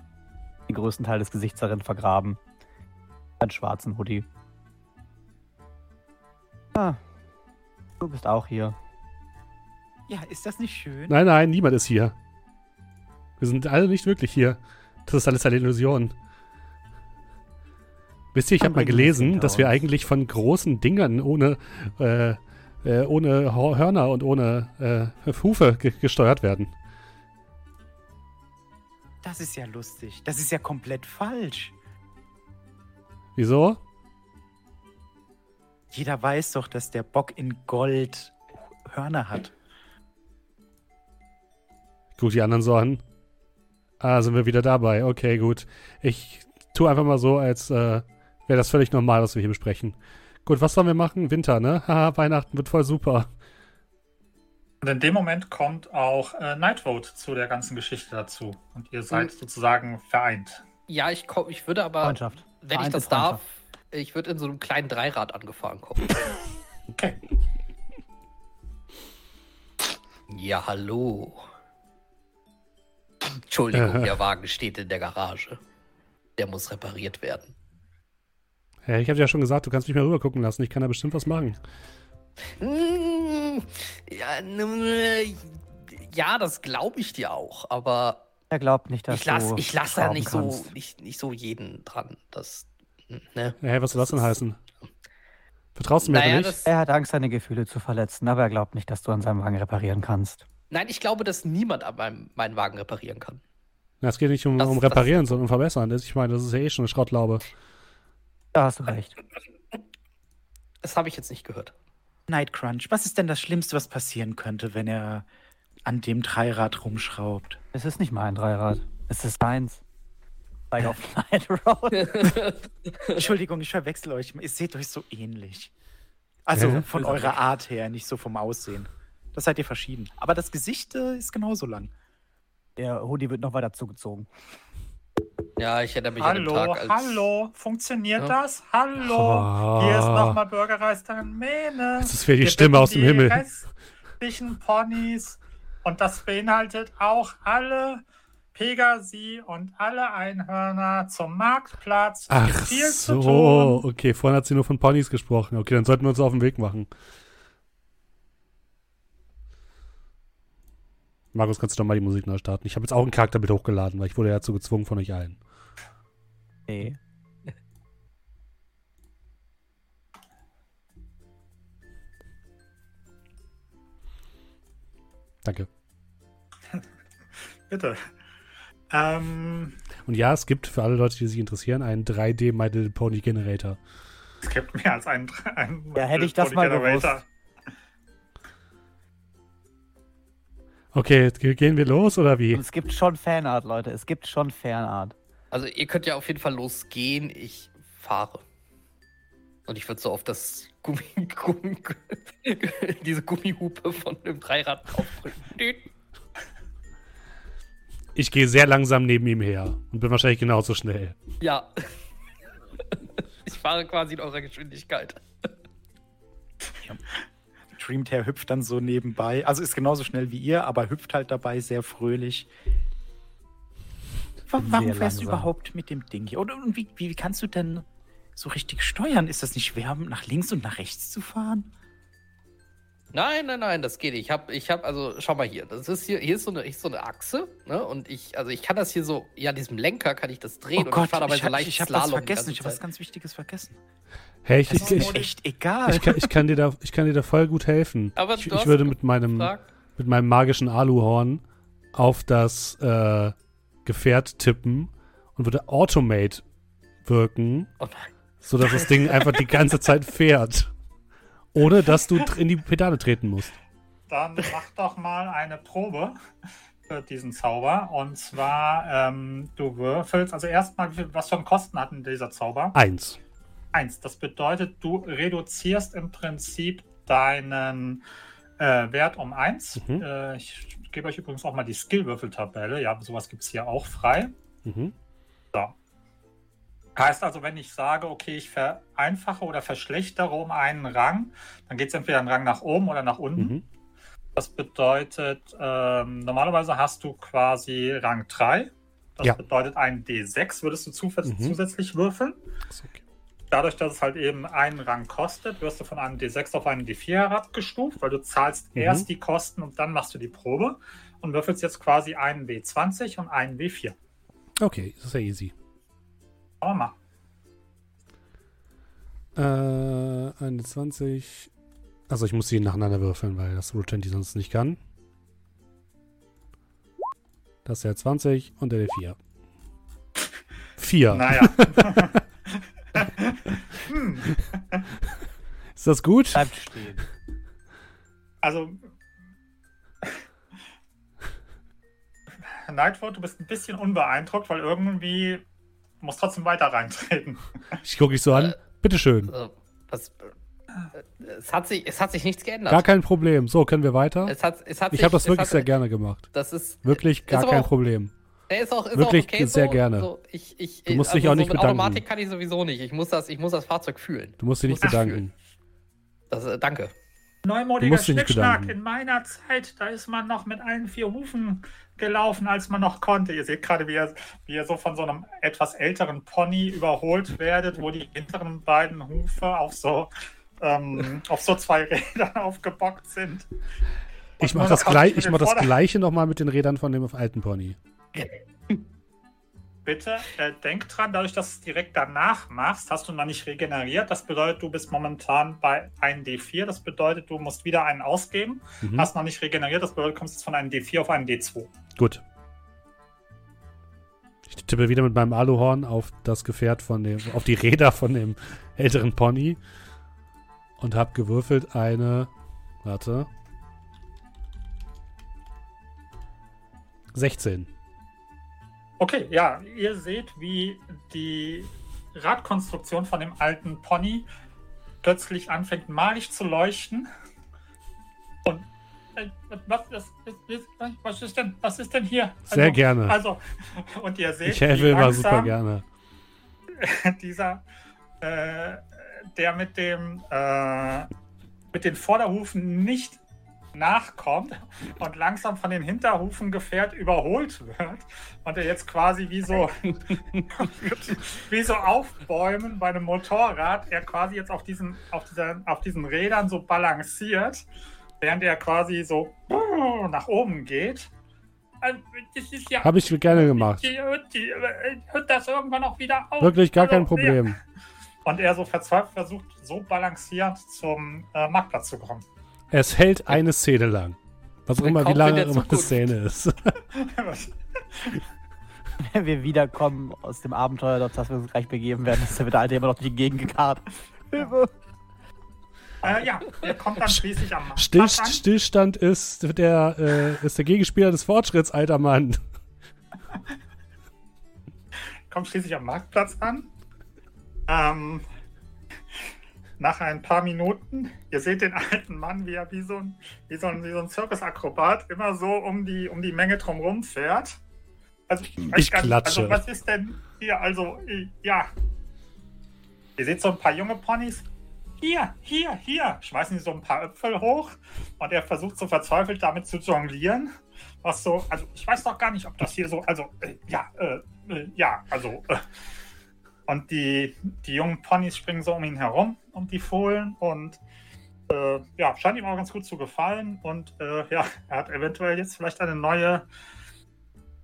S4: Den größten Teil des Gesichts darin vergraben. Einen schwarzen Hoodie. Ah, du bist auch hier.
S2: Ja, ist das nicht schön?
S1: nein, nein, niemand ist hier. Wir sind alle nicht wirklich hier. Das ist alles eine Illusion. Wisst ihr, ich habe mal gelesen, dass wir eigentlich von großen Dingern ohne, äh, äh, ohne Hörner und ohne äh, Hufe ge gesteuert werden.
S2: Das ist ja lustig. Das ist ja komplett falsch.
S1: Wieso?
S2: Jeder weiß doch, dass der Bock in Gold Hörner hat.
S1: Guck die anderen so an. Ah, sind wir wieder dabei. Okay, gut. Ich tue einfach mal so, als äh, wäre das völlig normal, was wir hier besprechen. Gut, was sollen wir machen? Winter, ne? Haha, Weihnachten wird voll super.
S3: Und in dem Moment kommt auch äh, Nightvote zu der ganzen Geschichte dazu. Und ihr seid sozusagen vereint.
S5: Ja, ich komm, ich würde aber,
S4: Freundschaft.
S5: wenn ich
S4: Vereinte
S5: das darf, ich würde in so einem kleinen Dreirad angefahren kommen.
S3: Okay.
S5: ja, hallo. Entschuldigung, der Wagen steht in der Garage. Der muss repariert werden.
S1: Ja, ich habe ja schon gesagt, du kannst mich mal rüber gucken lassen. Ich kann da bestimmt was machen.
S5: Mm, Ja, n- ja das glaube ich dir auch, aber
S4: Er glaubt nicht, dass
S5: ich lasse
S4: du
S5: ich lass da nicht so, nicht, nicht so jeden dran. Das, ne?
S1: Hey, was soll das denn heißen? Vertraust du mir
S5: Naja,
S1: nicht?
S5: das,
S4: Er hat Angst, seine Gefühle zu verletzen, aber er glaubt nicht, dass du an seinem Wagen reparieren kannst.
S5: nein, ich glaube, dass niemand an meinem, meinen Wagen reparieren kann.
S1: Na, es geht nicht um,
S5: das-
S1: um
S5: das-
S1: Reparieren, sondern um Verbessern. Das, ich meine, das ist ja eh schon eine Schrottlaube.
S4: Da hast du recht.
S5: Das habe ich jetzt nicht gehört.
S2: Nightcrunch, was ist denn das Schlimmste, was passieren könnte, wenn er an dem Dreirad rumschraubt?
S4: Es ist nicht mein Dreirad. Es ist deins. Steig auf Night Road.
S2: Entschuldigung, ich verwechsel euch. Ihr seht euch so ähnlich. Also von eurer Art her, nicht so vom Aussehen. Das seid ihr verschieden. Aber das Gesicht äh, ist genauso lang.
S4: Der Hoodie wird noch weiter zugezogen.
S5: Ja, ich erinnere mich an den
S3: Hallo,
S5: Tag, als.
S3: hallo, funktioniert
S5: Ja.
S3: das? Hallo,
S1: Oh.
S3: hier ist nochmal Bürgermeisterin Mene.
S1: Das ist wie die
S3: Wir
S1: Stimme aus dem
S3: die
S1: Himmel.
S3: restlichen Ponys und das beinhaltet auch alle Pegasi und alle Einhörner zum Marktplatz.
S1: Ach
S3: viel
S1: so,
S3: zu tun.
S1: okay, vorhin hat sie nur von Ponys gesprochen. Okay, dann sollten wir uns auf den Weg machen. Markus, kannst du doch mal die Musik neu starten? Ich habe jetzt auch ein Charakterbild hochgeladen, weil ich wurde ja dazu gezwungen von euch allen.
S4: Nee.
S1: Danke.
S3: Bitte. Ähm,
S1: Und ja, es gibt für alle Leute, die sich interessieren, einen 3D My Little Pony Generator.
S3: es gibt mehr als einen. einen
S4: Ja, hätte ich das mal
S3: Generator.
S1: Okay, ge- gehen wir los oder wie?
S4: Und es gibt schon Fanart, Leute. Es gibt schon Fanart.
S5: Also, ihr könnt ja auf jeden Fall losgehen. Ich fahre. Und ich würde so auf das Gummi, Gummi, diese Gummihupe von dem Dreirad aufdrücken. Düt.
S1: Ich gehe sehr langsam neben ihm her und bin wahrscheinlich genauso schnell.
S5: Ja. Ich fahre quasi in eurer Geschwindigkeit.
S2: Dreamtail hüpft dann so nebenbei. Also ist genauso schnell wie ihr, aber hüpft halt dabei sehr fröhlich. Wa- Warum fährst du
S4: langsam.
S2: überhaupt mit dem Ding hier? Und, und wie, wie kannst du denn so richtig steuern? Ist das nicht schwer, nach links und nach rechts zu fahren?
S5: Nein, nein, nein, das geht nicht. Ich habe, ich hab, also schau mal hier. Das ist hier, hier ist so eine, ist so eine Achse, ne? Und ich, also ich kann das hier so, ja, diesem Lenker kann ich das drehen und ich fahre dabei
S2: ich,
S5: so
S2: hab-
S5: leicht
S2: ich habe
S5: die
S2: vergessen. Ich habe was ganz Wichtiges vergessen.
S1: Hey, ich,
S2: Das ist
S1: ich,
S2: mir
S1: ich,
S2: echt egal.
S1: ich, kann, ich, kann dir da, ich kann dir da voll gut helfen.
S5: Aber
S1: ich,
S5: du
S1: ich würde mit meinem,
S5: gefragt.
S1: mit meinem magischen Aluhorn auf das äh, Gefährt tippen und würde Automate wirken,
S5: Oh
S1: sodass das Ding einfach die ganze Zeit fährt. Ohne dass du in die Pedale treten musst.
S3: Dann mach doch mal eine Probe für diesen Zauber. Und zwar, ähm, du würfelst, also erstmal, was für einen Kosten hat denn dieser Zauber?
S1: Eins.
S3: Eins. Das bedeutet, du reduzierst im Prinzip deinen äh, Wert um eins.
S1: Mhm.
S3: Äh, ich gebe euch übrigens auch mal die Skill-Würfeltabelle. Ja, sowas gibt es hier auch frei.
S1: Mhm.
S3: So. Heißt also, wenn ich sage, okay, ich vereinfache oder verschlechtere um einen Rang, dann geht es entweder einen Rang nach oben oder nach unten.
S1: Mhm.
S3: Das bedeutet, ähm, normalerweise hast du quasi Rang 3. Das
S1: Ja.
S3: bedeutet, einen D6 würdest du
S1: Mhm.
S3: zusätzlich würfeln.
S1: Okay.
S3: Dadurch, dass es halt eben einen Rang kostet, wirst du von einem D6 auf einen D4 herabgestuft, weil du zahlst
S1: Mhm.
S3: erst die Kosten und dann machst du die Probe und würfelst jetzt quasi einen W20 und einen W4.
S1: Okay, das ist ja easy.
S3: Schauen wir mal.
S1: Äh, 21. Also ich muss sie nacheinander würfeln, weil das 20 sonst nicht kann. Das ist der 20 und der 4. 4.
S3: Naja. hm.
S1: Ist das gut?
S4: Bleibt stehen.
S3: Also. Nightwood, du bist ein bisschen unbeeindruckt, weil irgendwie muss trotzdem weiter reintreten.
S1: Ich gucke dich so an. Bitteschön.
S5: Also, was, äh, es, hat sich, es hat sich nichts geändert.
S1: Gar kein Problem. So, können wir weiter?
S5: es hat, es hat
S1: Ich habe das wirklich
S5: hat,
S1: sehr gerne gemacht.
S5: Das ist
S1: Wirklich gar
S5: aber
S1: kein
S5: auch-
S1: Problem.
S5: Ist auch, ist
S1: Wirklich
S5: auch okay
S1: sehr
S5: so.
S1: gerne.
S5: So, ich, ich,
S1: Du musst dich
S5: also
S1: auch nicht
S5: so mit
S1: bedanken.
S5: Automatik kann ich sowieso nicht. Ich muss das, ich muss das Fahrzeug fühlen.
S1: Du musst dich nicht bedanken.
S5: Das, äh, danke.
S3: Neumodiger Schnickschnack. In meiner Zeit, da ist man noch mit allen vier Hufen gelaufen, als man noch konnte. Ihr seht gerade, wie ihr, wie ihr so von so einem etwas älteren Pony überholt werdet, wo die hinteren beiden Hufe auf so, ähm, auf so zwei Rädern aufgebockt sind.
S1: Ich
S3: Und
S1: mache
S3: nur
S1: das,
S3: noch
S1: gleich, ich mach das gleiche nochmal mit den Rädern von dem alten Pony.
S3: Bitte äh, denk dran, dadurch, dass du es direkt danach machst, hast du noch nicht regeneriert. Das bedeutet, du bist momentan bei einem D4. Das bedeutet, du musst wieder einen ausgeben.
S1: Mhm.
S3: Hast noch nicht regeneriert. Das bedeutet, du kommst jetzt von einem D4 auf einen D2.
S1: Gut. Ich tippe wieder mit meinem Aluhorn auf das Gefährt von dem, auf die Räder von dem älteren Pony. und habe gewürfelt eine. Warte. 16.
S3: Okay, ja, ihr seht, wie die Radkonstruktion von dem alten Pony plötzlich anfängt malig zu leuchten. Und äh, was, ist, was ist denn, was ist denn hier?
S1: Sehr
S3: also,
S1: gerne.
S3: Also, und ihr seht,
S1: ich helfe immer super gerne.
S3: dieser, äh, der mit dem, äh, mit den Vorderhufen nicht nachkommt und langsam von den Hinterhufen gefährt überholt wird und er jetzt quasi wie so wie so aufbäumen bei einem Motorrad er quasi jetzt auf diesen auf dieser auf diesen Rädern so balanciert während er quasi so nach oben geht Also, das ist ja
S1: Habe ich gerne gemacht.
S3: die, hört das irgendwann auch wieder auf.
S1: Wirklich gar
S3: Also,
S1: kein Problem.
S3: Ja. Und er so verzweifelt versucht, so balancierend zum äh, Marktplatz zu kommen.
S1: Es hält eine Szene lang. Was auch immer, wie lange
S5: der
S1: immer eine. Szene ist.
S4: Wenn wir wiederkommen aus dem Abenteuer, auf das wir uns gleich begeben werden, ist der alte immer noch durch die Gegend gekarrt. Hilfe!
S3: äh, ja, er kommt dann schließlich am
S1: Still,
S3: Marktplatz an.
S1: Stillstand ist der, äh, ist der Gegenspieler des Fortschritts, alter Mann.
S3: kommt schließlich am Marktplatz an. Ähm, nach ein paar Minuten, ihr seht den alten Mann, wie er wie so ein, wie so ein, wie so ein Zirkusakrobat immer so um die, um die Menge drumherum fährt. Also,
S1: Ich
S3: nicht,
S1: klatsche.
S3: Also, was ist denn hier? Also, äh, ja. Ihr seht so ein paar junge Ponys. Hier, hier, hier. Schmeißen sie so ein paar Äpfel hoch und er versucht so verzweifelt damit zu jonglieren. Was so, also ich weiß doch gar nicht, ob das hier so, also äh, ja, äh, äh, ja, also. Äh. Und die, die jungen Ponys springen so um ihn herum, um die Fohlen und äh, ja, scheint ihm auch ganz gut zu gefallen. Und äh, ja, er hat eventuell jetzt vielleicht eine neue,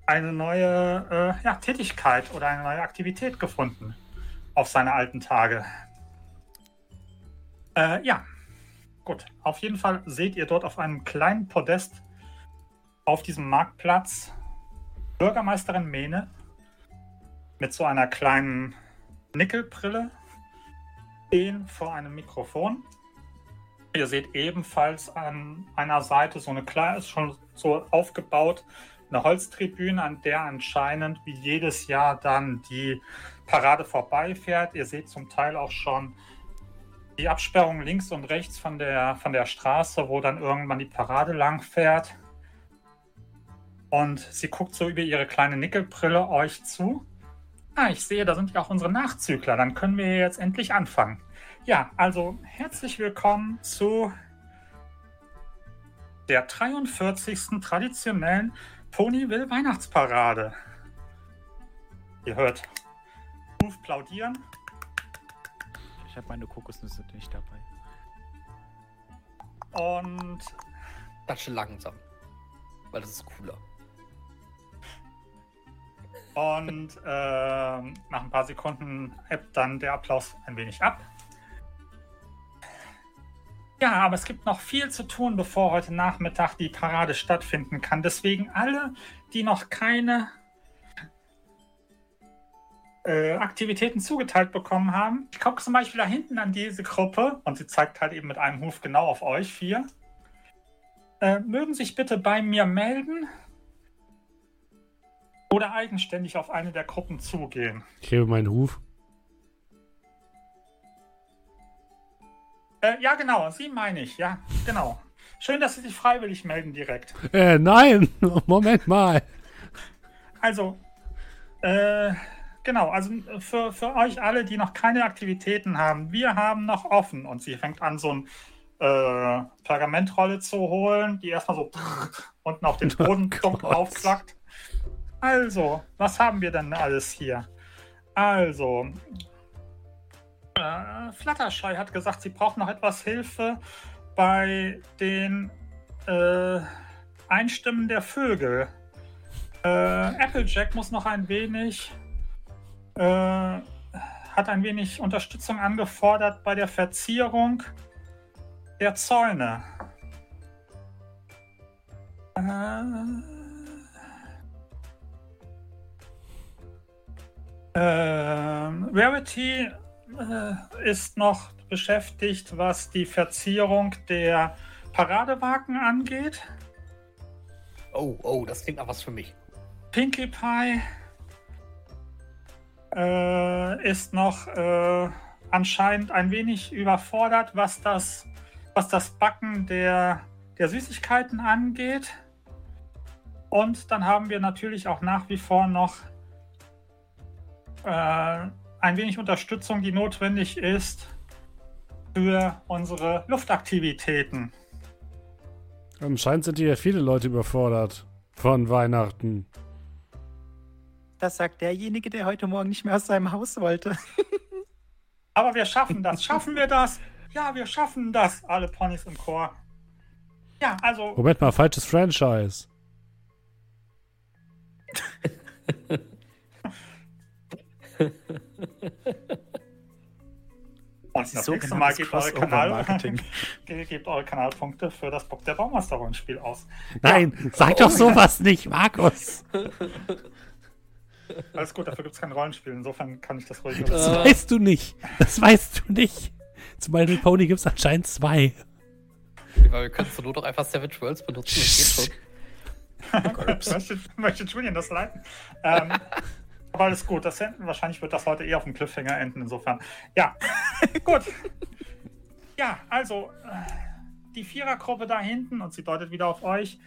S3: eine neue äh, ja, Tätigkeit oder eine neue Aktivität gefunden auf seine alten Tage. Äh, ja, gut. Auf jeden Fall seht ihr dort auf einem kleinen Podest auf diesem Marktplatz Bürgermeisterin Mene mit so einer kleinen Nickelbrille stehen vor einem Mikrofon. Ihr seht ebenfalls an einer Seite so eine kleine, ist schon so aufgebaut, eine Holztribüne, an der anscheinend wie jedes Jahr dann die Parade vorbeifährt. Ihr seht zum Teil auch schon die Absperrung links und rechts von der, von der Straße, wo dann irgendwann die Parade lang fährt. Und sie guckt so über ihre kleine Nickelbrille euch zu. Ah, ich sehe, da sind ja auch unsere Nachzügler. Dann können wir jetzt endlich anfangen. Ja, also herzlich willkommen zu der 43. traditionellen Ponyville Weihnachtsparade. Ihr hört Ruf plaudieren.
S2: Ich habe meine Kokosnüsse nicht dabei.
S3: Und
S5: Klatsche langsam. Weil das ist cooler.
S3: Und ähm, nach ein paar Sekunden ebbt dann der Applaus ein wenig ab. Ja, aber es gibt noch viel zu tun, bevor heute Nachmittag die Parade stattfinden kann. Deswegen alle, die noch keine äh, Aktivitäten zugeteilt bekommen haben. Ich gucke zum Beispiel da hinten an diese Gruppe und sie zeigt halt eben mit einem Huf genau auf euch vier. Äh, mögen sich bitte bei mir melden oder eigenständig auf eine der Gruppen zugehen.
S1: Ich hebe meinen Huf.
S3: Äh, ja, genau, Sie meine ich, ja, genau. Schön, dass Sie sich freiwillig melden direkt.
S1: Äh, nein! Moment mal.
S3: Also, äh, genau, also für, für euch alle, die noch keine Aktivitäten haben, wir haben noch offen und sie fängt an, so ein äh, Pergamentrolle zu holen, die erstmal so unten auf den Boden
S1: Oh
S3: dumpf
S1: Gott.
S3: aufsackt. Also, was haben wir denn alles hier? Also, äh, Fluttershy hat gesagt, sie braucht noch etwas Hilfe bei den äh, Einstimmen der Vögel. Äh, Applejack muss noch ein wenig, äh, hat ein wenig Unterstützung angefordert bei der Verzierung der Zäune. Äh, ähm, Rarity äh, ist noch beschäftigt, was die Verzierung der Paradewagen angeht.
S5: Oh, oh, das klingt nach was für mich.
S3: Pinkie Pie äh, ist noch äh, anscheinend ein wenig überfordert, was das, was das Backen der, der Süßigkeiten angeht. Und dann haben wir natürlich auch nach wie vor noch äh, ein wenig Unterstützung, die notwendig ist für unsere Luftaktivitäten.
S1: Anscheinend sind hier viele Leute überfordert von Weihnachten.
S2: Das sagt derjenige, der heute Morgen nicht mehr aus seinem Haus wollte.
S3: Aber wir schaffen das. Schaffen wir das? Ja, wir schaffen das. Alle Ponys im Chor. Ja, also.
S1: Moment mal, falsches Franchise.
S3: Und das nächste Mal gebt eure, Kanal, gebt eure Kanalpunkte für das Bock der Baumeister-Rollenspiel aus.
S1: Nein, ja. sag doch sowas nicht, Markus.
S3: Alles gut, dafür gibt es kein Rollenspiel. Insofern kann ich das ruhig
S1: Das äh. weißt du nicht. Das weißt du nicht. Zum Beispiel Pony gibt es anscheinend zwei.
S5: Weil wir können zur Not doch einfach Savage Worlds benutzen. Das
S3: geht schon. möchte, möchte Julian das leiten? Ähm, aber alles gut. Das, wahrscheinlich wird das heute eher auf dem Cliffhanger enden. Insofern. Ja, gut. Ja, also die Vierergruppe da hinten und sie deutet wieder auf euch.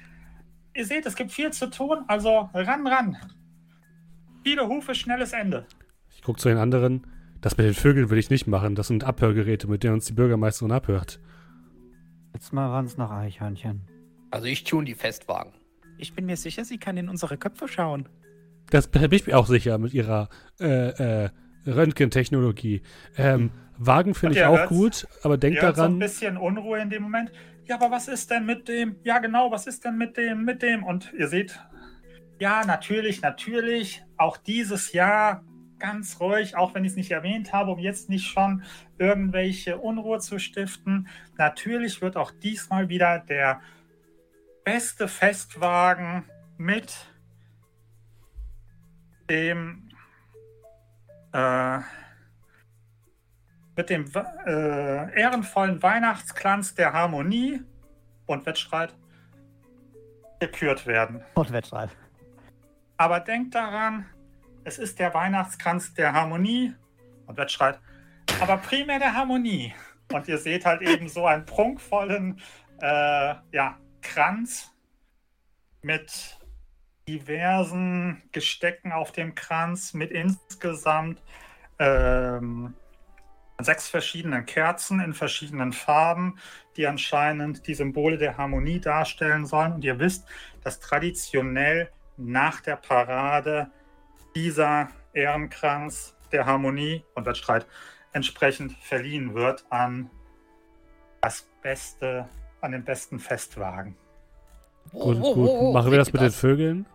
S3: Ihr seht, es gibt viel zu tun. Also ran, ran. Viele Hufe, schnelles Ende.
S1: Ich gucke zu den anderen. Das mit den Vögeln will ich nicht machen. Das sind Abhörgeräte, mit denen uns die Bürgermeisterin abhört.
S4: Jetzt mal waren es noch Eichhörnchen.
S5: Also ich tune die Festwagen.
S2: Ich bin mir sicher, sie kann in unsere Köpfe schauen.
S1: Das bin ich mir auch sicher mit ihrer äh, äh, Röntgentechnologie. Ähm, Wagen finde ich auch gut, aber denkt daran. So ein
S3: bisschen Unruhe in dem Moment. Ja, aber was ist denn mit dem? Ja, genau, was ist denn mit dem, mit dem? Und ihr seht, ja, natürlich, natürlich, auch dieses Jahr ganz ruhig, auch wenn ich es nicht erwähnt habe, um jetzt nicht schon irgendwelche Unruhe zu stiften. Natürlich wird auch diesmal wieder der beste Festwagen mit dem äh, mit dem äh, ehrenvollen Weihnachtskranz der Harmonie und Wettstreit gekürt werden.
S4: Und Wettstreit.
S3: Aber denkt daran, es ist der Weihnachtskranz der Harmonie und Wettstreit, aber primär der Harmonie. Und ihr seht halt eben so einen prunkvollen äh, ja, Kranz mit diversen Gestecken auf dem Kranz mit insgesamt ähm, sechs verschiedenen Kerzen in verschiedenen Farben, die anscheinend die Symbole der Harmonie darstellen sollen. Und ihr wisst, dass traditionell nach der Parade dieser Ehrenkranz der Harmonie und Wettstreit entsprechend verliehen wird an das Beste, an den besten Festwagen.
S1: Gut, gut. Machen wir das mit den Vögeln?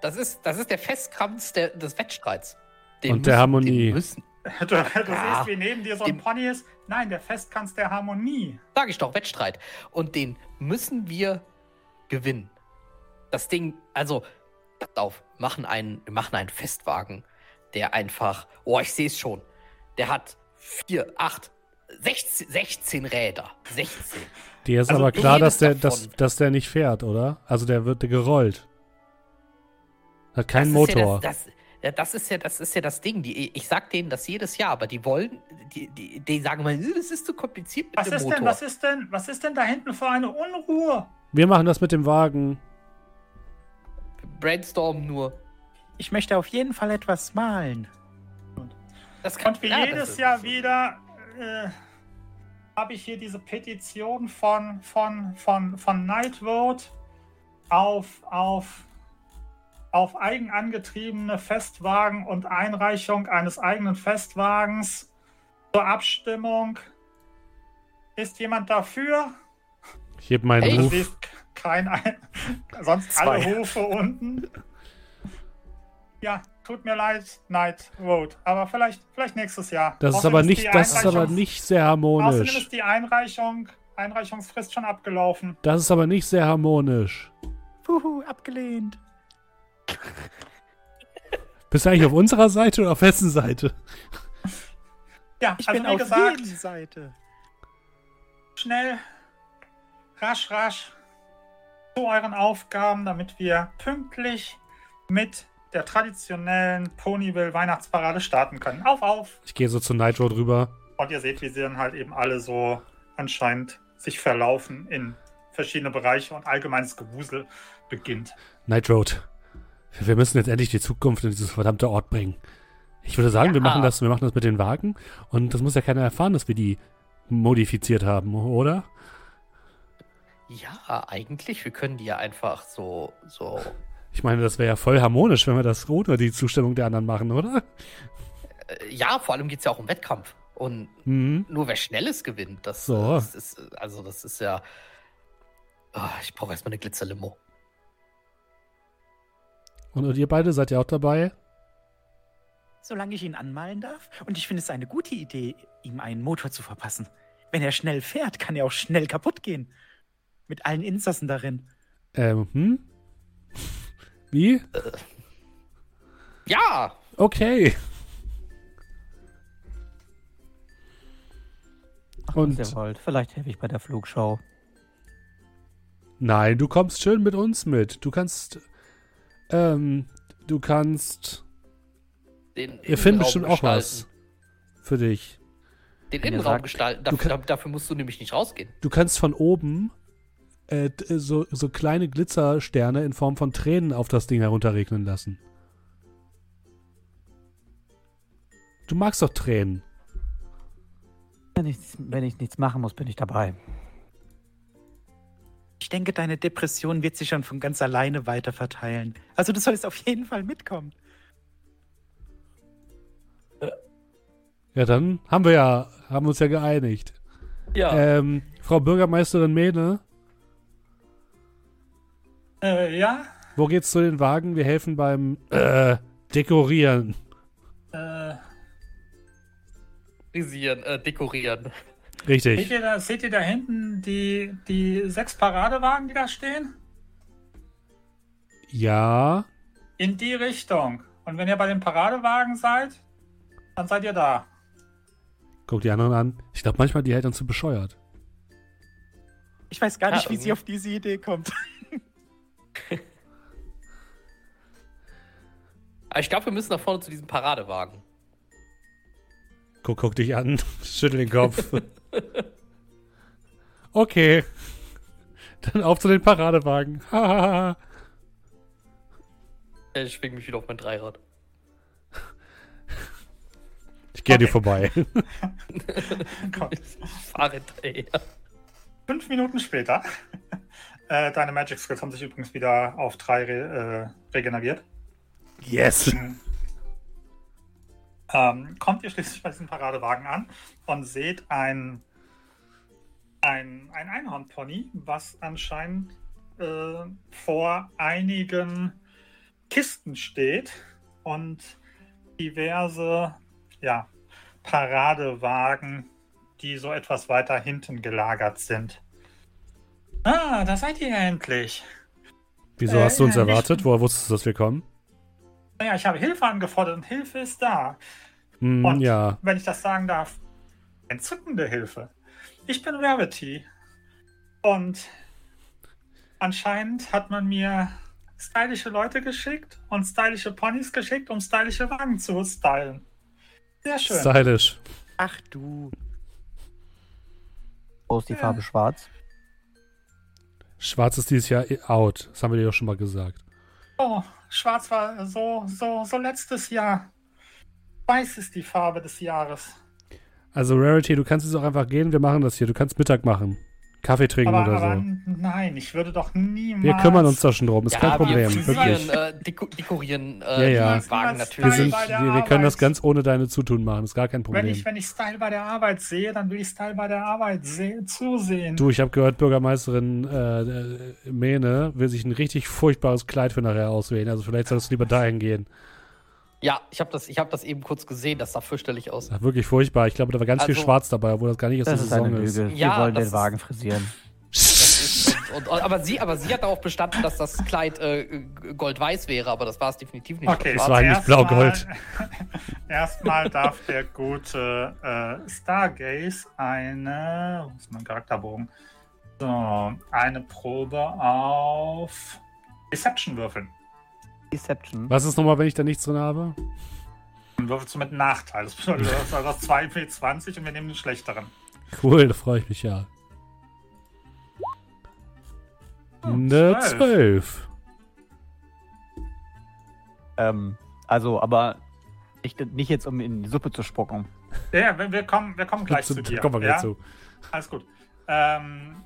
S5: Das ist, das ist der Festkranz der, des Wettstreits.
S1: Den und müssen, der Harmonie. Müssen,
S3: du, du ja, siehst, wie neben dir so ein Pony ist. Nein, der Festkranz der Harmonie.
S5: Sag ich doch, Wettstreit. Und den müssen wir gewinnen. Das Ding, also, pass auf, machen einen, wir machen einen Festwagen, der einfach, oh, ich sehe es schon. Der hat vier, acht, 16, 16 Räder. 16.
S1: Dir ist also aber klar, dass der, dass, dass der nicht fährt, oder? Also der wird gerollt. Hat keinen Motor.
S5: Ja das, das, das, ist ja, das ist ja das Ding. Die, ich sag denen das jedes Jahr, aber die wollen, die, die, die sagen mal, das ist zu kompliziert mit
S3: was
S5: dem
S3: ist
S5: Motor.
S3: Denn, was ist denn, was ist denn da hinten für eine Unruhe?
S1: Wir machen das mit dem Wagen.
S5: Brainstorm nur.
S2: Ich möchte auf jeden Fall etwas malen.
S3: Das kann, Und wie ja, jedes Jahr wieder äh, habe ich hier diese Petition von, von, von, von Nightvote auf, auf auf eigenangetriebene Festwagen und Einreichung eines eigenen Festwagens zur Abstimmung. Ist jemand dafür?
S1: Ich heb meinen hey. Ruf.
S3: Kein ein sonst Zwei. alle Hufe unten. Ja, tut mir leid, Night Road. Aber vielleicht, vielleicht nächstes Jahr.
S1: Das ist aber nicht, das ist aber nicht sehr harmonisch. Außerdem
S3: ist die Einreichung, Einreichungsfrist schon abgelaufen.
S1: Das ist aber nicht sehr harmonisch.
S2: Puhu, abgelehnt.
S1: Bist du eigentlich auf unserer Seite oder auf wessen Seite?
S3: Ja,
S2: ich also bin auf gesagt, Seite.
S3: schnell, rasch, rasch zu euren Aufgaben, damit wir pünktlich mit der traditionellen Ponyville Weihnachtsparade starten können. Auf, auf!
S1: Ich gehe so zu Nitro drüber.
S3: Und ihr seht, wie sie dann halt eben alle so anscheinend sich verlaufen in verschiedene Bereiche und allgemeines Gewusel beginnt.
S1: Night Road. Wir müssen jetzt endlich die Zukunft in dieses verdammte Ort bringen. Ich würde sagen, wir
S5: Ja.
S1: machen das, wir machen das mit den Wagen und das muss ja keiner erfahren, dass wir die modifiziert haben, oder?
S5: Ja, eigentlich, wir können die ja einfach so, so.
S1: Ich meine, das wäre ja voll harmonisch, wenn wir das ohne die Zustimmung der anderen machen, oder?
S5: Äh, ja, vor allem geht es ja auch um Wettkampf. Und
S1: Mhm.
S5: nur wer Schnelles gewinnt, das,
S1: So.
S5: das ist, also das ist ja. Ah, ich brauche erstmal eine Glitzerlimo.
S1: Und, ihr beide seid ja auch dabei?
S2: Solange ich ihn anmalen darf. Und ich finde es eine gute Idee, ihm einen Motor zu verpassen. Wenn er schnell fährt, kann er auch schnell kaputt gehen. Mit allen Insassen darin.
S1: Ähm, hm? Wie?
S5: Ja!
S1: Okay.
S4: Ach,
S1: Und-
S4: was ihr wollt. Vielleicht helfe ich bei der Flugshow.
S1: Nein, du kommst schön mit uns mit. Du kannst, ähm, du kannst,
S5: Den
S1: finden
S5: Innenraum
S1: bestimmt auch was
S5: gestalten.
S1: für dich.
S5: Den
S4: Wenn ihr
S5: Innenraum
S4: sagt,
S5: gestalten. Dafür,
S1: kann-
S5: dafür musst du nämlich nicht rausgehen.
S1: Du kannst von oben äh, d- so, so kleine Glitzersterne in Form von Tränen auf das Ding herunterregnen lassen. Du magst doch Tränen.
S4: Wenn ich, wenn ich nichts machen muss, bin ich dabei.
S2: Ich denke, deine Depression wird sich schon von ganz alleine weiter verteilen. Also du sollst auf jeden Fall mitkommen.
S1: Ja, dann haben wir ja, haben uns ja geeinigt.
S5: Ja.
S1: Ähm, Frau Bürgermeisterin Mene,
S3: Äh, ja,
S1: wo geht's zu den Wagen? Wir helfen beim äh, Dekorieren.
S3: äh,
S5: Frisieren, äh, dekorieren.
S3: Seht,
S1: Richtig.
S3: ihr da, seht ihr da hinten die, die sechs Paradewagen, die da stehen?
S1: Ja.
S3: In die Richtung. Und wenn ihr bei den Paradewagen seid, dann seid ihr da.
S1: Guck die anderen an. Ich glaube, manchmal die Eltern zu bescheuert.
S2: Ich weiß gar
S5: Ja,
S2: nicht, wie
S5: irgendwie.
S2: sie auf diese Idee kommt.
S5: Aber ich glaube, wir müssen nach vorne zu diesem Paradewagen.
S1: Guck, guck dich an, schüttel den Kopf. okay. Dann auf zu den Paradewagen.
S5: Ich schwing mich wieder auf mein Dreirad.
S1: ich gehe dir
S3: Okay.
S1: vorbei.
S3: Komm.
S5: Fahrrad, ey.
S3: Fünf Minuten später. Äh, deine Magic Skills haben sich übrigens wieder auf drei re äh, regeneriert.
S1: Yes.
S3: Ähm, kommt ihr schließlich bei diesem Paradewagen an und seht ein, ein, ein Einhornpony, was anscheinend äh, vor einigen Kisten steht und diverse ja, Paradewagen, die so etwas weiter hinten gelagert sind. Ah, da seid ihr endlich.
S1: Wieso
S3: Äh,
S1: hast du uns
S3: nicht-
S1: erwartet? Woher wusstest du, dass wir kommen?
S3: Naja, ich habe Hilfe angefordert und Hilfe ist da.
S1: Hm,
S3: Und
S1: ja.
S3: wenn ich das sagen darf, entzückende Hilfe. Ich bin Rarity. Und anscheinend hat man mir stylische Leute geschickt und stylische Ponys geschickt, um stylische Wagen zu stylen. Sehr schön.
S1: Stylisch.
S2: Ach du.
S4: Wo ist die
S3: Ja.
S4: Farbe schwarz?
S1: Schwarz ist dieses Jahr out. Das haben wir dir doch schon mal gesagt.
S3: Oh, schwarz war so, so, so letztes Jahr. Weiß ist die Farbe des Jahres.
S1: Also Rarity, du kannst jetzt auch einfach gehen. Wir machen das hier. Du kannst Mittag machen. Kaffee trinken
S3: Aber,
S1: oder
S3: aber
S1: so.
S3: nein, ich würde doch niemals.
S1: Wir kümmern uns da schon drum. Ist kein
S5: wir
S1: Problem.
S5: frisieren,
S1: Wirklich.
S5: äh, deko dekorieren
S1: Ja,
S5: äh,
S1: ja.
S5: die Wagen
S1: Wir,
S5: natürlich.
S1: sind,
S3: bei der
S1: wir, wir können das ganz ohne deine Zutun machen. Ist gar kein
S3: Wenn
S1: Problem.
S3: ich, wenn ich Style bei der Arbeit sehe, dann will ich Style bei der Arbeit se zusehen.
S1: Du, ich habe gehört, Bürgermeisterin äh, äh, Mene will sich ein richtig furchtbares Kleid für nachher auswählen. Also vielleicht solltest du lieber dahin gehen.
S5: Ja, ich habe das, ich hab das eben kurz gesehen, das sah fürchterlich aus.
S1: War wirklich furchtbar. Ich glaube, da war ganz viel
S5: Also-
S1: Schwarz dabei, obwohl das gar nicht erst
S4: Das ist eine
S1: Saison ist.
S4: Lüge.
S5: Ja,
S4: Wir wollen den
S5: ist-
S4: Wagen frisieren.
S5: Ist, und, aber, sie, aber sie hat darauf bestanden, dass das Kleid äh, goldweiß wäre, aber das war es definitiv nicht.
S3: Okay,
S1: Es war eigentlich
S3: erstmal-
S1: blau-gold.
S3: Erstmal darf der gute äh, Stargaze eine. Wo ist mein Charakterbogen? So, eine Probe auf Deception würfeln.
S4: Deception.
S1: Was ist nochmal, wenn ich da nichts drin habe?
S3: Dann würfelst du mit Nachteil. Das bedeutet, du hast also 2 W20 und wir nehmen den schlechteren.
S1: Cool, da freue ich mich ja. Eine
S3: zwölf.
S1: 12.
S4: Ähm, also, aber nicht, nicht jetzt, um in die Suppe zu spucken.
S3: Ja, wir, wir, kommen, wir kommen gleich zu
S1: Da
S3: dir.
S1: kommen wir
S3: ja?
S1: gleich zu.
S3: Alles gut. Ähm,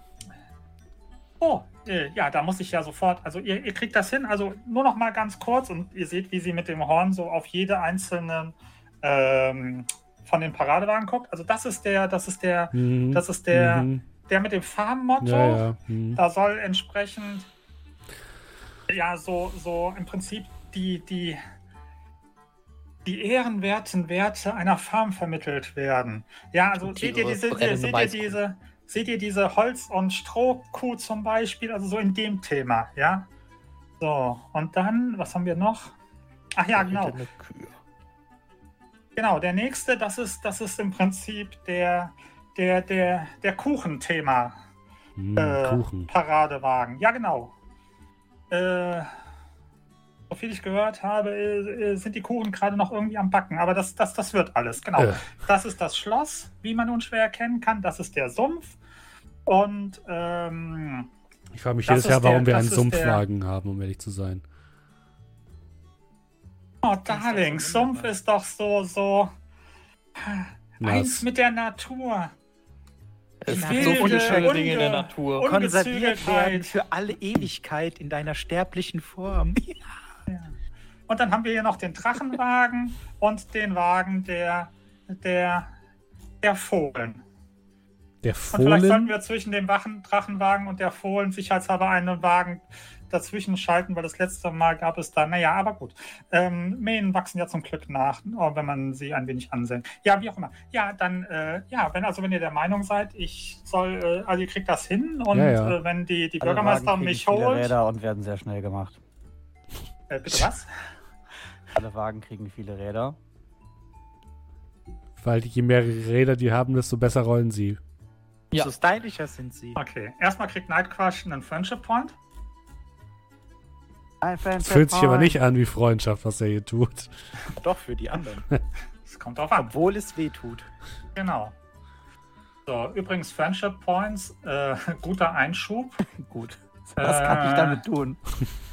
S3: oh, äh, ja, da muss ich ja sofort. Also ihr, ihr kriegt das hin. Also nur noch mal ganz kurz und ihr seht, wie sie mit dem Horn so auf jede einzelne ähm, von den Paradewagen guckt. Also das ist der, das ist der,
S1: Mhm.
S3: das ist der,
S1: Mhm.
S3: der mit dem Farbenmotto.
S1: Ja, ja. Mhm.
S3: Da soll entsprechend ja so, so im Prinzip die, die, die ehrenwerten Werte einer Farm vermittelt werden. Ja, also
S5: Okay,
S3: seht ihr diese, seht ihr diese, seht ihr diese Holz- und Strohkuh zum Beispiel, also so in dem Thema, ja. So, und dann, was haben wir noch? Ach ja, genau. Genau, der nächste, das ist, das ist im Prinzip der, der, der, der Kuchenthema.
S1: Mhm,
S3: Äh,
S1: Kuchen.
S3: Paradewagen. Ja, genau. Äh, so viel ich gehört habe, äh, äh, sind die Kuchen gerade noch irgendwie am Backen. Aber das, das, das wird alles. Genau.
S1: Äh.
S3: Das ist das Schloss, wie man unschwer erkennen kann. Das ist der Sumpf. Und ähm,
S1: Ich frage mich jedes Jahr, warum
S3: der-
S1: wir einen Sumpfwagen haben, um ehrlich zu sein.
S3: oh, Darling, Sumpf
S2: wunderbar.
S3: ist doch so, so eins
S1: Nass.
S3: mit der Natur.
S5: Es gibt so viele schöne Dinge in der Natur.
S2: Konserviert werden für alle Ewigkeit in deiner sterblichen Form.
S3: Und dann haben wir hier noch den Drachenwagen und den Wagen der, der, der Fohlen.
S1: Der
S3: Und vielleicht sollten
S1: Fohlen?
S3: wir zwischen dem Wachen, Drachenwagen und der Fohlen sicherheitshalber einen Wagen dazwischen schalten, weil das letzte Mal gab es da, naja, aber gut. Ähm, Mähen wachsen ja zum Glück nach, oh, wenn man sie ein wenig ansehen. Ja, wie auch immer. Ja, dann, äh, ja, wenn, also wenn ihr der Meinung seid, ich soll, äh, also ihr kriegt das hin und
S1: Ja, ja.
S3: Äh, wenn die, die
S4: Alle
S3: Bürgermeisterin
S4: Wagen kriegen
S3: mich
S4: viele
S3: holt.
S4: Räder und werden sehr schnell gemacht.
S3: Äh, bitte was?
S4: Alle Wagen kriegen viele Räder.
S1: Weil je mehr Räder die haben, desto besser rollen sie.
S5: Ja.
S2: So stylischer sind sie.
S3: Okay, erstmal kriegt Nightcrush einen Friendship Point.
S4: Ein
S1: Es fühlt sich aber nicht an wie Freundschaft, was er hier tut.
S2: Doch, für die anderen.
S3: Das kommt drauf an.
S2: Obwohl es weh tut.
S3: Genau. So, übrigens Friendship Points, äh, guter Einschub.
S4: Gut. Was kann ich
S3: Äh,
S4: damit tun?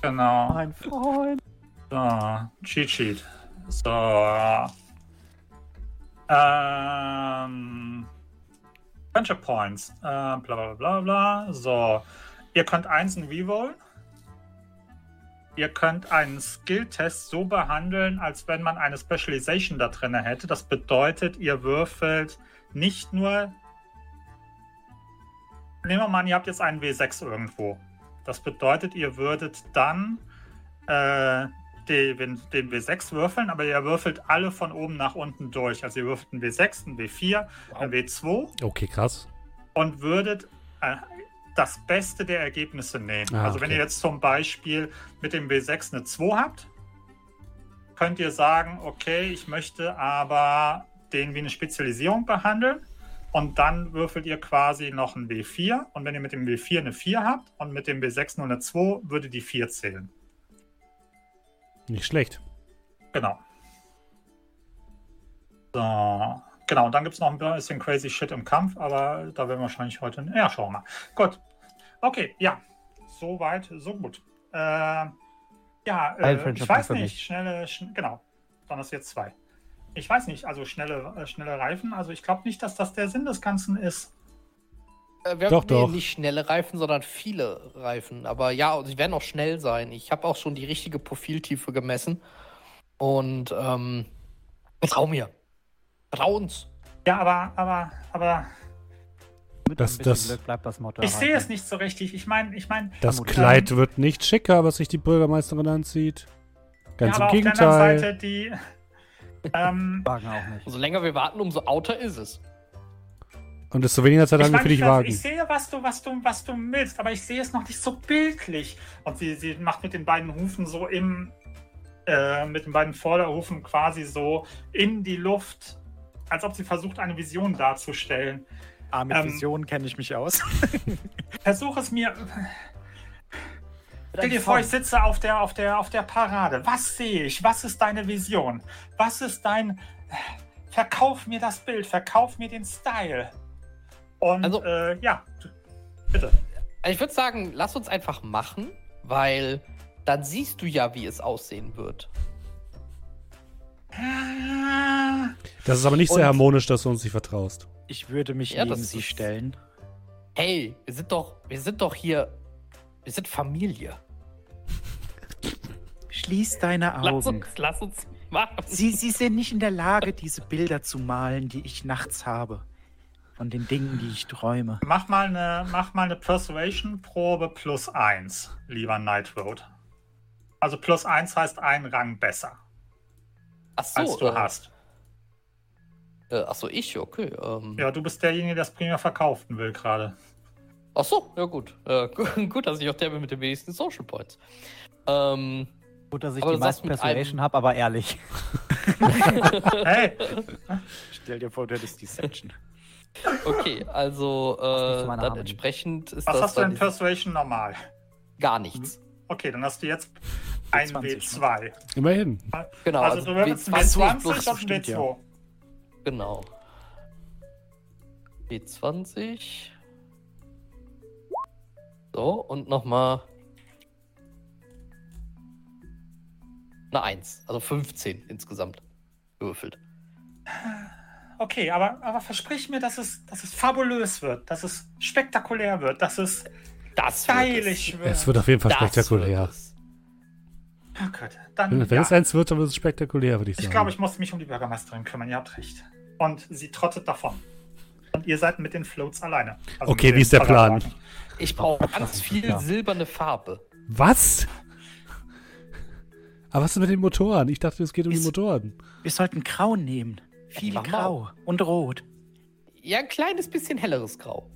S3: Genau.
S4: Mein Freund.
S3: So, Cheat Sheet. So. Ähm, Friendship Points. Äh, bla bla bla bla. So. Ihr könnt Einsen rerollen. Ihr könnt einen Skill-Test so behandeln, als wenn man eine Specialization da drin hätte. Das bedeutet, ihr würfelt nicht nur. Nehmen wir mal an, ihr habt jetzt einen W6 irgendwo. Das bedeutet, ihr würdet dann äh, den, den W6 würfeln, aber ihr würfelt alle von oben nach unten durch. Also ihr würfelt einen W6, einen W4, einen W2
S1: Okay, krass.
S3: und würdet äh, das Beste der Ergebnisse nehmen.
S1: Ah,
S3: also wenn
S1: okay.
S3: ihr jetzt zum Beispiel mit dem W6 eine 2 habt, könnt ihr sagen, okay, ich möchte aber den wie eine Spezialisierung behandeln. Und dann würfelt ihr quasi noch ein W4. Und wenn ihr mit dem W4 eine 4 habt und mit dem W6 nur eine 2, würde die 4 zählen.
S1: Nicht schlecht.
S3: Genau. So, genau, und dann gibt es noch ein bisschen crazy shit im Kampf, aber da werden wir wahrscheinlich heute. Ja, schauen wir mal. Gut. Okay, ja. So weit, so gut. Äh, ja, äh, ich weiß nicht, schnelle, schn genau. Dann ist jetzt zwei. Ich weiß nicht, also schnelle, äh, schnelle Reifen. Also ich glaube nicht, dass das der Sinn des Ganzen ist.
S5: Äh, wir
S1: Doch,
S5: haben nee,
S1: doch.
S5: nicht schnelle Reifen, sondern viele Reifen. Aber ja, sie werden auch schnell sein. Ich habe auch schon die richtige Profiltiefe gemessen. Und ähm, vertrau mir. Vertrau uns.
S3: Ja, aber, aber, aber
S4: Mit
S1: Das-
S4: ein bisschen
S1: das-
S4: Glück bleibt das Motto.
S3: ich sehe es nicht so richtig. Ich meine, ich meine,
S1: Das. Kleid wird nicht schicker, was sich die Bürgermeisterin anzieht. Ganz
S3: ja, aber
S1: im
S3: auf der anderen
S1: Gegenteil.
S3: Seite die. Ähm,
S4: Wagen auch nicht.
S5: Umso länger wir warten, umso outer ist es.
S1: Und desto weniger Zeit haben wir für dich wagen.
S3: ich sehe, was du, was, du, was du willst, aber ich sehe es noch nicht so bildlich. Und sie, sie macht mit den beiden Hufen so im, äh, mit den beiden Vorderhufen quasi so in die Luft, als ob sie versucht, eine Vision darzustellen.
S2: Ah, mit
S3: Ähm,
S2: Visionen kenne ich mich aus.
S3: Versuch es mir. Stell dir vor, ich sitze auf der, auf, der, auf der Parade. Was sehe ich? Was ist deine Vision? Was ist dein. Verkauf mir das Bild, verkauf mir den Style. Und
S5: Also-
S3: äh, ja, bitte.
S5: Also ich würde sagen, lass uns einfach machen, weil dann siehst du ja, wie es aussehen wird.
S1: Das ist aber nicht sehr
S5: Und-
S1: harmonisch, dass du uns nicht vertraust.
S2: Ich würde mich
S5: Ja,
S2: neben sie stellen.
S5: Hey, wir sind doch, wir sind doch hier, wir sind Familie.
S2: Schließ deine
S5: Lass
S2: Augen.
S5: uns, lass uns machen.
S2: Sie, sie sind nicht in der Lage, diese Bilder zu malen, die ich nachts habe. Von den Dingen, die ich träume.
S3: mach, mal eine, mach mal eine Persuasion-Probe plus 1, lieber Night Road. Also plus 1 heißt ein Rang besser,
S5: Ach so,
S3: als du
S5: äh,
S3: hast.
S5: Äh, ach so, ich, okay. Ähm,
S3: Ja, du bist derjenige, der es primär verkaufen will gerade.
S5: Ach so, ja gut. Äh, gu- gut, dass ich auch der bin mit den wenigsten Social Points. Ähm,
S4: Gut, dass ich die meisten Persuasion habe, aber ehrlich.
S3: Hey,
S2: Stell dir vor, du hättest Deception.
S5: Okay, also äh, dann entsprechend ist
S3: was
S5: das
S3: hast du in Persuasion normal?
S5: gar nichts.
S3: Okay, dann hast du jetzt ein
S2: 20,
S3: W2.
S1: Immerhin.
S5: Genau,
S3: also,
S5: also
S3: du würfelst ein
S5: W20
S3: W20
S5: plus-
S3: und ein
S2: stimmt, ja.
S3: W2.
S5: Genau. W20. So, und nochmal eine 1. Also 15 insgesamt gewürfelt.
S3: Okay, aber, aber versprich mir, dass es, dass es fabulös wird, dass es spektakulär wird, dass es
S5: Das wird
S3: stylisch wird.
S1: Es wird auf jeden Fall
S5: Das
S1: spektakulär.
S5: wird es.
S3: Oh Gott, dann,
S1: Wenn, wenn
S3: ja.
S1: es eins wird, dann wird es spektakulär, würde ich sagen.
S3: Ich glaube, ich muss mich um die Bürgermeisterin kümmern, ihr habt recht. Und sie trottet davon. Und ihr seid mit den Floats alleine. Also
S1: Okay, wie ist der Plan?
S3: Fahrradwagen.
S5: Ich brauche ganz viel
S4: Ja.
S5: silberne Farbe.
S1: Was? Aber was ist mit den Motoren? Ich dachte, es geht um die
S2: Ist-
S1: Motoren.
S2: Wir sollten Grau nehmen. Viel
S5: Mach mal.
S2: Grau und Rot.
S5: Ja, ein kleines bisschen helleres Grau.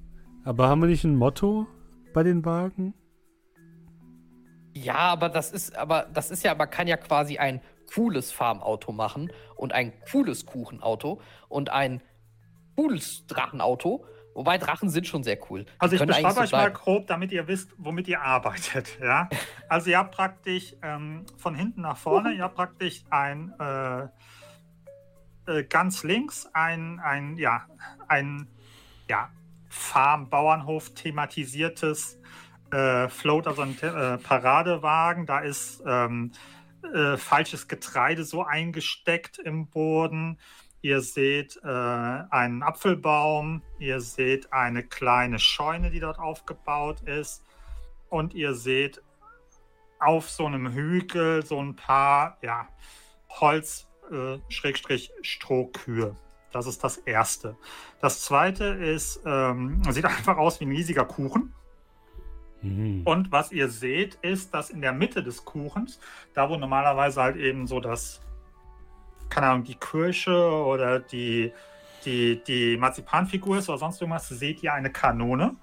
S1: Aber haben wir nicht ein Motto bei den Wagen?
S5: Ja, aber das ist, aber das ist ja, man kann ja quasi ein cooles Farmauto machen und ein cooles Kuchenauto und ein cooles Drachenauto. Wobei Drachen sind schon sehr cool. Die
S3: Also ich beschreibe euch
S5: so
S3: mal
S5: bleiben.
S3: grob, damit ihr wisst, womit ihr arbeitet. Ja? Also ihr habt praktisch ähm, von hinten nach vorne, ihr habt praktisch ein äh, äh, ganz links ein, ein, ja, ein ja, Farm, Bauernhof thematisiertes äh, Float, also ein äh, Paradewagen. Da ist ähm, äh, falsches Getreide so eingesteckt im Boden. Ihr seht äh, einen Apfelbaum, ihr seht eine kleine Scheune, die dort aufgebaut ist. Und ihr seht auf so einem Hügel so ein paar ja, Holz, äh, Schrägstrich Strohkühe. Das ist das erste. Das zweite ist, ähm, sieht einfach aus wie ein riesiger Kuchen.
S1: Mhm.
S3: Und was ihr seht, ist, dass in der Mitte des Kuchens, da wo normalerweise halt eben so das, keine Ahnung, die Kirsche oder die, die, die Marzipanfigur ist oder sonst irgendwas, seht ihr eine Kanone.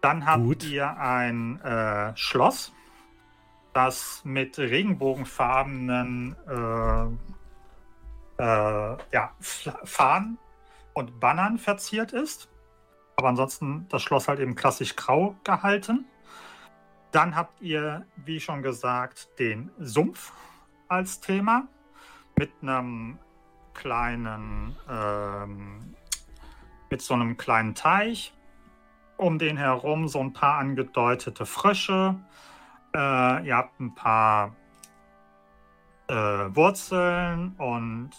S3: Dann habt
S1: Gut.
S3: ihr ein äh, Schloss, das mit regenbogenfarbenen äh, äh, ja, Fahnen und Bannern verziert ist. Aber ansonsten das Schloss halt eben klassisch grau gehalten. Dann habt ihr, wie schon gesagt, den Sumpf als Thema mit einem kleinen, ähm, mit so einem kleinen Teich. Um den herum so ein paar angedeutete Frösche. Äh, ihr habt ein paar äh, Wurzeln und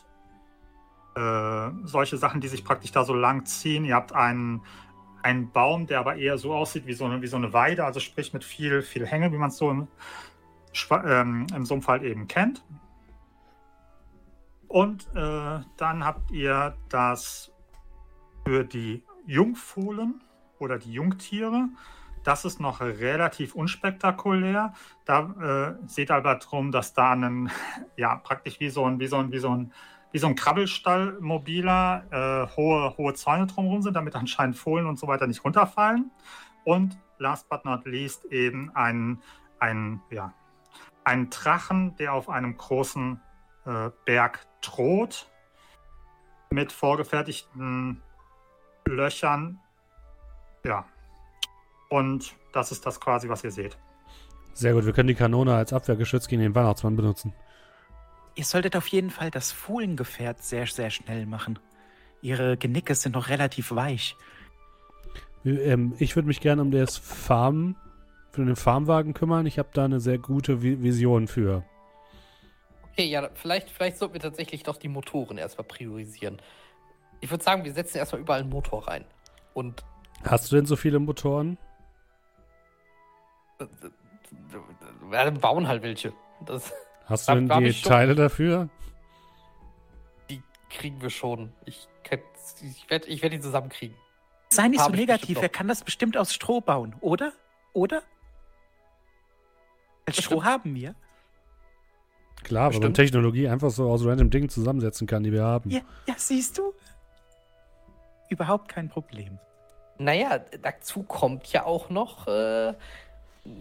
S3: äh, solche Sachen, die sich praktisch da so lang ziehen. Ihr habt einen, einen Baum, der aber eher so aussieht wie so eine, wie so eine Weide, also sprich mit viel, viel Hänge, wie man es so im, ähm, im Sumpf halt eben kennt. Und äh, dann habt ihr das für die Jungfohlen oder die Jungtiere. Das ist noch relativ unspektakulär. Da äh, seht aber drum, dass da ein, ja, praktisch wie so ein, wie so ein, wie so ein wie so ein Krabbelstall mobiler äh, hohe, hohe Zäune drumherum sind, damit anscheinend Fohlen und so weiter nicht runterfallen. Und last but not least eben ein, ein, ja, ein Drachen, der auf einem großen äh, Berg droht, mit vorgefertigten Löchern. Ja. Und das ist das quasi, was ihr seht.
S1: Sehr gut, wir können die Kanone als Abwehrgeschütz gegen den Weihnachtsmann benutzen.
S2: Ihr solltet auf jeden Fall das Fohlengefährt sehr, sehr schnell machen. Ihre Genicke sind noch relativ weich.
S1: Ähm, ich würde mich gerne um das Farm, für den Farmwagen kümmern. Ich habe da eine sehr gute Vi Vision für.
S5: Okay, ja, vielleicht, vielleicht sollten wir tatsächlich doch die Motoren erstmal priorisieren. Ich würde sagen, wir setzen erstmal überall einen Motor rein. Und
S1: Hast du denn so viele Motoren?
S5: Wir bauen halt welche. Das,
S1: Hast du denn die. Teile dafür?
S5: die kriegen wir schon. Ich, ich werde ich werd die zusammenkriegen.
S2: Sei nicht so
S5: Hab
S2: negativ, er kann das bestimmt aus Stroh bauen, oder? Oder? Weil Stroh
S5: Bestimmt.
S2: haben wir.
S1: Klar, wenn
S5: Bestimmt.
S1: Technologie einfach so aus random Dingen zusammensetzen kann, die wir haben.
S2: Ja, ja, siehst du? Überhaupt kein Problem.
S5: Naja, dazu kommt ja auch noch äh,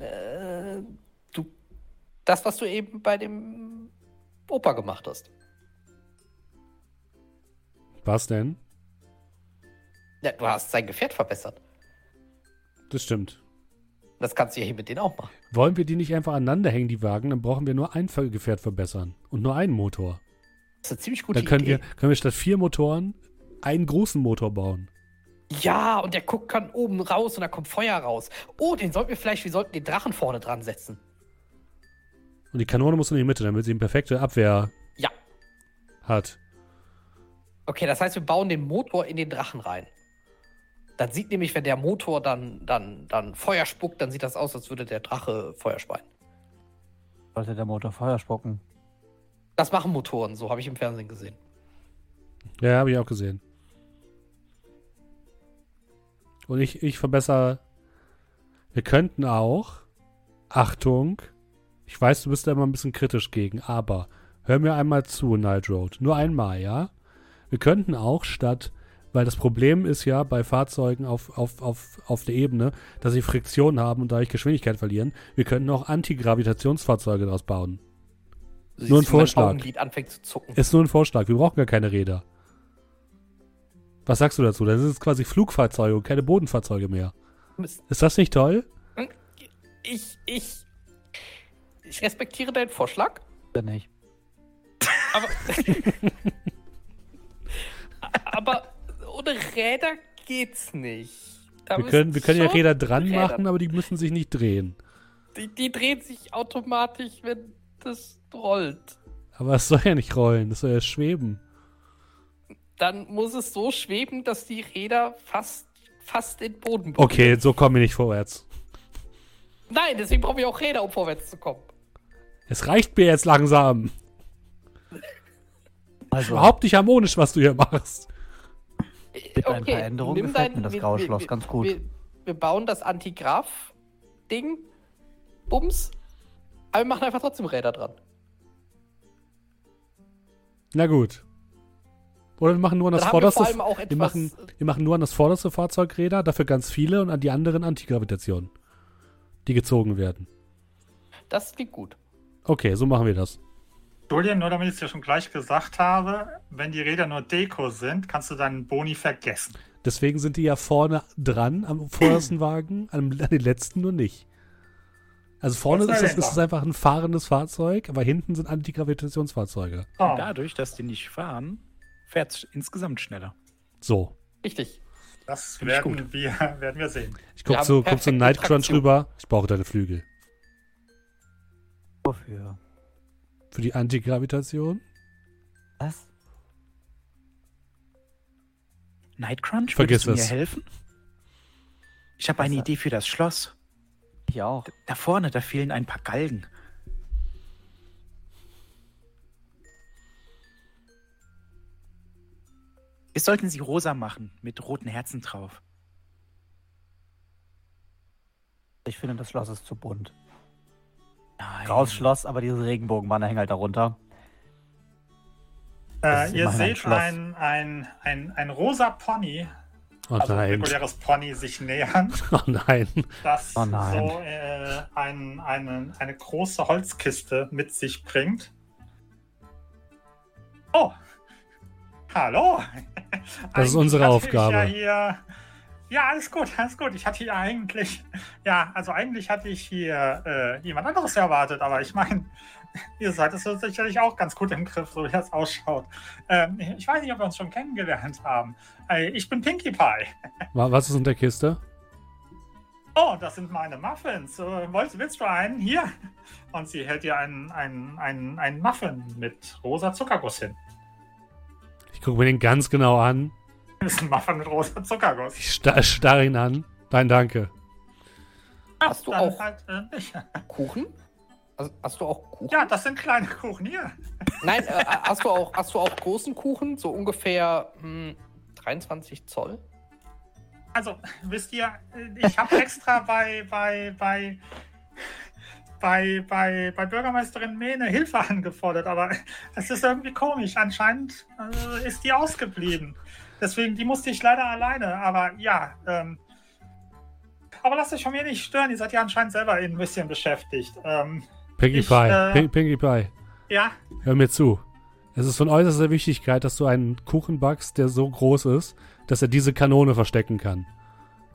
S5: äh, du, das, was du eben bei dem Opa gemacht hast.
S1: Was denn?
S5: Ja, du hast sein Gefährt verbessert.
S1: Das stimmt.
S5: Das kannst du ja hier mit denen auch machen.
S1: Wollen wir die nicht einfach aneinander hängen, die Wagen? Dann brauchen wir nur ein Gefährt verbessern. Und nur einen Motor.
S5: Das ist eine ziemlich gute
S1: Dann können
S5: Idee.
S1: wir, können wir statt vier Motoren einen großen Motor bauen.
S5: Ja, und der guckt kann oben raus und da kommt Feuer raus. Oh, den sollten wir vielleicht, wir sollten den Drachen vorne dran setzen.
S1: Und die Kanone muss in die Mitte, damit sie eine perfekte Abwehr
S5: Ja.
S1: hat.
S5: Okay, das heißt, wir bauen den Motor in den Drachen rein. Dann sieht nämlich, wenn der Motor dann, dann, dann Feuer spuckt, dann sieht das aus, als würde der Drache Feuer speien.
S4: Sollte der Motor Feuer spucken?
S5: Das machen Motoren, so habe ich im Fernsehen gesehen.
S1: Ja, habe ich auch gesehen. Und ich, ich verbessere. Wir könnten auch. Achtung. Ich weiß, du bist da immer ein bisschen kritisch gegen, aber hör mir einmal zu, Night Road. Nur einmal, ja? Wir könnten auch statt, weil das Problem ist ja bei Fahrzeugen auf, auf, auf, auf der Ebene, dass sie Friktion haben und dadurch Geschwindigkeit verlieren. Wir könnten auch Antigravitationsfahrzeuge daraus bauen.
S5: Du
S1: Nur ein
S5: siehst,
S1: Vorschlag.
S5: Augenlid anfängt zu zucken.
S1: Ist nur ein Vorschlag. Wir brauchen gar keine Räder. Was sagst du dazu? Das ist quasi Flugfahrzeuge und keine Bodenfahrzeuge mehr.
S5: Mist.
S1: Ist das nicht toll?
S5: Ich, ich, ich respektiere deinen Vorschlag,
S4: Bin ich.
S5: aber, aber ohne Räder geht's nicht. Da
S1: Wir können, wir können ja Räder dran
S5: Räder-
S1: machen, aber die müssen sich nicht drehen.
S5: Die, die drehen sich automatisch, wenn das rollt.
S1: Aber es soll ja nicht rollen, das soll ja schweben.
S5: Dann muss es so schweben, dass die Räder fast, fast in den Boden berühren.
S1: Okay, so kommen wir nicht vorwärts.
S5: Nein, deswegen brauchen wir auch Räder, um vorwärts zu kommen.
S1: Es reicht mir jetzt langsam.
S4: Also,
S1: Überhaupt nicht harmonisch, was du hier machst.
S4: Mit ein paar Änderungen gefällt
S5: dein-
S4: mir das
S5: wir-
S4: graue Schloss
S5: wir-
S4: ganz gut.
S5: Wir, wir bauen das Antigraph-Ding, Bums, aber wir machen einfach trotzdem Räder dran.
S1: Na gut. Oder wir machen nur an das
S5: haben wir
S1: vorderste.
S5: vor
S1: wir, machen, wir machen nur an das vorderste Fahrzeug Räder, dafür ganz viele und an die anderen Antigravitation. Die gezogen werden.
S5: Das klingt gut.
S1: Okay, so machen wir das.
S3: Julian, nur damit ich es dir schon gleich gesagt habe, wenn die Räder nur Deko sind, kannst du deinen Boni vergessen.
S1: Deswegen sind die ja vorne dran am vordersten Wagen, an, an den letzten nur nicht. Also vorne ist es, ist es einfach ein fahrendes Fahrzeug, aber hinten sind Antigravitationsfahrzeuge.
S3: Oh.
S2: Dadurch, dass die nicht fahren, fährt es insgesamt schneller.
S1: So.
S5: Richtig.
S3: Das
S2: Finde ich
S3: werden wir, werden wir sehen.
S1: Ich
S5: Wir
S1: guck
S5: haben
S1: zu, guck zu Night Crunch rüber. Ich brauche deine Flügel.
S4: Wofür?
S1: Für die Antigravitation?
S4: Was?
S2: Nightcrunch,
S1: Vergiss
S2: würdest du mir
S1: es.
S2: helfen? Ich habe eine? Idee für das Schloss.
S4: Ich auch.
S2: Da vorne, da fehlen ein paar Galgen. Wir sollten sie rosa machen, mit roten Herzen drauf.
S4: Ich finde, das Schloss ist zu bunt.
S2: Nein.
S4: Graues Schloss, aber diese Regenbogenbanner hängen halt darunter.
S3: Äh, ihr seht ein, ein, ein, ein rosa Pony,
S1: Oh
S3: also ein reguläres Pony, sich nähern,
S1: Oh nein.
S3: das
S4: Oh nein.
S3: so äh, ein, eine, eine große Holzkiste mit sich bringt. Oh, hallo.
S1: Das ist unsere Aufgabe.
S3: Ja, hier, ja, alles gut, alles gut. Ich hatte hier eigentlich, ja, also eigentlich hatte ich hier äh, jemand anderes erwartet, aber ich meine, ihr seid es sicherlich auch ganz gut im Griff, so wie das ausschaut. Ähm, ich weiß nicht, ob wir uns schon kennengelernt haben. Äh, ich bin Pinkie Pie.
S1: Wa- Was ist in der Kiste?
S3: Oh, das sind meine Muffins. Äh, willst, willst du einen? Hier. Und sie hält dir einen, einen, einen, einen Muffin mit rosa Zuckerguss hin.
S1: Ich gucke mir den ganz genau an.
S3: Das ist ein Muffin mit rosa Zuckerguss.
S1: Ich sta starre ihn an. Nein, danke.
S5: Hast du auch-
S3: Halt, äh, nicht.
S5: Kuchen? Hast, hast du auch Kuchen?
S3: Ja, das sind kleine Kuchen hier.
S5: Nein, äh, hast, du auch, hast du auch großen Kuchen? So ungefähr hm, 23 Zoll?
S3: Also, wisst ihr, ich habe extra bei, bei, bei, bei, bei, bei Bürgermeisterin Mehne Hilfe angefordert, aber es ist irgendwie komisch. Anscheinend äh, ist die ausgeblieben. Deswegen, die musste ich leider alleine. Aber ja, ähm, aber lasst euch von mir nicht stören. Ihr seid ja anscheinend selber ein bisschen beschäftigt. Ähm,
S1: Pinkie
S3: Ich,
S1: Pie.
S3: äh,
S1: Pin Pinkie Pie.
S3: ja,
S1: Hör mir zu. Es ist von äußerster Wichtigkeit, dass du einen Kuchen backst, der so groß ist, dass er diese Kanone verstecken kann.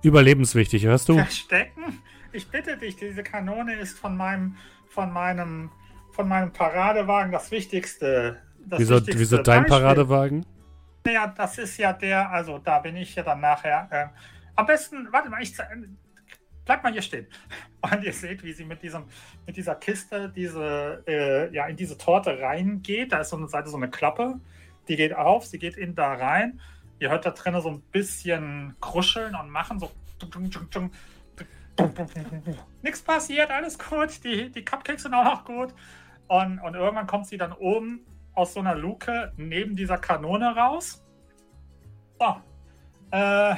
S1: Überlebenswichtig, hörst du?
S3: verstecken. Ich bitte dich, diese Kanone ist von meinem, von meinem, von meinem Paradewagen das Wichtigste. Das
S1: Wieso,
S3: wichtigste
S1: wieso dein
S3: Beispiel.
S1: Paradewagen?
S3: Naja, das ist ja der, also da bin ich ja dann nachher. Äh, am besten, warte mal, ich ze- bleib mal hier stehen. Und ihr seht, wie sie mit diesem, mit dieser Kiste, diese, äh, ja, in diese Torte reingeht. Da ist so eine Seite so eine Klappe, die geht auf, sie geht in da rein. Ihr hört da drinnen so ein bisschen kruscheln und machen so. Nichts passiert, alles gut. Die, die Cupcakes sind auch noch gut. Und, und irgendwann kommt sie dann oben aus so einer Luke neben dieser Kanone raus. So. Äh.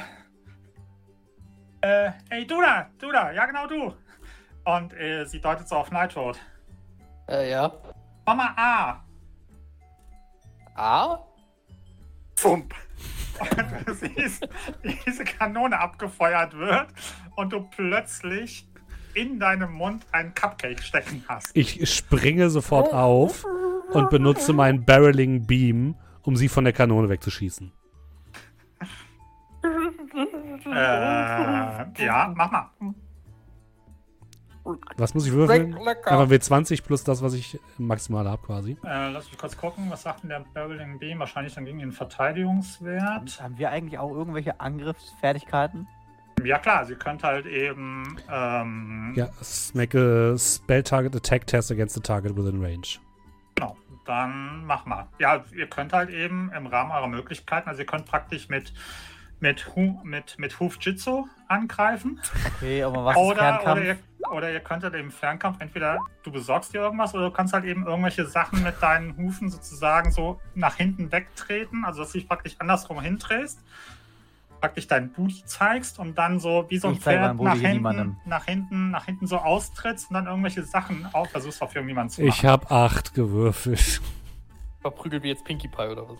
S3: Äh, hey, du da, du da, ja genau du. Und äh, sie deutet so auf Nightroad.
S5: Äh, ja.
S3: Mama A.
S5: A?
S3: Pump. Und du siehst, wie diese Kanone abgefeuert wird und du plötzlich in deinem Mund einen Cupcake stecken hast.
S1: Ich springe sofort auf und benutze meinen Barreling Beam, um sie von der Kanone wegzuschießen.
S3: Äh, ja, mach mal.
S1: Was muss ich würfeln?
S5: Lecker.
S1: Einfach W20 plus das, was ich maximal habe quasi.
S3: Äh, lass mich kurz gucken, was sagt denn der Barreling Beam? Wahrscheinlich dann gegen den Verteidigungswert.
S4: Haben wir eigentlich auch irgendwelche Angriffsfertigkeiten?
S3: Ja klar, sie könnte halt eben. Ähm,
S1: Ja, make a spell target attack test against the target within range.
S3: Genau, dann mach mal. Ja, ihr könnt halt eben im Rahmen eurer Möglichkeiten, also ihr könnt praktisch mit mit Hu, mit mit Huf Jitsu angreifen
S4: Okay, aber was ist
S3: oder
S4: Fernkampf?
S3: oder ihr, oder ihr könnt halt im Fernkampf entweder du besorgst dir irgendwas oder du kannst halt eben irgendwelche Sachen mit deinen Hufen sozusagen so nach hinten wegtreten, also dass du dich praktisch andersrum hindrehst, praktisch deinen Booty zeigst und dann so wie so ein
S4: Ich
S3: Pferd nach hinten,
S4: niemandem.
S3: nach hinten, nach hinten so austrittst und dann irgendwelche Sachen auch versuchst auf irgendjemanden zu
S1: Ich
S3: machen.
S1: habe acht gewürfelt.
S5: Verprügelt wie jetzt Pinkie Pie oder was?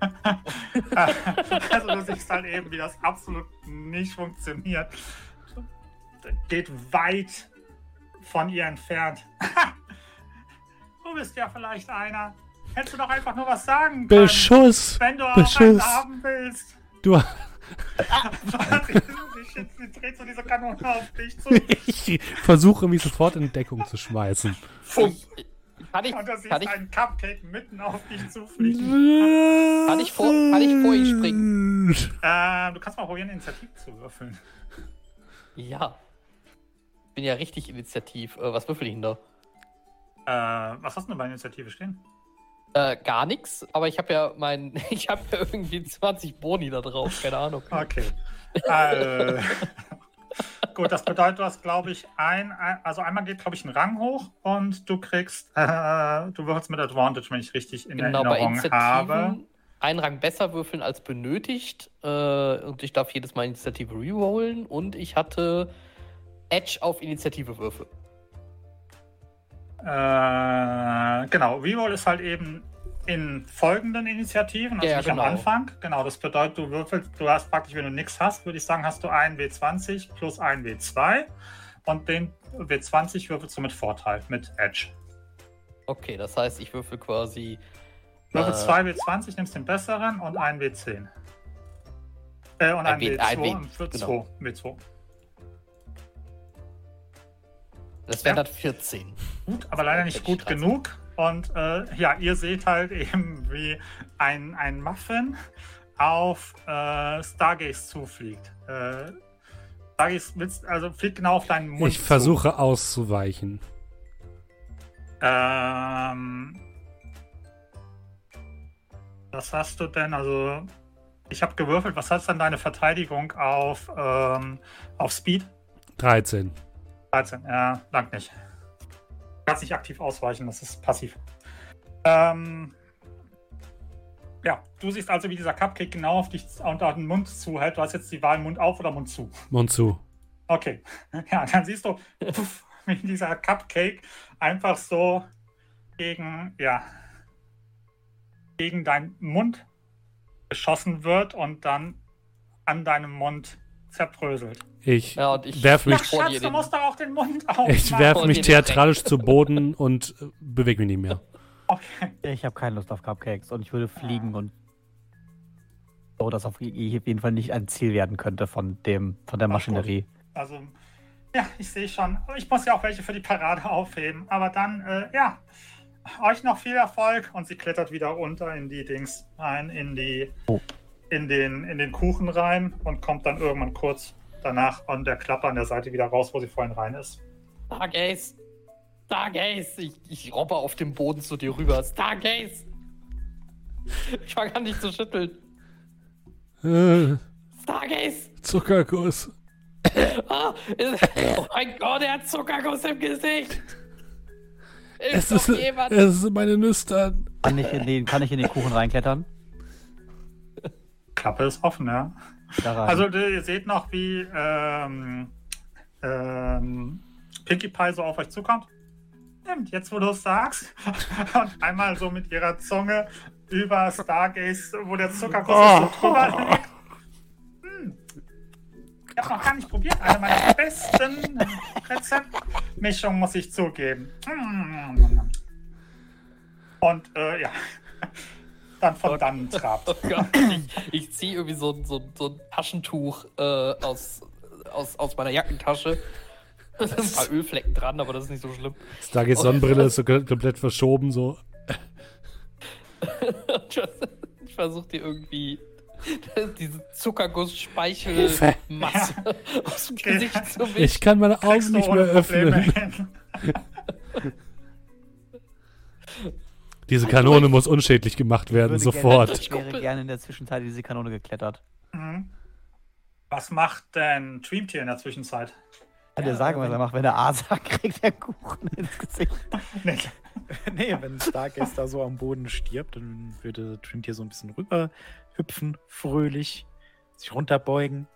S3: also du siehst halt eben, wie das absolut nicht funktioniert. Geht weit von ihr entfernt. du bist ja vielleicht einer. Hättest du doch einfach nur was sagen können.
S1: Beschuss!
S3: wenn du auch
S1: Beschuss.
S3: einen haben willst.
S1: Du,
S3: Sie dreht so diese Kanone auf dich zu.
S1: ich versuche mich sofort in Deckung zu schmeißen.
S3: Funk.
S5: Kann ich,
S3: Und da siehst
S5: kann ich,
S3: einen Cupcake mitten auf dich zufliegen.
S5: Kann ich vor- kann ich vor ihr springen?
S3: Äh, du kannst mal probieren, Initiative zu würfeln.
S5: ja. Bin ja richtig initiativ. Äh, was würfel ich denn da?
S3: Äh, was hast du denn bei Initiative stehen?
S5: Äh, gar nichts, aber ich habe ja mein, ich habe ja irgendwie 20 Boni da drauf, keine Ahnung.
S3: Okay. äh, gut, das bedeutet, du hast, glaube ich, ein, ein, also einmal geht, glaube ich, ein Rang hoch und du kriegst, äh, du würfelst mit Advantage, wenn ich richtig in
S5: Genau, bei
S3: Erinnerung habe.
S5: Initiativen einen Rang besser würfeln als benötigt. Äh, und ich darf jedes Mal Initiative rerollen und ich hatte Edge auf Initiative Würfel.
S3: Äh, genau, Reroll ist halt eben in folgenden Initiativen, also
S5: Ja,
S3: nicht
S5: genau.
S3: am Anfang. Genau, das bedeutet, du würfelst, du hast praktisch, wenn du nichts hast, würde ich sagen, hast du einen W20 plus einen W2 und den W20 würfelst du mit Vorteil, mit Edge.
S5: Okay, das heißt, ich würfel quasi.
S3: Würfel
S5: Äh.
S3: 2 W20, nimmst den besseren und einen W10. Äh, und
S5: Ein
S3: ein
S5: W-
S3: W2
S5: ein W-
S3: und für
S5: genau.
S3: 2. W2.
S5: Das wären
S3: Ja.
S5: dann 14.
S3: Gut, aber leider nicht gut
S5: ich 13.
S3: genug. Und äh, ja, ihr seht halt eben, wie ein, ein Muffin auf äh, Stargaze zufliegt. Äh, Stargaze willst, also fliegt genau auf deinen Mund.
S1: Ich versuche auszuweichen.
S3: Zu. Ähm, was hast du denn? Also, ich habe gewürfelt. Was heißt dann deine Verteidigung auf, ähm, auf Speed?
S1: 13.
S3: 13, ja, langt nicht. Du kannst nicht aktiv ausweichen, das ist passiv. Ähm, ja, du siehst also, wie dieser Cupcake genau auf dich unter den Mund zuhält. Du hast jetzt die Wahl Mund auf oder Mund zu.
S1: Mund zu.
S3: Okay. Ja, dann siehst du, puff, wie dieser Cupcake einfach so gegen, ja, gegen deinen Mund geschossen wird und dann an deinem Mund zerbröselt.
S1: Ich
S5: Ja, und ich
S1: werf mich,
S3: Ach,
S5: vor dir
S3: Schatz, du
S5: den-
S3: musst doch auch den Mund aufmachen.
S1: ich werf
S5: und
S1: mich theatralisch zu Boden und äh, bewege mich nicht mehr.
S3: Okay.
S4: Ich habe keine Lust auf Cupcakes und ich würde fliegen und so, dass auf je- auf jeden Fall nicht ein Ziel werden könnte von dem, von der Maschinerie.
S3: Also, ja, ich sehe schon. Ich muss ja auch welche für die Parade aufheben. Aber dann, äh, ja, euch noch viel Erfolg. Und sie klettert wieder runter in die Dings rein, in die,
S4: Oh.
S3: In den, in den Kuchen rein und kommt dann irgendwann kurz danach an der Klappe an der Seite wieder raus, wo sie vorhin rein ist.
S5: Stargaze! Stargaze! Ich, ich robbe auf dem Boden zu dir rüber. Stargaze! Ich fange an, dich zu schütteln.
S1: Äh,
S5: Stargaze!
S1: Zuckerguss.
S5: Ah, ist, oh mein Gott, er hat Zuckerguss im Gesicht!
S1: Es
S5: Ist
S1: ist,
S5: doch jemand!
S1: es ist meine Nüstern.
S4: Kann ich, in den, kann ich in den Kuchen reinklettern?
S3: Klappe ist offen, ja. Also, ihr seht noch, wie ähm, ähm, Pinkie Pie so auf euch zukommt. Stimmt, jetzt wo du es sagst. Und einmal so mit ihrer Zunge über Stargaze, wo der Zuckerguss
S1: Oh.
S3: so drüber liegt. Hm. Ich habe noch gar nicht probiert. Eine meiner besten Rezeptmischungen, muss ich zugeben. Hm. Und äh, ja, dann von dannen trabt.
S5: Oh Gott, ich, ich ziehe irgendwie so, ein- so, so ein Taschentuch äh, aus, aus, aus meiner Jackentasche. Da sind ein paar Ölflecken dran, aber das ist nicht so schlimm.
S1: Stargates
S5: Oh.
S1: Sonnenbrille ist so kom- komplett verschoben, so.
S5: Ich versuche dir irgendwie diese Zuckerguss-Speichel-Masse aus dem. Gesicht zu wischen.
S1: Ich kann meine Augen nicht mehr öffnen. Diese Kanone muss unschädlich gemacht
S4: Ich
S1: werden,
S4: würde
S1: sofort.
S4: Gerne, ich wäre gerne in der Zwischenzeit in diese Kanone geklettert.
S3: Mhm. Was macht denn Dreamtier in der Zwischenzeit?
S4: Kann dir sagen, was er macht, wenn er A sagt, kriegt er Kuchen ins Gesicht.
S3: Nee.
S2: nee, wenn Stargaze da so am Boden stirbt, dann würde Trinity so ein bisschen rüber hüpfen, fröhlich, sich runterbeugen.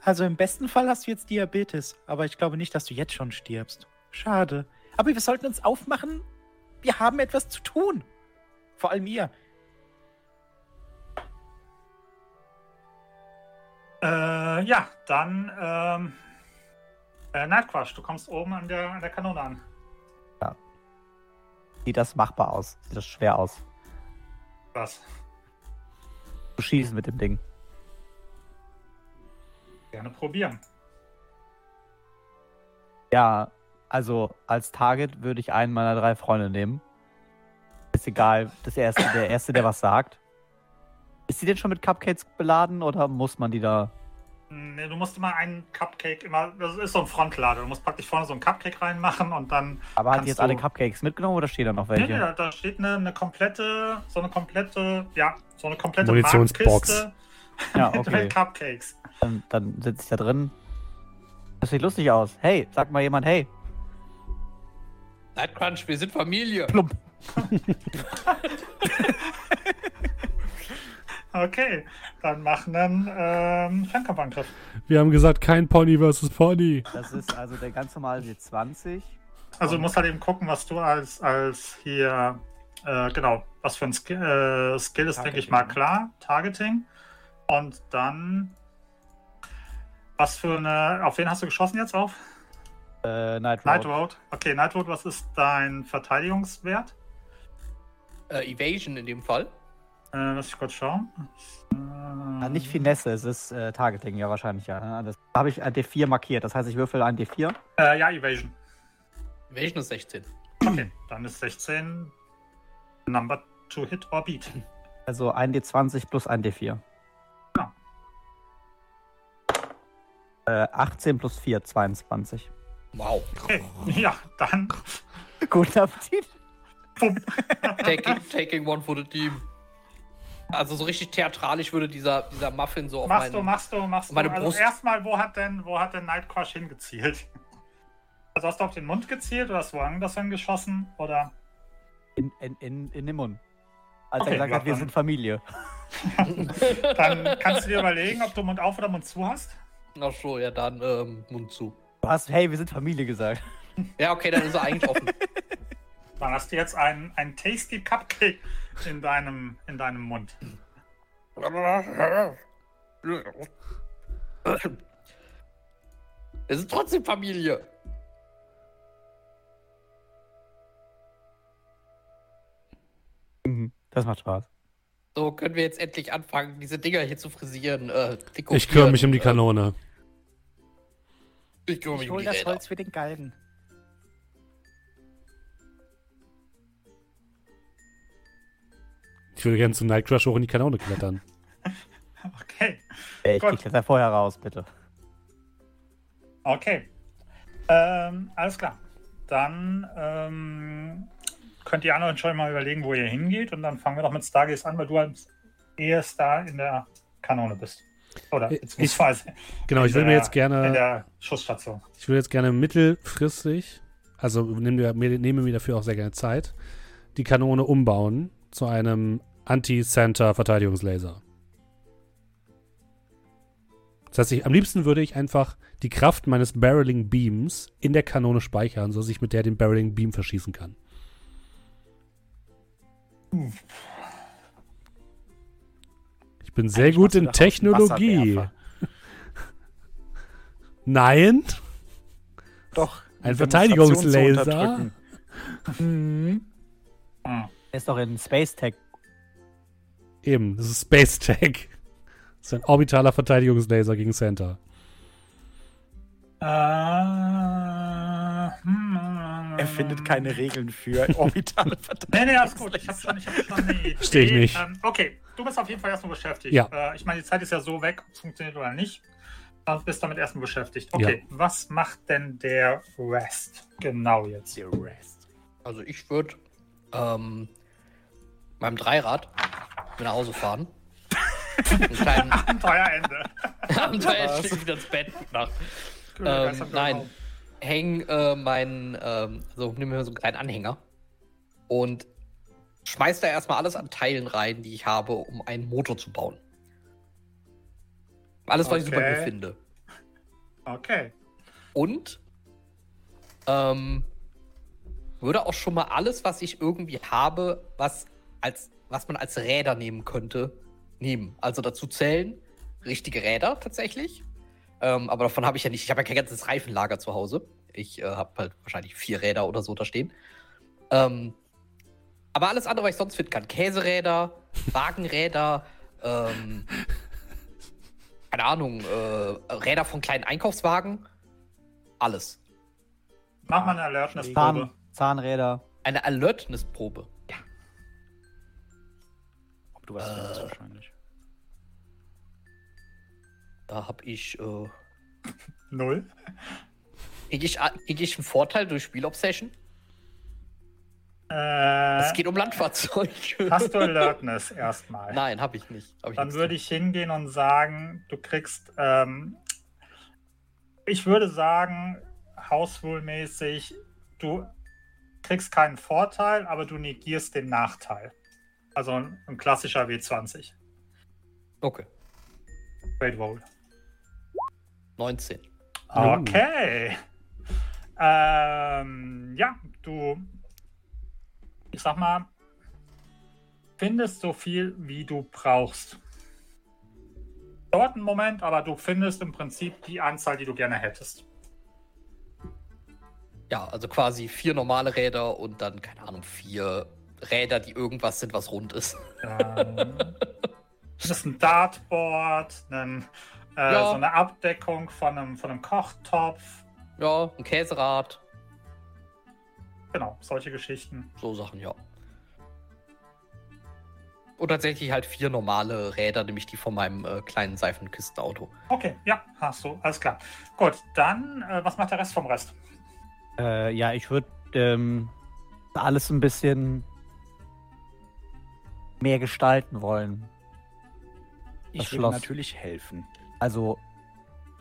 S2: Also im besten Fall hast du jetzt Diabetes, aber ich glaube nicht, dass du jetzt schon stirbst. Schade. Aber wir sollten uns aufmachen. Wir haben etwas zu tun. Vor allem ihr.
S3: Äh, ja, dann ähm, äh, Nightcrush, du kommst oben an der, an der Kanone an.
S4: Sieht das machbar aus? Sieht das schwer aus?
S3: Was?
S4: Zu schießen mit dem Ding.
S3: Gerne probieren.
S4: Ja, also als Target würde ich einen meiner drei Freunde nehmen. Ist egal, das erste, der erste, der was sagt. Ist die denn schon mit Cupcakes beladen oder muss man die da?
S3: Nee, du musst immer einen Cupcake immer, das ist so ein Frontlader. Du musst praktisch vorne so einen Cupcake reinmachen und dann.
S4: Aber hat die jetzt
S3: du-
S4: alle Cupcakes mitgenommen oder stehen da noch
S3: Nee,
S4: welche?
S3: nee, da, da steht eine, eine komplette, so eine komplette, ja, so eine komplette
S1: Munitionsbox.
S4: Ja, okay.
S3: mit Cupcakes.
S4: Dann, dann sitze ich da drin. Das sieht lustig aus. Hey, sag mal jemand, hey.
S5: Nightcrunch, wir sind Familie.
S4: Plump.
S3: Okay, dann mach einen ähm, Fernkampfangriff.
S1: Wir haben gesagt, kein Pony versus Pony.
S4: Das ist also der ganz normale W20.
S3: Also du musst halt eben gucken, was du als, als hier äh, genau, was für ein Skill, äh, Skill ist, denke ich mal, klar. Targeting. Und dann. Was für eine. Auf wen hast du geschossen jetzt auf?
S4: Äh, Night Road.
S3: Night Road. Okay, Night Road, was ist dein Verteidigungswert?
S5: Äh, Evasion in dem Fall.
S3: Äh, lass ich kurz schauen.
S4: Ja, nicht Finesse, es ist äh, Targeting, ja wahrscheinlich ja. ne? Das habe ich ein D4 markiert, das heißt, ich würfel ein D4.
S3: Äh, ja, Evasion.
S5: Evasion ist 16.
S3: Okay, dann ist 16 Number to hit or beat.
S4: Also ein D20 plus ein D4.
S3: Ja.
S4: Äh, 18 plus 4, 22.
S5: Wow.
S3: Okay, ja, dann.
S4: Guten Appetit.
S5: Taking, taking one for the team. Also so richtig theatralisch würde dieser, dieser Muffin so auf
S3: Machst du,
S5: meinen...
S3: machst du, machst du.
S5: meine
S3: Also
S5: Brust.
S3: erstmal, wo hat denn, wo hat denn Nightcrush hingezielt? Also hast du auf den Mund gezielt oder hast du woanders hingeschossen? Oder?
S4: In, in, in, in den Mund. Als
S3: Okay,
S4: er gesagt hat, wir sind Familie.
S3: Dann kannst du dir überlegen, ob du Mund auf oder Mund zu hast.
S5: Ach so, ja dann ähm, Mund zu.
S4: Du hast, hey, wir sind Familie gesagt.
S5: Ja, okay, dann ist er eigentlich offen.
S3: Dann hast du jetzt einen, einen Tasty Cupcake in deinem, in deinem Mund.
S5: Wir sind trotzdem Familie.
S4: Mhm. Das macht Spaß.
S5: So können wir jetzt endlich anfangen, diese Dinger hier zu frisieren. Äh,
S1: Ich kümmere mich um die
S5: dekorieren,
S1: Kanone.
S5: Äh, ich kümmere mich um die Räder.
S4: für den Galgen.
S1: Ich würde gerne zu Nightcrush hoch in die Kanone klettern.
S3: Okay,
S4: Ey, ich
S3: Gut.
S4: das ja vorher raus, bitte.
S3: okay. Ähm, alles klar. Dann ähm, könnt ihr anderen schon mal überlegen, wo ihr hingeht. Und dann fangen wir doch mit Stargaze an, weil du als erstes da in der Kanone bist. Oder
S1: Ich-
S3: beziehungsweise
S1: Genau, ich
S3: in
S1: würde mir jetzt
S3: in
S1: gerne,
S3: der Schussstation.
S1: ich würde jetzt gerne mittelfristig, also nehme mir, nehme mir dafür auch sehr gerne Zeit, die Kanone umbauen zu einem Anti-Center-Verteidigungslaser. Das heißt, ich, am liebsten würde ich einfach die Kraft meines Barreling Beams in der Kanone speichern, sodass ich mit der den Barreling Beam verschießen kann. Ich bin sehr
S2: Eigentlich
S1: gut in Technologie. Nein,
S2: Doch.
S1: ein Verteidigungslaser.
S2: Demonstration zu unterdrücken.
S3: Hm.
S4: Er ist doch in Space Tech.
S1: Eben, das ist Space Tech. Das ist ein orbitaler Verteidigungslaser gegen Center.
S3: Hm,
S2: Er findet keine Regeln für orbitale Verteidigung.
S3: Nee, nee, alles gut. Ich habe schon, ich hab schon eine Idee.
S1: Versteh ich nicht.
S3: Ähm, okay, du bist auf jeden Fall erstmal beschäftigt.
S1: Ja.
S3: Äh, ich meine, die Zeit ist ja so weg, ob es funktioniert oder nicht. Dann bist damit erstmal beschäftigt. Okay, was macht denn der Rest genau jetzt?
S2: The rest.
S5: Also ich würde ähm, meinem Dreirad nach Hause fahren.
S3: Abenteuerende.
S5: Abenteuer stehe wieder ins Bett. Nacht. Ähm, nein. Häng äh, meinen, ähm, also nimm mir so einen kleinen Anhänger und schmeiß da erstmal alles an Teilen rein, die ich habe, um einen Motor zu bauen. Alles, was ich so bei mir
S3: Okay.
S5: finde.
S3: Okay.
S5: Und ähm, würde auch schon mal alles, was ich irgendwie habe, was, als, was man als Räder nehmen könnte, nehmen. Also dazu zählen richtige Räder tatsächlich. Ähm, aber davon habe ich ja nicht. Ich habe ja kein ganzes Reifenlager zu Hause. Ich äh, habe halt wahrscheinlich vier Räder oder so da stehen. Ähm, aber alles andere, was ich sonst finden kann. Käseräder, Wagenräder, ähm, keine Ahnung, äh, Räder von kleinen Einkaufswagen. Alles.
S3: Mach mal eine Alertness-Probe.
S4: Zahn, Zahnräder.
S5: Eine Alertness-Probe.
S2: Ob du was
S5: Äh.
S2: findest wahrscheinlich.
S5: Da habe ich, äh,
S3: Null.
S5: kriege ich, krieg ich einen Vorteil durch Spielobsession?
S3: Äh,
S5: Es geht um Landfahrzeuge.
S3: hast du Alertness erstmal?
S5: Nein, habe ich nicht. Hab ich
S3: Dann würde ich hingehen und sagen, du kriegst, ähm, ich würde sagen, hauswohlmäßig, du kriegst keinen Vorteil, aber du negierst den Nachteil. Also ein, ein klassischer W20.
S5: drin. Okay,
S3: Great Roll.
S5: 19.
S3: Okay. Ähm, ja, du, ich sag mal, findest so viel, wie du brauchst. Dauert einen Moment, aber du findest im Prinzip die Anzahl, die du gerne hättest.
S5: Ja, also quasi vier normale Räder und dann, keine Ahnung, vier Räder, die irgendwas sind, was rund ist.
S3: Ähm, das ist ein Dartboard, ein, äh,
S5: Ja.
S3: so eine Abdeckung von einem, von einem Kochtopf.
S5: Ja, ein Käserad,
S3: Genau, solche Geschichten.
S5: so Sachen, ja. Und tatsächlich halt vier normale Räder, nämlich die von meinem äh, kleinen Seifenkistenauto.
S3: Okay, ja, hast du, alles klar. Gut, dann, äh, was macht der Rest vom Rest?
S4: Äh, ja, ich würde ähm, alles ein bisschen mehr gestalten wollen.
S2: Ich
S4: Das
S2: will
S4: Schloss.
S2: natürlich helfen.
S4: Also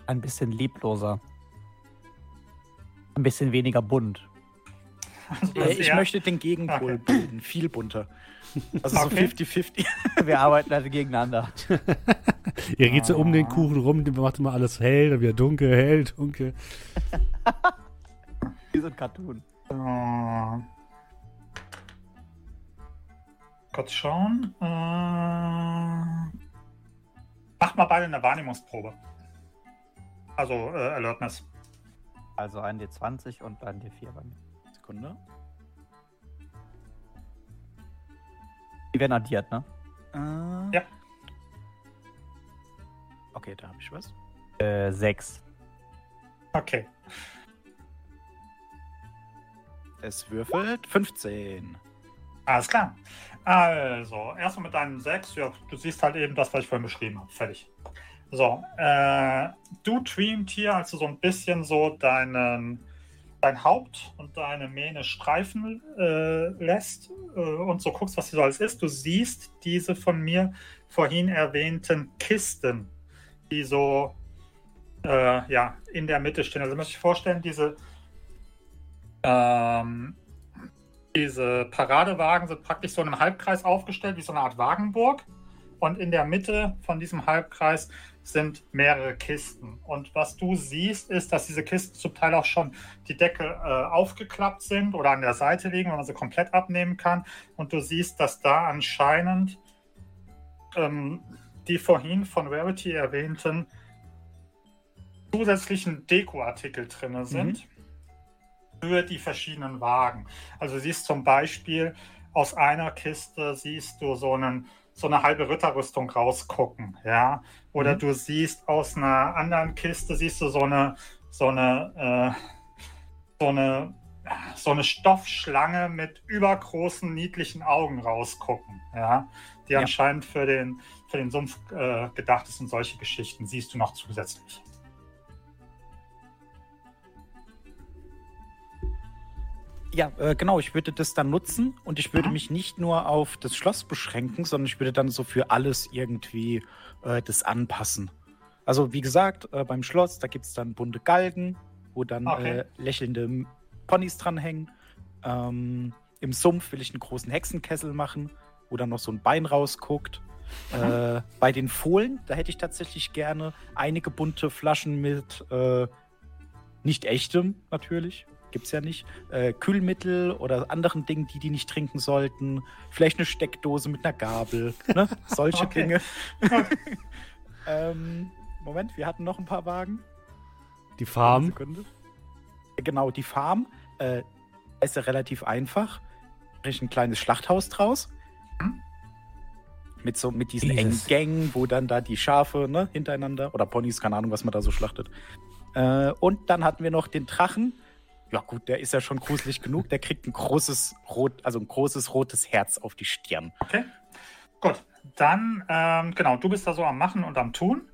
S4: ein bisschen lebloser. Ein bisschen weniger bunt.
S3: Also,
S2: Äh, ich möchte den Gegenpol
S3: Okay.
S2: bilden, viel bunter. Also so
S3: Okay.
S2: 50-50.
S4: Wir arbeiten also gegeneinander.
S1: Ihr geht so um den. Kuchen rum, macht immer alles hell, dann wieder dunkel, hell, dunkel.
S4: Wie so ein Cartoon.
S3: Äh, kurz schauen. Äh, macht mal beide eine Wahrnehmungsprobe. Also äh, Alertness.
S4: Also ein D20 und ein D4 bei mir.
S2: Sekunde.
S4: Die werden addiert, ne?
S2: Äh,
S3: Ja.
S2: Okay, da habe ich was.
S4: Äh, sechs.
S3: Okay.
S2: Es würfelt 15.
S3: Alles klar. Also, erstmal mit deinen 6. Ja, du siehst halt eben das, was ich vorhin beschrieben habe. Fertig. So, äh, du Dream Tier, als du so ein bisschen so deinen, dein Haupt und deine Mähne streifen äh, lässt äh, und so guckst, was hier so alles ist. Du siehst diese von mir vorhin erwähnten Kisten, die so äh, ja, in der Mitte stehen. Also, muss ich vorstellen, diese ähm, diese Paradewagen sind praktisch so in einem Halbkreis aufgestellt, wie so eine Art Wagenburg. Und in der Mitte von diesem Halbkreis sind mehrere Kisten. Und was du siehst, ist, dass diese Kisten zum Teil auch schon die Deckel äh, aufgeklappt sind oder an der Seite liegen, wo man sie komplett abnehmen kann. Und du siehst, dass da anscheinend ähm, die vorhin von Rarity erwähnten zusätzlichen Dekoartikel drin sind für die verschiedenen Wagen. Also du siehst zum Beispiel aus einer Kiste siehst du so, einen, so eine halbe Ritterrüstung rausgucken, ja. Oder
S1: Mhm.
S3: du siehst aus einer anderen Kiste siehst du so eine so eine äh, so eine so eine Stoffschlange mit übergroßen niedlichen Augen rausgucken, ja, die
S2: Ja.
S3: anscheinend für den für den Sumpf äh, gedacht ist und solche Geschichten siehst du noch zusätzlich.
S2: Ja, äh, genau, ich würde das dann nutzen und ich würde
S3: Mhm.
S2: mich nicht nur auf das Schloss beschränken, sondern ich würde dann so für alles irgendwie äh, das anpassen. Also wie gesagt, äh, beim Schloss, da gibt es dann bunte Galgen, wo dann
S3: Okay.
S2: äh, lächelnde Ponys dranhängen. Ähm, Im Sumpf will ich einen großen Hexenkessel machen, wo dann noch so ein Bein rausguckt. Äh, bei den Fohlen, da hätte ich tatsächlich gerne einige bunte Flaschen mit äh, nicht echtem natürlich, gibt's ja nicht, äh, Kühlmittel oder anderen Dingen, die die nicht trinken sollten. Vielleicht eine Steckdose mit einer Gabel, ne? solche
S3: Okay.
S2: Dinge. ähm, Moment, wir hatten noch ein paar Wagen.
S1: Die Farm.
S2: Sekunde. Genau, die Farm äh, ist ja relativ einfach. Ich ein kleines Schlachthaus draus. Mit so mit diesen engen
S4: Jesus.
S2: Gängen, wo dann da die Schafe ne, hintereinander oder Ponys, keine Ahnung, was man da so schlachtet. Äh, und dann hatten wir noch den Drachen. Ja gut, der ist ja schon gruselig genug. Der kriegt ein großes rot, also ein großes rotes Herz auf die Stirn.
S3: Okay. Gut, dann, ähm, genau, du bist da so am Machen und am Tun.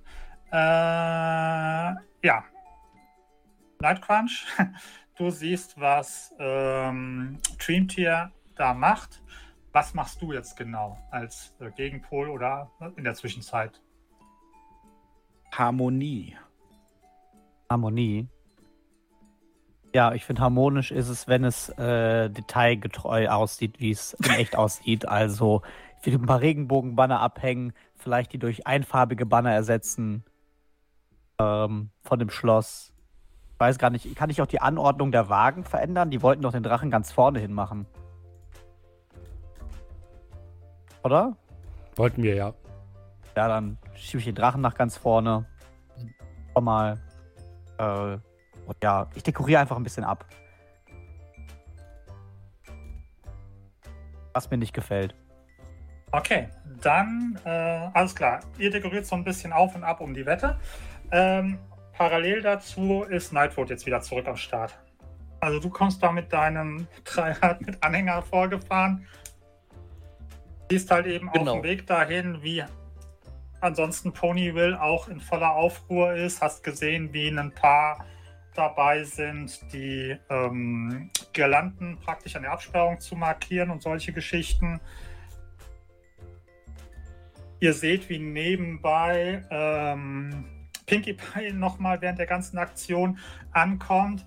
S3: Äh, ja. Nightcrunch, du siehst, was ähm, Dreamtier da macht. Was machst du jetzt genau als äh, Gegenpol oder in der Zwischenzeit?
S2: Harmonie.
S4: Harmonie. Ja, ich finde, harmonisch ist es, wenn es äh, detailgetreu aussieht, wie es in echt aussieht. Also, ich würde ein paar Regenbogenbanner abhängen, vielleicht die durch einfarbige Banner ersetzen ähm, von dem Schloss. Ich weiß gar nicht, kann ich auch die Anordnung der Wagen verändern? Die wollten doch den Drachen ganz vorne hin machen. Oder?
S1: Wollten wir ja.
S4: Ja, dann schiebe ich den Drachen nach ganz vorne. Schau mal. Äh, und ja, ich dekoriere einfach ein bisschen ab. Was mir nicht gefällt.
S3: Okay, dann äh, alles klar. Ihr dekoriert so ein bisschen auf und ab um die Wette. Ähm, parallel dazu ist Nightwood jetzt wieder zurück am Start. Also du kommst da mit deinem Dreirad mit Anhänger vorgefahren. Siehst halt eben
S5: Genau.
S3: auf dem Weg dahin, wie ansonsten Ponyville auch in voller Aufruhr ist. Hast gesehen, wie ein paar dabei sind, die ähm, Girlanden praktisch an der Absperrung zu markieren und solche Geschichten. Ihr seht, wie nebenbei ähm, Pinkie Pie nochmal während der ganzen Aktion ankommt.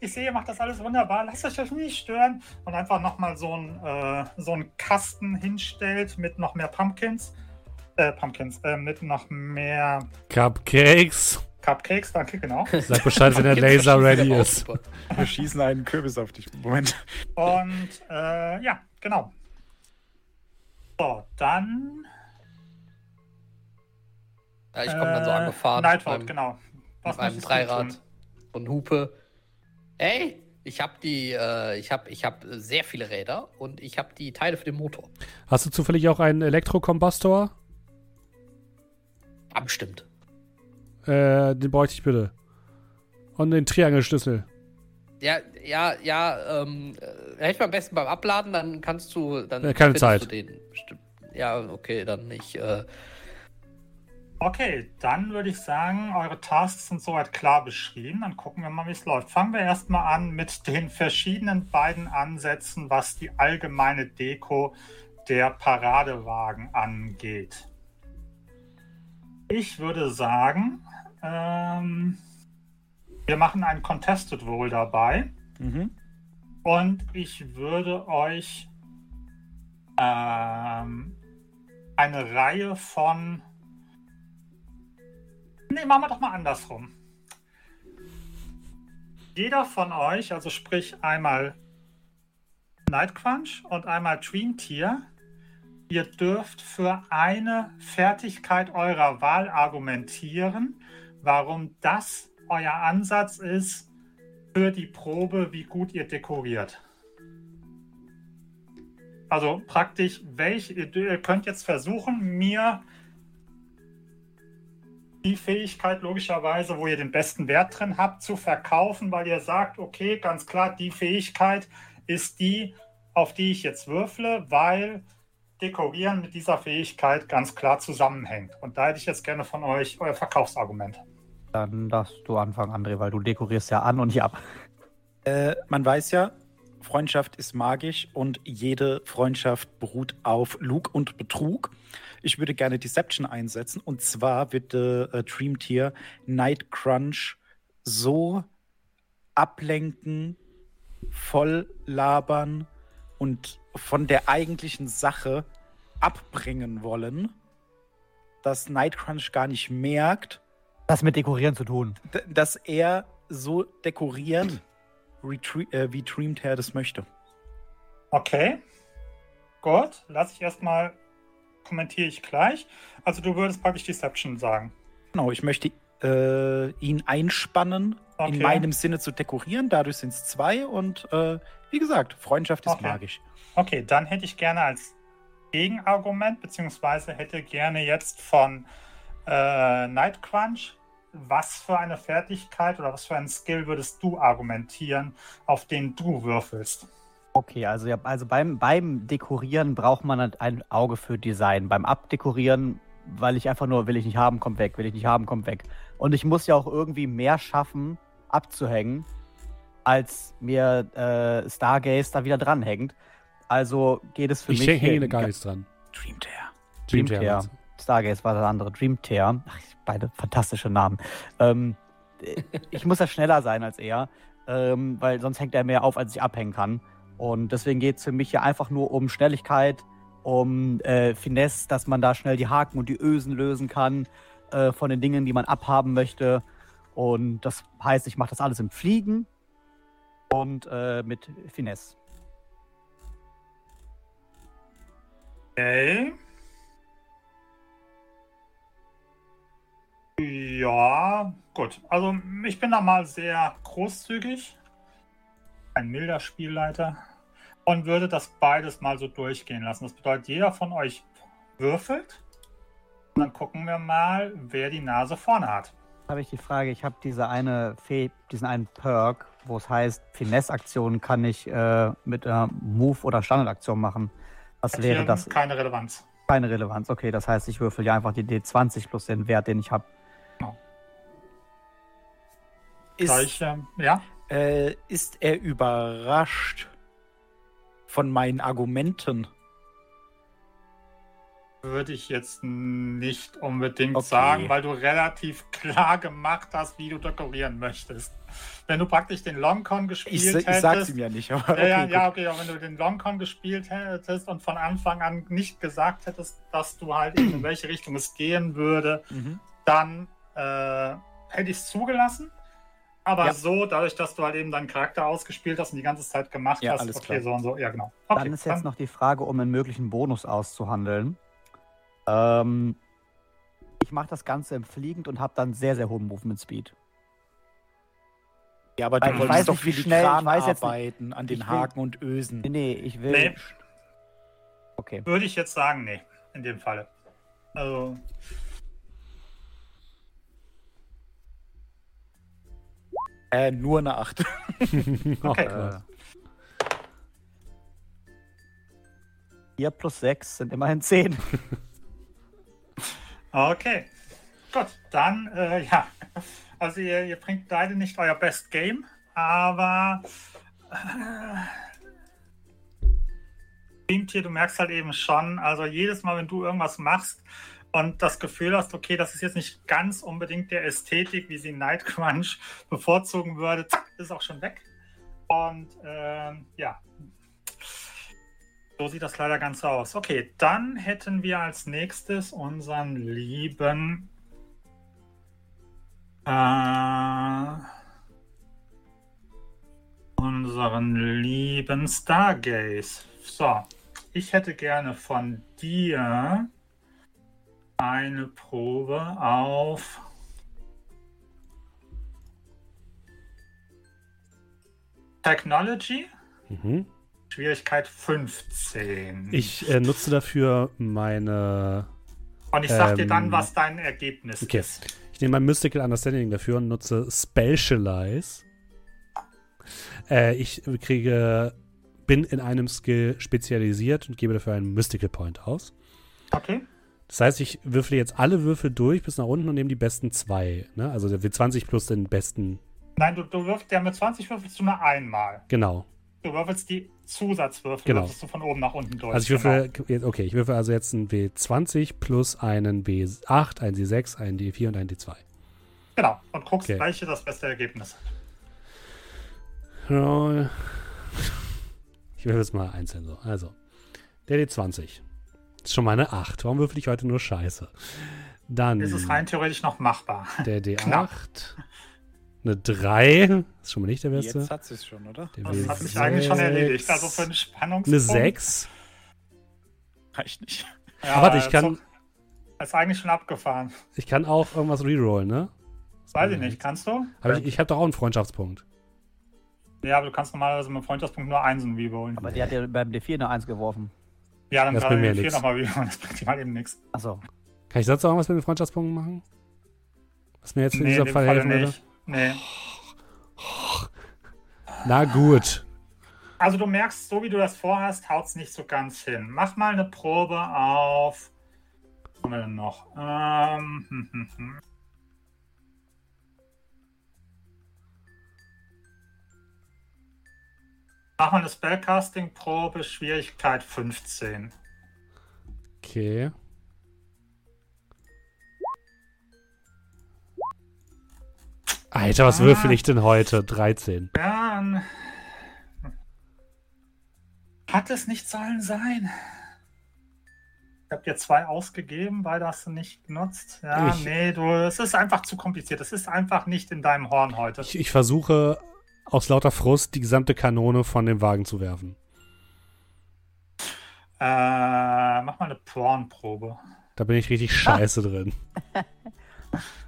S3: Ich sehe, ihr macht das alles wunderbar, lasst euch das nicht stören. Und einfach nochmal so ein äh, so einen Kasten hinstellt mit noch mehr Pumpkins. Äh, Pumpkins, äh, mit noch mehr
S1: Cupcakes.
S3: Cupcakes, danke, genau.
S1: Sag Bescheid, wenn der Laser ready ist.
S2: Wir schießen einen Kürbis auf dich. Moment.
S3: Und äh, ja, genau. So, dann.
S5: Ja, ich komme dann so
S3: äh,
S5: angefahren.
S3: Nightwood,
S5: mit
S3: genau.
S5: Was mit einem Dreirad und Hupe. Ey, ich habe die, äh, ich habe, ich habe sehr viele Räder und ich habe die Teile für den Motor.
S1: Hast du zufällig auch einen Elektrokombustor?
S5: Ah, bestimmt.
S1: Äh, den bräuchte ich bitte. Und den Triangelschlüssel.
S5: Ja, ja, ja, ähm, äh, helf mir am besten beim Abladen, dann kannst du, dann
S1: Ja, keine Zeit.
S5: Du den. Ja, okay, dann nicht. Äh,
S3: Okay, dann würde ich sagen, eure Tasks sind soweit klar beschrieben. Dann gucken wir mal, wie es läuft. Fangen wir erstmal an mit den verschiedenen beiden Ansätzen, was die allgemeine Deko der Paradewagen angeht. Ich würde sagen, ähm, wir machen ein Contested Roll dabei.
S2: Mhm.
S3: Und ich würde euch ähm, eine Reihe von. Nee, machen wir doch mal andersrum. Jeder von euch, also sprich einmal Nightcrunch und einmal Dream Tier, ihr dürft für eine Fertigkeit eurer Wahl argumentieren, warum das euer Ansatz ist, für die Probe, wie gut ihr dekoriert. Also praktisch, welch, ihr, ihr könnt jetzt versuchen, mir die Fähigkeit logischerweise, wo ihr den besten Wert drin habt, zu verkaufen, weil ihr sagt, okay, ganz klar, die Fähigkeit ist die, auf die ich jetzt würfle, weil Dekorieren mit dieser Fähigkeit ganz klar zusammenhängt. Und da hätte ich jetzt gerne von euch euer Verkaufsargument.
S4: Dann darfst du anfangen, André, weil du dekorierst ja an und nicht ab.
S2: Äh, man weiß ja, Freundschaft ist magisch und jede Freundschaft beruht auf Lug und Betrug. Ich würde gerne Deception einsetzen und zwar wird äh, Dream Tier Night Crunch so ablenken, voll labern und von der eigentlichen Sache abbringen wollen, dass Night Crunch gar nicht merkt,
S4: Das mit Dekorieren zu tun.
S2: d- dass er so dekoriert, äh, wie Dreamed Hair das möchte.
S3: Okay. Gut, lass ich erstmal, kommentiere ich gleich. Also du würdest praktisch Deception sagen.
S2: Genau, ich möchte äh, ihn einspannen,
S3: Okay.
S2: in meinem Sinne zu dekorieren. Dadurch sind es zwei und äh, wie gesagt, Freundschaft ist
S3: Okay.
S2: magisch.
S3: Okay, dann hätte ich gerne als Gegenargument, beziehungsweise hätte gerne jetzt von äh, Nightcrunch, was für eine Fertigkeit oder was für einen Skill würdest du argumentieren, auf den du würfelst?
S4: Okay, also, ja, also beim, beim Dekorieren braucht man halt ein Auge für Design. Beim Abdekorieren, weil ich einfach nur, will ich nicht haben, kommt weg, will ich nicht haben, kommt weg. Und ich muss ja auch irgendwie mehr schaffen, abzuhängen, als mir äh, Stargaze da wieder dranhängt. Also geht es für
S1: Ich
S4: mich.
S1: hänge da
S4: in
S1: gar
S4: ga-
S1: nichts dran.
S2: Dreamed Hair.
S1: Dream
S4: Dream
S1: Tear.
S4: Tear. Stargaze war das andere. Dream Tear. Ach, beide fantastische Namen. Ähm, ich muss ja schneller sein als er, ähm, weil sonst hängt er mehr auf, als ich abhängen kann. Und deswegen geht es für mich hier einfach nur um Schnelligkeit, um äh, Finesse, dass man da schnell die Haken und die Ösen lösen kann äh, von den Dingen, die man abhaben möchte. Und das heißt, ich mache das alles im Fliegen und äh, mit Finesse.
S3: Okay. Ja, gut. Also ich bin da mal sehr großzügig. Ein milder Spielleiter. Und würde das beides mal so durchgehen lassen. Das bedeutet, jeder von euch würfelt. Und dann gucken wir mal, wer die Nase vorne hat.
S4: Habe ich die Frage, ich habe diese eine Fee, diesen einen Perk, wo es heißt, Finesse-Aktionen kann ich äh, mit äh, Move- oder Standardaktion machen. Was wäre das?
S3: Keine Relevanz.
S4: Keine Relevanz. Okay, das heißt, ich würfel ja einfach die D20 plus den Wert, den ich habe.
S2: Ist,
S3: Gleich, ähm, ja.
S2: äh, ist er überrascht von meinen Argumenten?
S3: Würde ich jetzt nicht unbedingt
S2: Okay.
S3: sagen, weil du relativ klar gemacht hast, wie du dekorieren möchtest. Wenn du praktisch den Longcon gespielt
S2: Ich, ich
S3: hättest.
S2: sag's ihm ja nicht, aber
S3: ja, ja,
S2: okay,
S3: ja,
S2: gut.
S3: okay, aber wenn du den Longcon gespielt hättest und von Anfang an nicht gesagt hättest, dass du halt in welche Richtung es gehen würde,
S2: Mhm.
S3: dann äh, hätte ich es zugelassen. Aber
S2: Ja.
S3: so, dadurch, dass du halt eben deinen Charakter ausgespielt hast und die ganze Zeit gemacht
S2: Ja,
S3: hast,
S2: alles
S3: okay,
S2: klar.
S3: so und so, ja, genau. Okay,
S4: dann ist jetzt noch die Frage, um einen möglichen Bonus auszuhandeln. Ähm, ich mache das Ganze im Fliegend und habe dann sehr, sehr hohen Movement Speed.
S2: Ja, aber
S4: Weil
S2: du
S4: ich
S2: wolltest
S4: weiß
S2: doch
S4: nicht, wie
S2: für die
S4: schnell- ich
S2: Kran
S4: weiß jetzt nicht-
S2: arbeiten an den
S4: ich will-
S2: Haken und Ösen.
S4: Nee, nee, ich will.
S3: Nee.
S4: Okay.
S3: Würde ich jetzt sagen, nee, in dem Falle. Also,
S2: Äh, nur eine 8.
S3: Okay.
S4: Äh, 4 plus 6 sind immerhin 10.
S3: okay. Gut, dann, äh, ja. Also, ihr, ihr bringt beide nicht euer Best Game, aber. Äh, Teamtier, du merkst halt eben schon, also jedes Mal, wenn du irgendwas machst und das Gefühl hast, okay, das ist jetzt nicht ganz unbedingt der Ästhetik, wie sie Night Crunch bevorzugen würde, zack, ist auch schon weg. Und ähm, ja, so sieht das leider ganz aus. Okay, dann hätten wir als nächstes unseren lieben äh, unseren lieben Stargaze. So, ich hätte gerne von dir eine Probe auf Technology,
S1: Mhm.
S3: Schwierigkeit 15.
S1: Ich äh, nutze dafür meine.
S3: Und ich sag dir dann,
S1: ähm,
S3: was dein Ergebnis
S1: Okay.
S3: ist.
S1: Ich nehme mein Mystical Understanding dafür und nutze Specialize. Äh, ich kriege. Bin in einem Skill spezialisiert und gebe dafür einen Mystical Point aus.
S3: Okay.
S1: Das heißt, ich würfle jetzt alle Würfel durch bis nach unten und nehme die besten zwei. Ne? Also der W20 plus den besten.
S3: Nein, du, du wirfst ja mit 20 würfelst du nur einmal.
S1: Genau.
S3: Du würfelst die Zusatzwürfel,
S1: Genau.
S3: würfelst du von oben nach unten durch.
S1: Also ich würfel, okay, ich würfel also jetzt einen W20 plus einen W8, einen D6, einen D4 und einen D2.
S3: Genau. genau. Und guckst,
S1: Okay.
S3: welche das beste Ergebnis hat.
S1: Ich würfel jetzt mal einzeln so. Also, der D20. Ist schon mal eine 8. Warum würfel ich heute nur Scheiße? Dann
S3: Ist es rein theoretisch noch machbar.
S1: der D8.
S3: Knapp.
S1: Eine 3. Ist schon mal nicht der beste.
S2: Jetzt hat sie es schon, oder?
S1: Der
S3: Das hat sich
S1: W6.
S3: eigentlich schon erledigt. Also für einen Spannungspunkt.
S1: Eine 6.
S2: Reicht nicht.
S3: Ja,
S1: Aber warte, ich
S3: ist
S1: kann,
S3: doch- Ist eigentlich schon abgefahren.
S1: ich kann auch irgendwas rerollen, ne?
S3: Weiß ich nicht. Kannst du?
S1: Hab ich ich habe doch auch einen Freundschaftspunkt.
S3: Ja, aber du kannst normalerweise mit Freundschaftspunkt nur Einsen rerollen.
S4: Aber die hat ja beim D4 eine 1 geworfen.
S3: Ja, dann
S1: Das bringt mir.
S3: 4 nochmal. Das bringt ihm halt eben nichts.
S4: Achso.
S1: Kann ich sonst auch irgendwas mit den Freundschaftspunkten machen? Was mir jetzt in
S3: Nee,
S1: diesem Fall helfen würde?
S3: Nee.
S1: Na gut.
S3: Also du merkst, so wie du das vorhast, haut es nicht so ganz hin. Mach mal eine Probe auf. Was haben wir denn noch? Ähm, hm, hm, hm. Mach mal eine Spellcasting-Probe, Schwierigkeit 15.
S1: Okay. Alter, was
S3: Ah.
S1: würfel ich denn heute? 13.
S3: Ja, dann hat es nicht sollen sein. Ich habe dir zwei ausgegeben, beide hast du nicht genutzt. Ja,
S1: Ich-
S3: nee, du, es ist einfach zu kompliziert. Es ist einfach nicht in deinem Horn heute.
S1: Ich, ich versuche aus lauter Frust die gesamte Kanone von dem Wagen zu werfen.
S3: Äh, mach mal eine Prawn-Probe.
S1: Da bin ich richtig scheiße drin.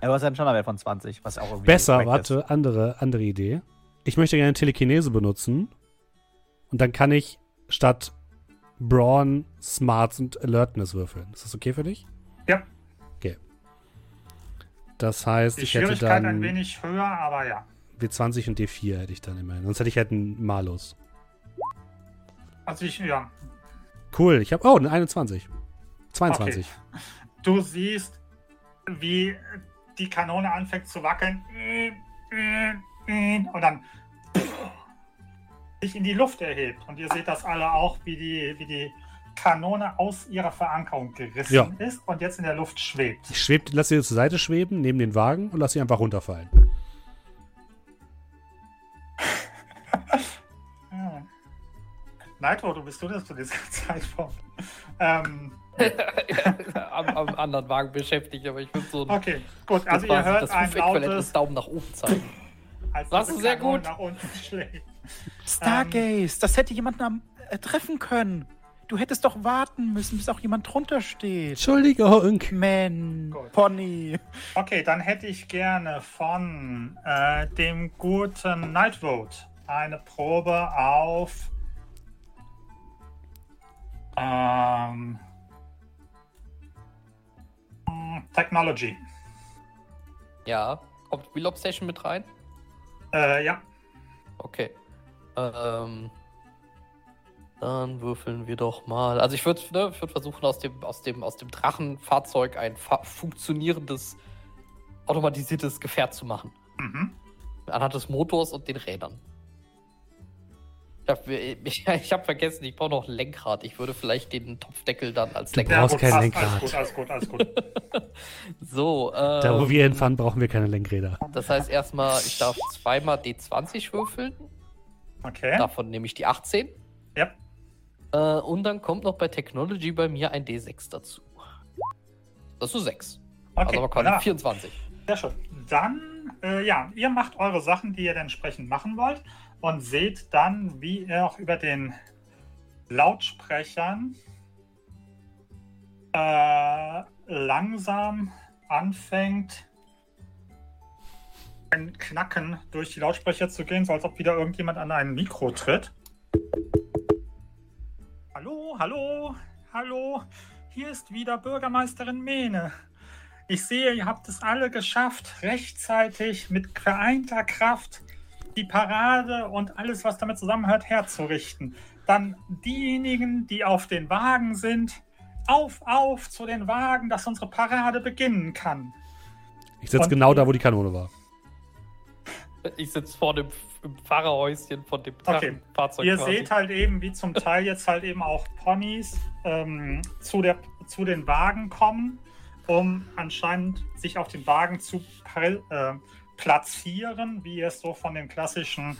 S4: Ja, du hast einen Standardwert von 20, was auch irgendwie.
S1: Besser,
S4: korrekt ist.
S1: warte, andere, andere Idee. Ich möchte gerne Telekinese benutzen. Und dann kann ich statt Brawn, Smarts und Alertness würfeln. Ist das okay für dich?
S3: Ja.
S1: Okay. Das heißt,
S3: Die
S1: ich hätte
S3: Schwierigkeit
S1: dann
S3: ein wenig höher, aber ja.
S1: W20 und D4 hätte ich dann immerhin. Sonst hätte ich halt einen Malus.
S3: Also ich, ja.
S1: Cool, ich habe, oh, eine 21. 22.
S3: Du siehst, wie die Kanone anfängt zu wackeln. Und dann sich in die Luft erhebt. Und ihr seht das alle auch, wie die, wie die Kanone aus ihrer Verankerung gerissen
S1: Ja.
S3: ist und jetzt in der Luft schwebt.
S1: Ich schweb, lass sie zur Seite schweben, neben den Wagen und lass sie einfach runterfallen.
S3: Nitro, du bist du das zu dieser Zeitpunkt? Ähm,
S5: am, am anderen Wagen beschäftigt, aber ich würde so ein
S3: okay, gut. Also ihr hört
S5: das
S3: ein lautes,
S5: Daumen nach oben zeigen.
S3: als
S5: Das ist sehr gut.
S3: nach unten schlägt.
S2: Stargaze, das hätte jemand am, äh, treffen können. Du hättest doch warten müssen, bis auch jemand drunter steht.
S1: Entschuldigung.
S2: Man,
S3: Gut.
S2: Pony.
S3: Okay, dann hätte ich gerne von äh, dem guten Nightvote eine Probe auf ähm, Technology.
S5: Ja. Kommt Wheel Station mit rein?
S3: Äh, ja,
S5: Okay. Ähm, dann würfeln wir doch mal. Also ich würde ne, würd versuchen, aus dem, aus, dem, aus dem Drachenfahrzeug ein fa funktionierendes, automatisiertes Gefährt zu machen.
S3: mhm.
S5: Anhand des Motors und den Rädern. Ich habe ich, ich hab vergessen, ich brauche noch ein Lenkrad. Ich würde vielleicht den Topfdeckel dann als
S1: Du
S5: Lenkrad.
S1: brauchst
S3: gut,
S1: kein. Lenkrad.
S3: Alles gut, alles gut, alles gut.
S5: So, ähm,
S1: Da, wo wir hinfahren, brauchen wir keine Lenkräder.
S5: Das heißt erstmal, ich darf zweimal D20 würfeln.
S3: Okay.
S5: Davon nehme ich die 18.
S3: Ja.
S5: Äh, und dann kommt noch bei Technology bei mir ein D6 dazu. Das ist 6.
S3: Okay,
S5: also aber quasi
S3: wunderbar.
S5: 24.
S3: Sehr schön. Dann, äh, ja, ihr macht eure Sachen, die ihr dann entsprechend machen wollt und seht dann, wie ihr auch über den Lautsprechern äh, langsam anfängt, ein Knacken durch die Lautsprecher zu gehen, so als ob wieder irgendjemand an ein Mikro tritt. Hallo, hallo, hallo, hier ist wieder Bürgermeisterin Mene. Ich sehe, ihr habt es alle geschafft, rechtzeitig mit vereinter Kraft die Parade und alles, was damit zusammenhört, herzurichten. Dann diejenigen, die auf den Wagen sind, auf, auf zu den Wagen, dass unsere Parade beginnen kann.
S1: Ich sitze genau da, wo die Kanone war.
S5: Ich sitze vor dem im Fahrerhäuschen von dem
S3: Okay.
S5: Fahrzeug.
S3: Ihr
S5: quasi.
S3: seht halt eben, wie zum Teil jetzt halt eben auch Ponys ähm, zu, der, zu den Wagen kommen, um anscheinend sich auf den Wagen zu äh, platzieren, wie ihr es so von den klassischen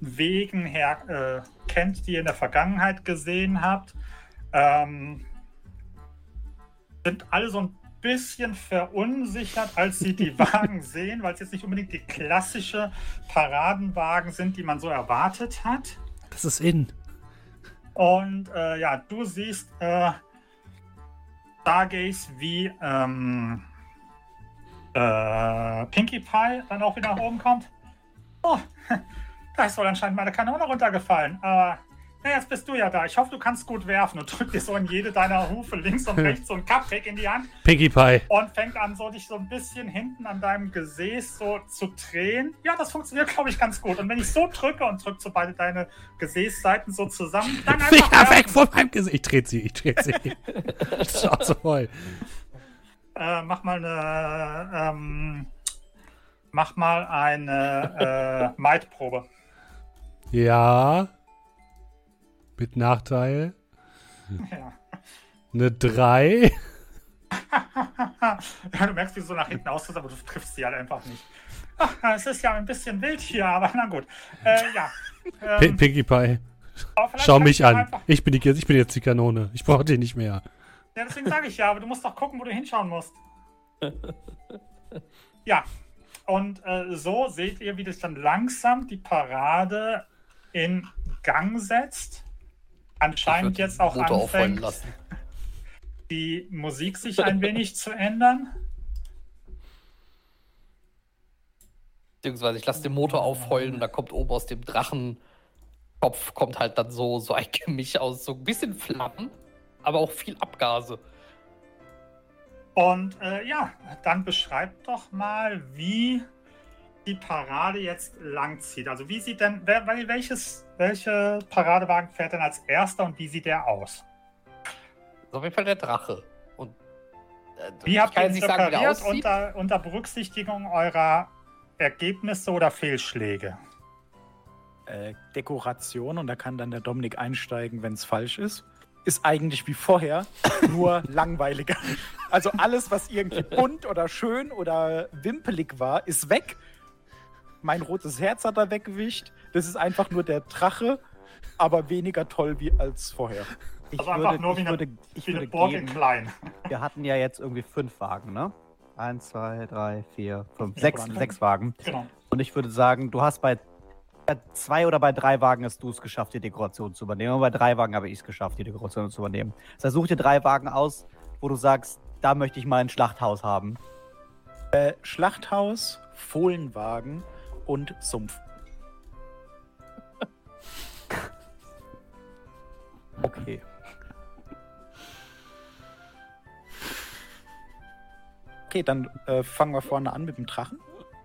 S3: Wegen her äh, kennt, die ihr in der Vergangenheit gesehen habt. Ähm, sind alle so ein bisschen verunsichert, als sie die Wagen sehen, weil es jetzt nicht unbedingt die klassische Paradenwagen sind, die man so erwartet hat.
S1: Das ist in.
S3: Und äh, ja, du siehst äh, Stargaze wie ähm, äh, Pinkie Pie dann auch wieder nach oben kommt. Oh, da ist wohl anscheinend meine Kanone runtergefallen. Aber na, jetzt bist du ja da. Ich hoffe, du kannst gut werfen und drück dir so in jede deiner Hufe links und rechts so ein Cupcake in die Hand
S1: Pinkie Pie.
S3: und fängt an, so dich so ein bisschen hinten an deinem Gesäß so zu drehen. Ja, das funktioniert, glaube ich, ganz gut. Und wenn ich so drücke und drücke so beide deine Gesäßseiten so zusammen, dann einfach
S1: Finger weg von meinem Gesicht. Ich drehe sie, ich drehe sie. Schnauze voll.
S3: Äh, mach mal eine, ähm, mach mal eine äh, Might-Probe.
S1: Ja. Mit Nachteil.
S3: Ja.
S1: Eine 3.
S3: ja, du merkst, wie so nach hinten austrittst, aber du triffst sie halt einfach nicht. Ach, es ist ja ein bisschen wild hier, aber na gut. Äh, ja. Ähm,
S1: Pinkie Pie. Schau mich an.
S3: Einfach,
S1: Ich bin, die, ich bin jetzt die Kanone. Ich brauche dich nicht mehr.
S3: Ja, deswegen sage ich ja, aber du musst doch gucken, wo du hinschauen musst. ja. Und äh, so seht ihr, wie das dann langsam die Parade in Gang setzt. anscheinend jetzt auch
S5: Motor
S3: anfängt, die Musik sich ein wenig zu ändern.
S5: Beziehungsweise ich lasse den Motor aufheulen und da kommt oben aus dem Drachenkopf kommt halt dann so, so ein Gemisch aus, so ein bisschen Flammen, aber auch viel Abgase.
S3: Und äh, ja, dann beschreibt doch mal, wie die Parade jetzt langzieht. Also wie sieht denn, wer, wel- welches, welche Paradewagen fährt denn als erster und wie sieht der aus?
S5: Auf jeden Fall der Drache. Und äh,
S3: Wie habt ihr
S5: nicht sagen, wie
S3: unter, unter Berücksichtigung eurer Ergebnisse oder Fehlschläge?
S2: äh, Dekoration und da kann dann der Dominik einsteigen, wenn es falsch ist. Ist eigentlich wie vorher, nur langweiliger. Also alles, was irgendwie bunt oder schön oder wimpelig war, ist weg. Mein rotes Herz hat er weggewischt. Das ist einfach nur der Drache, aber weniger toll wie als vorher.
S4: Ich
S3: Also einfach
S4: würde,
S3: nur wie
S4: ich
S3: eine-
S4: würde, ich
S3: Wie eine
S4: würde
S3: Burg in
S4: geben,
S3: klein.
S4: wir hatten ja jetzt irgendwie fünf Wagen, ne? Eins, zwei, drei, vier, fünf, sechs, sechs Wagen.
S3: Genau.
S4: Und ich würde sagen, du hast bei zwei oder bei drei Wagen hast du es geschafft, die Dekoration zu übernehmen. Und bei drei Wagen habe ich es geschafft, die Dekoration zu übernehmen. Das heißt, such dir drei Wagen aus, wo du sagst, da möchte ich mal ein Schlachthaus haben.
S2: Schlachthaus, Fohlenwagen und Sumpf.
S4: Okay.
S2: Okay, dann äh, fangen wir vorne an mit dem Drachen.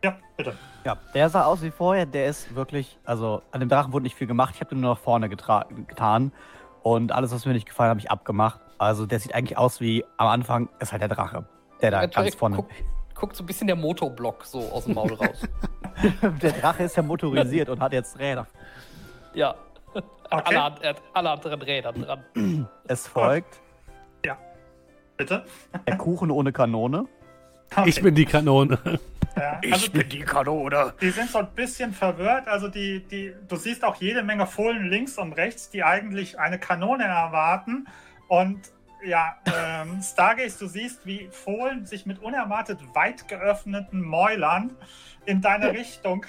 S3: Ja, bitte.
S4: Ja, der sah aus wie vorher. Der ist wirklich, also an dem Drachen wurde nicht viel gemacht. Ich habe den nur nach vorne getan. Und alles, was mir nicht gefallen hat, habe ich abgemacht. Also der sieht eigentlich aus wie am Anfang ist halt der Drache. Der da ganz vorne.
S5: Guckt, guckt so ein bisschen der Motorblock so aus dem Maul raus.
S4: Der Drache ist ja motorisiert und hat jetzt Räder.
S5: ja.
S3: Okay.
S5: Alle, er hat alle anderen Räder dran.
S4: Es folgt
S3: Bitte.
S4: der Kuchen ohne Kanone.
S3: Okay.
S1: Ich bin die Kanone.
S3: Ja, also
S2: die Kanone.
S3: Die sind so ein bisschen verwirrt. Also die, die, du siehst auch jede Menge Fohlen links und rechts, die eigentlich eine Kanone erwarten. Und ja, ähm, Stargaze, du siehst, wie Fohlen sich mit unerwartet weit geöffneten Mäulern in deine Richtung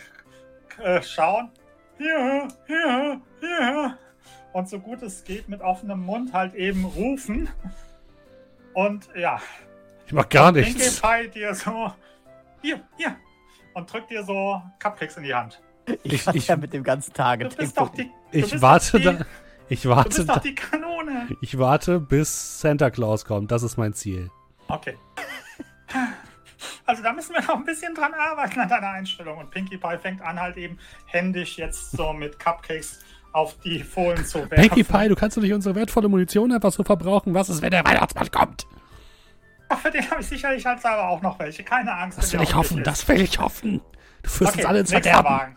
S3: äh, schauen. Hier, hier, hier. Und so gut es geht, mit offenem Mund halt eben rufen. Und ja,
S1: Ich mach gar
S3: Pinkie
S1: nichts.
S3: Pie dir so, hier, hier. Und drückt dir so Cupcakes in die Hand.
S4: Ich,
S1: Ich-
S4: ja mit dem ganzen Tage.
S3: Du bist doch die, du
S1: Ich
S3: bist
S1: warte
S3: doch die,
S1: da. Ich
S3: Du
S1: warte
S3: bist doch
S1: da.
S3: die Kanone.
S1: Ich warte, bis Santa Claus kommt. Das ist mein Ziel.
S3: Okay. Also da müssen wir noch ein bisschen dran arbeiten an deiner Einstellung. Und Pinkie Pie fängt an, halt eben händisch jetzt so mit Cupcakes auf die Fohlen zu werfen.
S1: Pinkie Pie, du kannst doch nicht unsere wertvolle Munition einfach so verbrauchen. Was ist, wenn der Weihnachtsmann kommt?
S3: Für den habe ich sicherlich halt selber auch noch welche. Keine Angst.
S1: Das will ich hoffen.
S3: dich
S1: Das will ich hoffen. Du
S3: ist.
S1: führst
S3: Okay,
S1: uns alle ins Verderben.
S3: Wagen.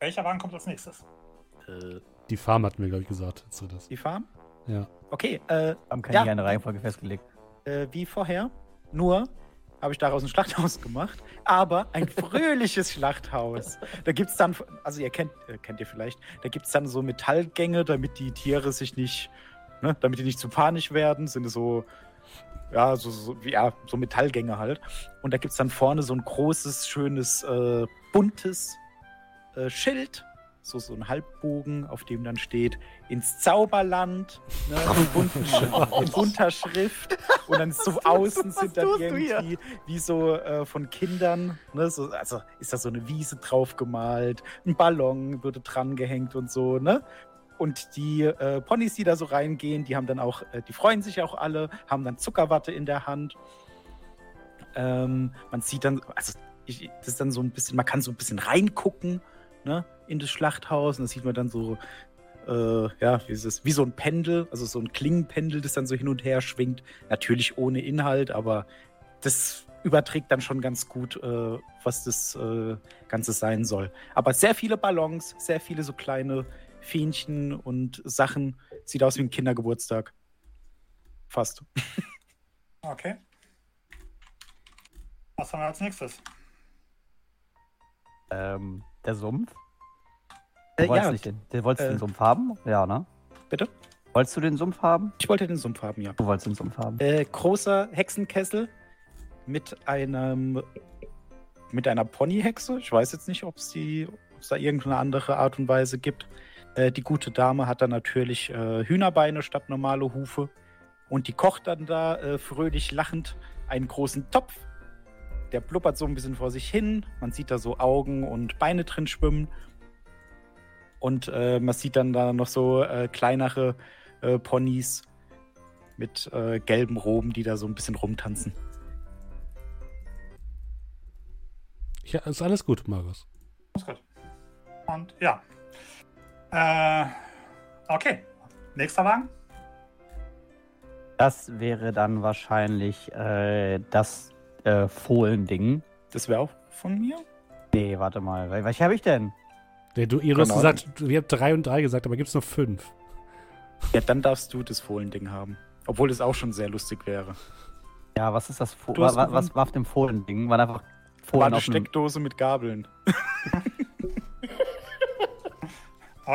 S3: Welcher Wagen kommt als nächstes?
S2: Äh,
S1: Die Farm hatten wir, glaube ich, gesagt. Das?
S2: die Farm?
S1: Ja.
S2: Okay, äh,
S4: haben keine
S2: Ja.
S4: eine Reihenfolge festgelegt.
S2: äh, wie vorher. Nur habe ich daraus ein Schlachthaus gemacht, aber ein fröhliches Schlachthaus. Da gibt es dann, also ihr kennt, äh, kennt ihr vielleicht, da gibt es dann so Metallgänge, damit die Tiere sich nicht, ne, damit die nicht zu panisch werden, sind es so, ja, so, so, ja, so Metallgänge halt. Und da gibt es dann vorne so ein großes, schönes, äh, buntes äh, Schild. So, so ein Halbbogen, auf dem dann steht, ins Zauberland, ne, in, in bunter Schrift. Und dann so außen sind dann irgendwie wie so äh, von Kindern, ne, so, also ist da so eine Wiese drauf gemalt, ein Ballon wurde dran gehängt und so, ne? Und die äh, Ponys, die da so reingehen, die haben dann auch, äh, die freuen sich auch alle, haben dann Zuckerwatte in der Hand. Ähm, man sieht dann, also ich, das ist dann so ein bisschen, man kann so ein bisschen reingucken, ne, in das Schlachthaus und da sieht man dann so, äh, ja, wie ist es, wie so ein Pendel, also so ein Klingenpendel, das dann so hin und her schwingt. Natürlich ohne Inhalt, aber das überträgt dann schon ganz gut, äh, was das äh, Ganze sein soll. Aber sehr viele Ballons, sehr viele so kleine Fähnchen und Sachen. Sieht aus wie ein Kindergeburtstag. Fast.
S3: Okay. Was haben wir als nächstes?
S4: Ähm, der Sumpf. Du
S2: Äh,
S4: wolltest,
S2: ja,
S4: nicht den, du wolltest
S2: äh,
S4: den Sumpf haben? Ja, ne?
S2: Bitte?
S4: Wolltest du den Sumpf haben?
S2: ich wollte den Sumpf haben, ja.
S4: Du wolltest den Sumpf haben.
S2: Äh, großer Hexenkessel mit einem mit einer Ponyhexe. Ich weiß jetzt nicht, ob sie es da irgendeine andere Art und Weise gibt. Äh, die gute Dame hat dann natürlich äh, Hühnerbeine statt normale Hufe. Und die kocht dann da äh, fröhlich lachend einen großen Topf. Der blubbert so ein bisschen vor sich hin. Man sieht da so Augen und Beine drin schwimmen. Und äh, man sieht dann da noch so äh, kleinere äh, Ponys mit äh, gelben Roben, die da so ein bisschen rumtanzen.
S1: Ja, ist alles gut, Markus.
S3: Ist gut. Und ja. Äh, okay. Nächster Wagen.
S4: Das wäre dann wahrscheinlich äh, das äh, Fohlen-Ding.
S2: Das wäre auch von mir?
S4: Nee, warte mal. Welche habe ich denn?
S1: Ja, du, ihr du hast gesagt, wir habt drei und drei gesagt, aber gibt es noch fünf.
S2: Ja, dann darfst du das Fohlending haben. Obwohl das auch schon sehr lustig wäre.
S4: Ja, was ist das? Fo
S2: Du hast
S4: wa- wa-
S2: gewonnen.
S4: was war auf dem Fohlen-Ding? War einfach
S2: War
S4: Fohlen
S2: eine
S4: auf dem...
S2: Steckdose mit Gabeln.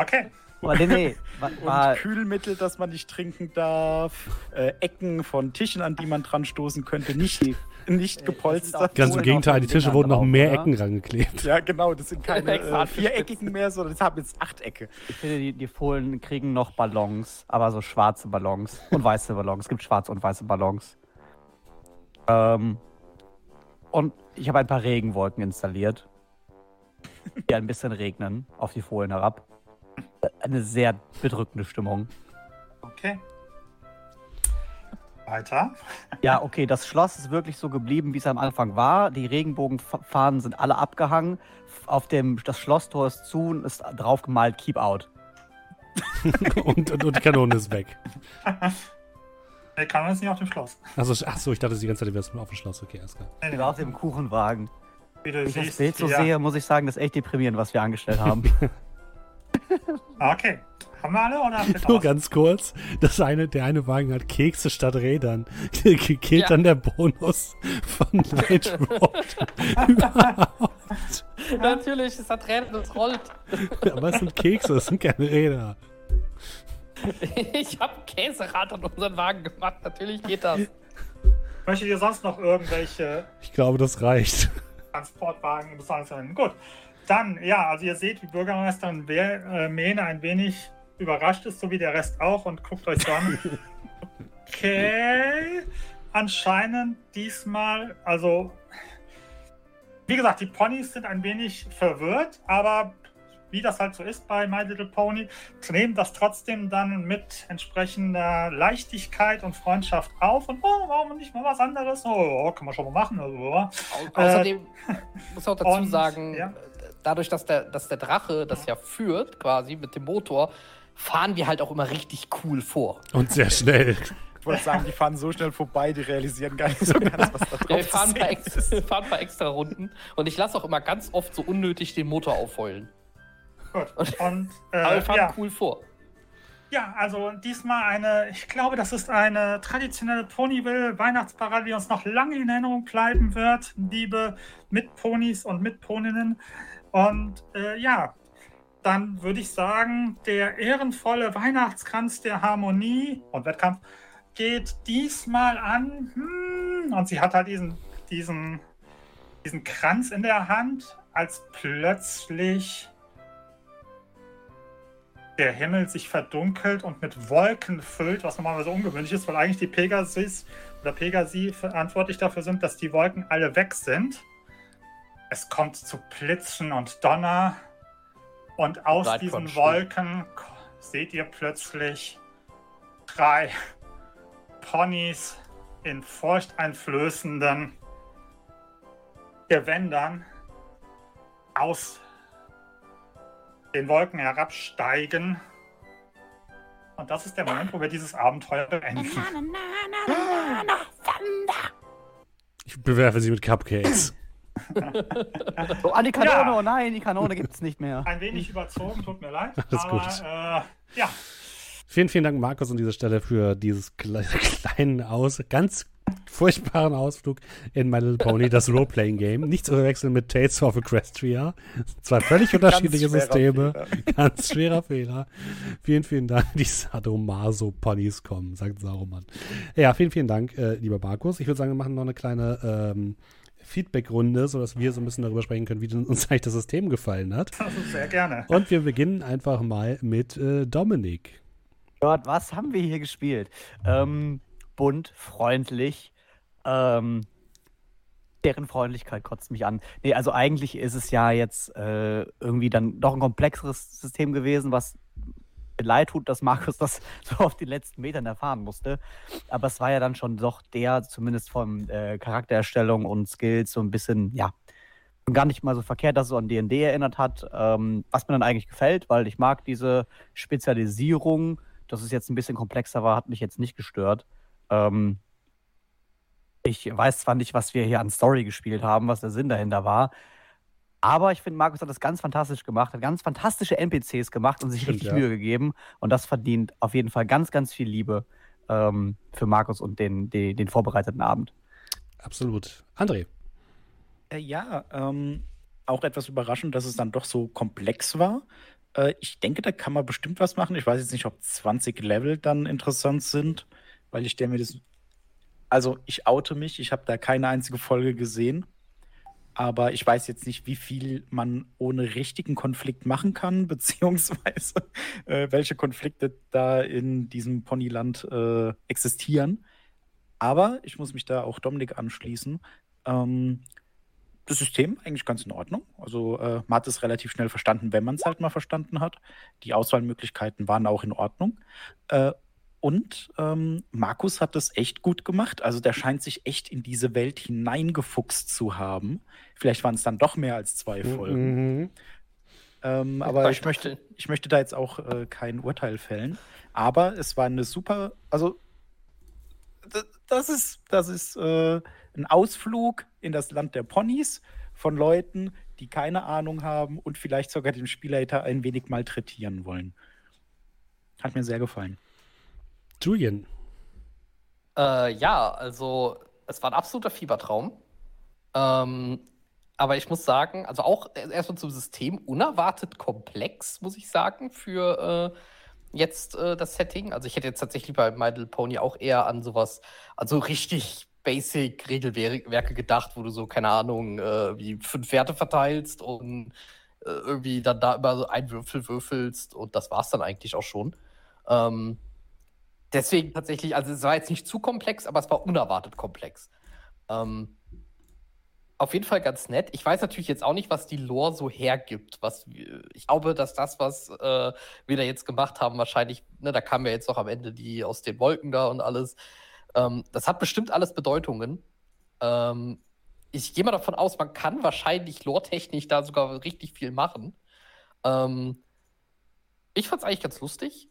S3: Okay.
S4: Oh, nee, nee.
S2: Und Kühlmittel, das man nicht trinken darf. Äh, Ecken von Tischen, an die man dran stoßen könnte. Nicht, nicht
S4: Äh,
S2: gepolstert.
S1: Ganz im Gegenteil, die Tische wurden noch mehr
S4: oder?
S1: Ecken rangeklebt.
S2: Ja, genau. Das sind keine äh, viereckigen mehr, sondern das haben jetzt Achtecke.
S4: ich finde, die, die Fohlen kriegen noch Ballons, aber so schwarze Ballons und weiße Ballons. Es gibt schwarze und weiße Ballons. Ähm, und ich habe ein paar Regenwolken installiert, die ein bisschen regnen auf die Fohlen herab. Eine sehr bedrückende Stimmung.
S3: Okay. Weiter.
S4: Ja, okay, das Schloss ist wirklich so geblieben, wie es am Anfang war. Die Regenbogenfahnen sind alle abgehangen. Auf dem das Schlosstor ist zu und ist drauf gemalt Keep Out.
S1: und, und, und die Kanone ist weg.
S3: Kann man jetzt nicht auf dem Schloss.
S1: Achso, ach so, ich dachte die ganze Zeit, du wärst auf dem Schloss. Okay, alles klar.
S3: Nee, nee,
S4: Oder auf dem Kuchenwagen.
S3: wie du
S4: Wenn ich das Bild so
S3: ja.
S4: sehe, muss ich sagen, das ist echt deprimierend, was wir angestellt haben.
S3: Okay. Haben wir alle oder?
S1: Nur ganz kurz, das eine, der eine Wagen hat Kekse statt Rädern. Gilt
S5: Ja.
S1: dann der Bonus von Night Road überhaupt.
S5: Natürlich, es hat Räder, das rollt.
S1: Aber es sind Kekse, es sind keine Räder.
S5: Ich habe Käserad an unseren Wagen gemacht. Natürlich geht das.
S3: Möchtet ihr sonst noch irgendwelche
S1: Ich glaube, das reicht.
S3: Transportwagen besonders verwenden? Gut. Dann, ja, also ihr seht, wie Bürgermeisterin äh, Mene ein wenig überrascht ist, so wie der Rest auch, und guckt euch so an. Okay. Anscheinend diesmal, also, wie gesagt, die Ponys sind ein wenig verwirrt, aber wie das halt so ist bei My Little Pony, nehmen das trotzdem dann mit entsprechender Leichtigkeit und Freundschaft auf und oh, warum nicht mal was anderes? Oh, kann man schon mal machen. Also.
S5: Au außerdem muss auch dazu
S3: und,
S5: sagen,
S3: ja.
S5: Dadurch, dass der, dass der Drache das ja führt, quasi mit dem Motor, fahren wir halt auch immer richtig cool vor.
S1: Und sehr schnell.
S2: Ich wollte sagen, die fahren so schnell vorbei, die realisieren gar nicht so ganz, was da drauf
S5: Ja, wir fahren ein, extra,
S2: ist.
S5: wir fahren ein paar extra Runden und ich lasse auch immer ganz oft so unnötig den Motor aufheulen.
S3: Gut. Und äh,
S5: Aber wir fahren
S3: ja.
S5: cool vor.
S3: ja, also diesmal eine, ich glaube, das ist eine traditionelle Ponyville Weihnachtsparade, die uns noch lange in Erinnerung bleiben wird, liebe Mitponys und Mitponinnen. Und äh, ja, dann würde ich sagen, der ehrenvolle Weihnachtskranz der Harmonie und Wettkampf geht diesmal an. Hm, und sie hat halt diesen, diesen, diesen Kranz in der Hand, als plötzlich der Himmel sich verdunkelt und mit Wolken füllt, was normalerweise ungewöhnlich ist, weil eigentlich die Pegasus oder Pegasi verantwortlich dafür sind, dass die Wolken alle weg sind. Es kommt zu Blitzen und Donner und aus
S5: Seid
S3: diesen. Wolken seht ihr plötzlich drei Ponys in furchteinflößenden Gewändern aus den Wolken herabsteigen. Und das ist der Moment, wo wir dieses Abenteuer beenden.
S1: Ich bewerfe sie mit Cupcakes.
S4: Oh, an die Kanone,
S3: Ja.
S4: oh nein, die Kanone gibt es nicht mehr.
S3: Ein wenig überzogen, tut mir leid.
S1: Alles
S3: aber,
S1: gut.
S3: Äh, ja,
S1: Vielen, vielen Dank, Markus, an dieser Stelle für dieses kle kleinen Aus, ganz furchtbaren Ausflug in My Little Pony, das Role-Playing-Game. Nicht zu verwechseln mit Tales of Equestria. Zwei völlig unterschiedliche
S2: schwerer
S1: Systeme.
S2: Fehler.
S1: Ganz schwerer Fehler. Vielen, vielen Dank. Die Sadomaso-Ponys kommen, sagt Saruman. Ja, vielen, vielen Dank, äh, lieber Markus. Ich würde sagen, wir machen noch eine kleine ähm, Feedback-Runde, sodass wir so ein bisschen darüber sprechen können, wie uns eigentlich das System gefallen hat.
S3: Sehr gerne.
S1: Und wir beginnen einfach mal mit äh, Dominik.
S4: Gott, was haben wir hier gespielt? Ähm, bunt, freundlich. Ähm, deren Freundlichkeit kotzt mich an. Nee, also eigentlich ist es ja jetzt äh, irgendwie dann doch ein komplexeres System gewesen, was leid tut, dass Markus das so auf den letzten Metern erfahren musste. Aber es war ja dann schon doch der, zumindest von äh, Charaktererstellung und Skills, so ein bisschen, ja, gar nicht mal so verkehrt, dass es an D&D erinnert hat, ähm, was mir dann eigentlich gefällt, weil ich mag diese Spezialisierung, dass es jetzt ein bisschen komplexer war, hat mich jetzt nicht gestört. Ähm, ich weiß zwar nicht, was wir hier an Story gespielt haben, was der Sinn dahinter war, aber ich finde, Markus hat das ganz fantastisch gemacht, hat ganz fantastische NPCs gemacht und sich
S1: Stimmt,
S4: richtig
S1: ja.
S4: Mühe gegeben. Und das verdient auf jeden Fall ganz, ganz viel Liebe ähm, für Markus und den, den, den vorbereiteten Abend.
S1: Absolut. André.
S2: Äh, ja, ähm, auch etwas überraschend, dass es dann doch so komplex war. Äh, ich denke, da kann man bestimmt was machen. Ich weiß jetzt nicht, ob 20 Level dann interessant sind, weil ich stelle mir das. Also, ich oute mich, ich habe da keine einzige Folge gesehen. Aber ich weiß jetzt nicht, wie viel man ohne richtigen Konflikt machen kann, beziehungsweise äh, welche Konflikte da in diesem Ponyland äh, existieren. Aber ich muss mich da auch Dominik anschließen. Ähm, das System eigentlich ganz in Ordnung. Also äh, man hat es relativ schnell verstanden, wenn man es halt mal verstanden hat. Die Auswahlmöglichkeiten waren auch in Ordnung. Und ähm, Markus hat das echt gut gemacht. Also der scheint sich echt in diese Welt hineingefuchst zu haben. Vielleicht waren es dann doch mehr als zwei Folgen.
S1: Mhm.
S2: Ähm, aber ich möchte, ich möchte da jetzt auch äh, kein Urteil fällen. Aber es war eine super, also das ist, das ist äh, ein Ausflug in das Land der Ponys von Leuten, die keine Ahnung haben und vielleicht sogar den Spielleiter ein wenig malträtieren wollen. Hat mir sehr gefallen.
S1: Julian.
S5: Äh, ja, also es war ein absoluter Fiebertraum. Ähm, aber ich muss sagen, also auch erstmal zum System unerwartet komplex, muss ich sagen, für äh, jetzt äh, das Setting. Also ich hätte jetzt tatsächlich bei My Little Pony auch eher an sowas, also richtig basic Regelwerke gedacht, wo du so, keine Ahnung, äh, wie fünf Werte verteilst und äh, irgendwie dann da immer so einen Würfel würfelst und das war's dann eigentlich auch schon. Ähm, deswegen tatsächlich, also es war jetzt nicht zu komplex, aber es war unerwartet komplex. Ähm, auf jeden Fall ganz nett. Ich weiß natürlich jetzt auch nicht, was die Lore so hergibt. Was, wir- ich glaube, dass das, was äh, wir da jetzt gemacht haben, wahrscheinlich, ne, da kamen ja jetzt noch am Ende die aus den Wolken da und alles. Ähm, das hat bestimmt alles Bedeutungen. Ähm, ich gehe mal davon aus, man kann wahrscheinlich lore-technisch da sogar richtig viel machen. Ähm, ich fand es eigentlich ganz lustig.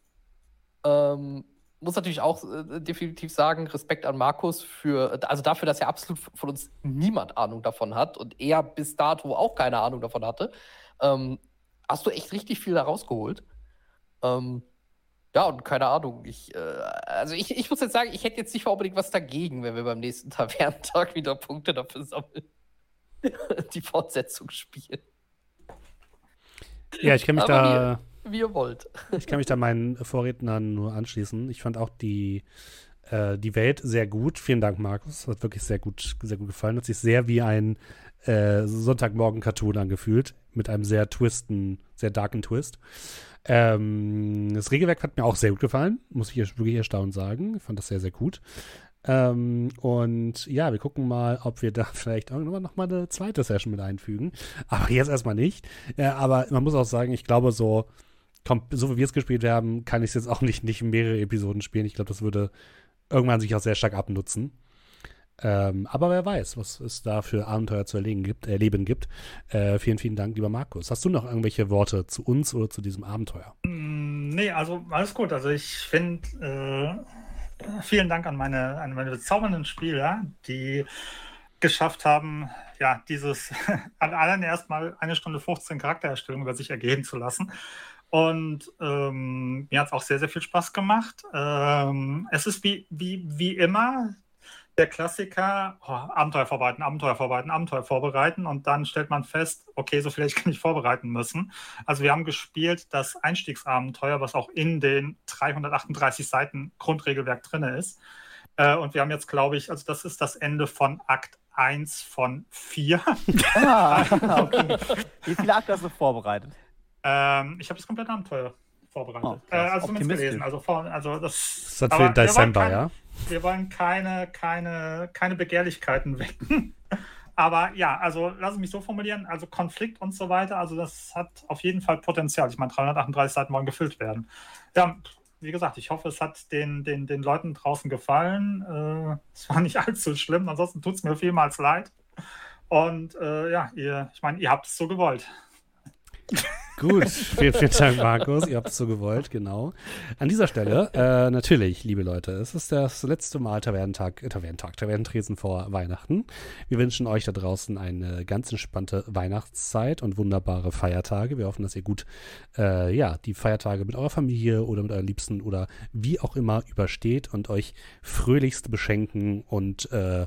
S5: Ähm, muss natürlich auch äh, definitiv sagen, Respekt an Markus für, also dafür, dass er absolut von uns niemand Ahnung davon hat und er bis dato auch keine Ahnung davon hatte. Ähm, hast du echt richtig viel da rausgeholt. Ähm, ja, und keine Ahnung, ich, äh, also ich, ich muss jetzt sagen, ich hätte jetzt nicht mal unbedingt was dagegen, wenn wir beim nächsten Tavernentag wieder Punkte dafür sammeln. Die Fortsetzung spielen.
S1: Ja, ich kann mich
S5: Aber
S1: da.
S5: Wie ihr wollt.
S1: Ich kann mich da meinen Vorrednern nur anschließen. Ich fand auch die, äh, die Welt sehr gut. Vielen Dank, Markus. Hat wirklich sehr gut, sehr gut gefallen. Hat sich sehr wie ein äh, Sonntagmorgen-Cartoon angefühlt. Mit einem sehr twisten, sehr darken Twist. Ähm, das Regelwerk hat mir auch sehr gut gefallen. Muss ich wirklich erstaunt sagen. Ich fand das sehr, sehr gut. Ähm, und ja, wir gucken mal, ob wir da vielleicht irgendwann noch mal eine zweite Session mit einfügen. Aber jetzt erstmal nicht. Äh, aber man muss auch sagen, ich glaube, so, so wie wir es gespielt haben, kann ich es jetzt auch nicht, nicht mehrere Episoden spielen. Ich glaube, das würde irgendwann sich auch sehr stark abnutzen. Ähm, aber wer weiß, was es da für Abenteuer zu erleben gibt. Erleben gibt. Äh, vielen, vielen Dank, lieber Markus. Hast du noch irgendwelche Worte zu uns oder zu diesem Abenteuer?
S3: Mm, Nee, also alles gut. Also ich finde, äh, vielen Dank an meine, an meine bezaubernden Spieler, die geschafft haben, ja, dieses allein erstmal eine Stunde 15 Charaktererstellung über sich ergehen zu lassen. Und ähm, mir hat es auch sehr, sehr viel Spaß gemacht. Ähm, es ist wie, wie, wie immer der Klassiker, oh, Abenteuer vorbereiten, Abenteuer vorbereiten, Abenteuer vorbereiten und dann stellt man fest, okay, so vielleicht kann ich vorbereiten müssen. Also wir haben gespielt das Einstiegsabenteuer, was auch in den 338 Seiten Grundregelwerk drin ist. Äh, und wir haben jetzt, glaube ich, also das ist das Ende von Akt eins von vier.
S4: Ah, okay. Wie viele Akte hast du vorbereitet?
S3: Ähm, ich habe das komplette Abenteuer vorbereitet.
S4: Oh,
S3: äh, also zumindest gelesen. Also, vor, also das,
S1: Das
S3: aber
S1: für Dezember,
S3: kein-
S1: ja?
S3: Wir wollen keine, keine, keine Begehrlichkeiten wecken. Aber ja, also lass mich so formulieren, also Konflikt und so weiter, also das hat auf jeden Fall Potenzial. Ich meine, 338 Seiten wollen gefüllt werden. Ja, wie gesagt, ich hoffe, es hat den, den, den Leuten draußen gefallen. Äh, es war nicht allzu schlimm, ansonsten tut es mir vielmals leid. Und äh, ja, ihr, ich meine, ihr habt es so gewollt.
S1: Gut, vielen, vielen Dank, Markus. Ihr habt es so gewollt, genau. An dieser Stelle, äh, natürlich, liebe Leute, es ist das letzte Mal Tavernentag, äh, Tavernentag, Tavernentresen vor Weihnachten. Wir wünschen euch da draußen eine ganz entspannte Weihnachtszeit und wunderbare Feiertage. Wir hoffen, dass ihr gut, äh, ja, die Feiertage mit eurer Familie oder mit euren Liebsten oder wie auch immer übersteht und euch fröhlichst beschenken und äh,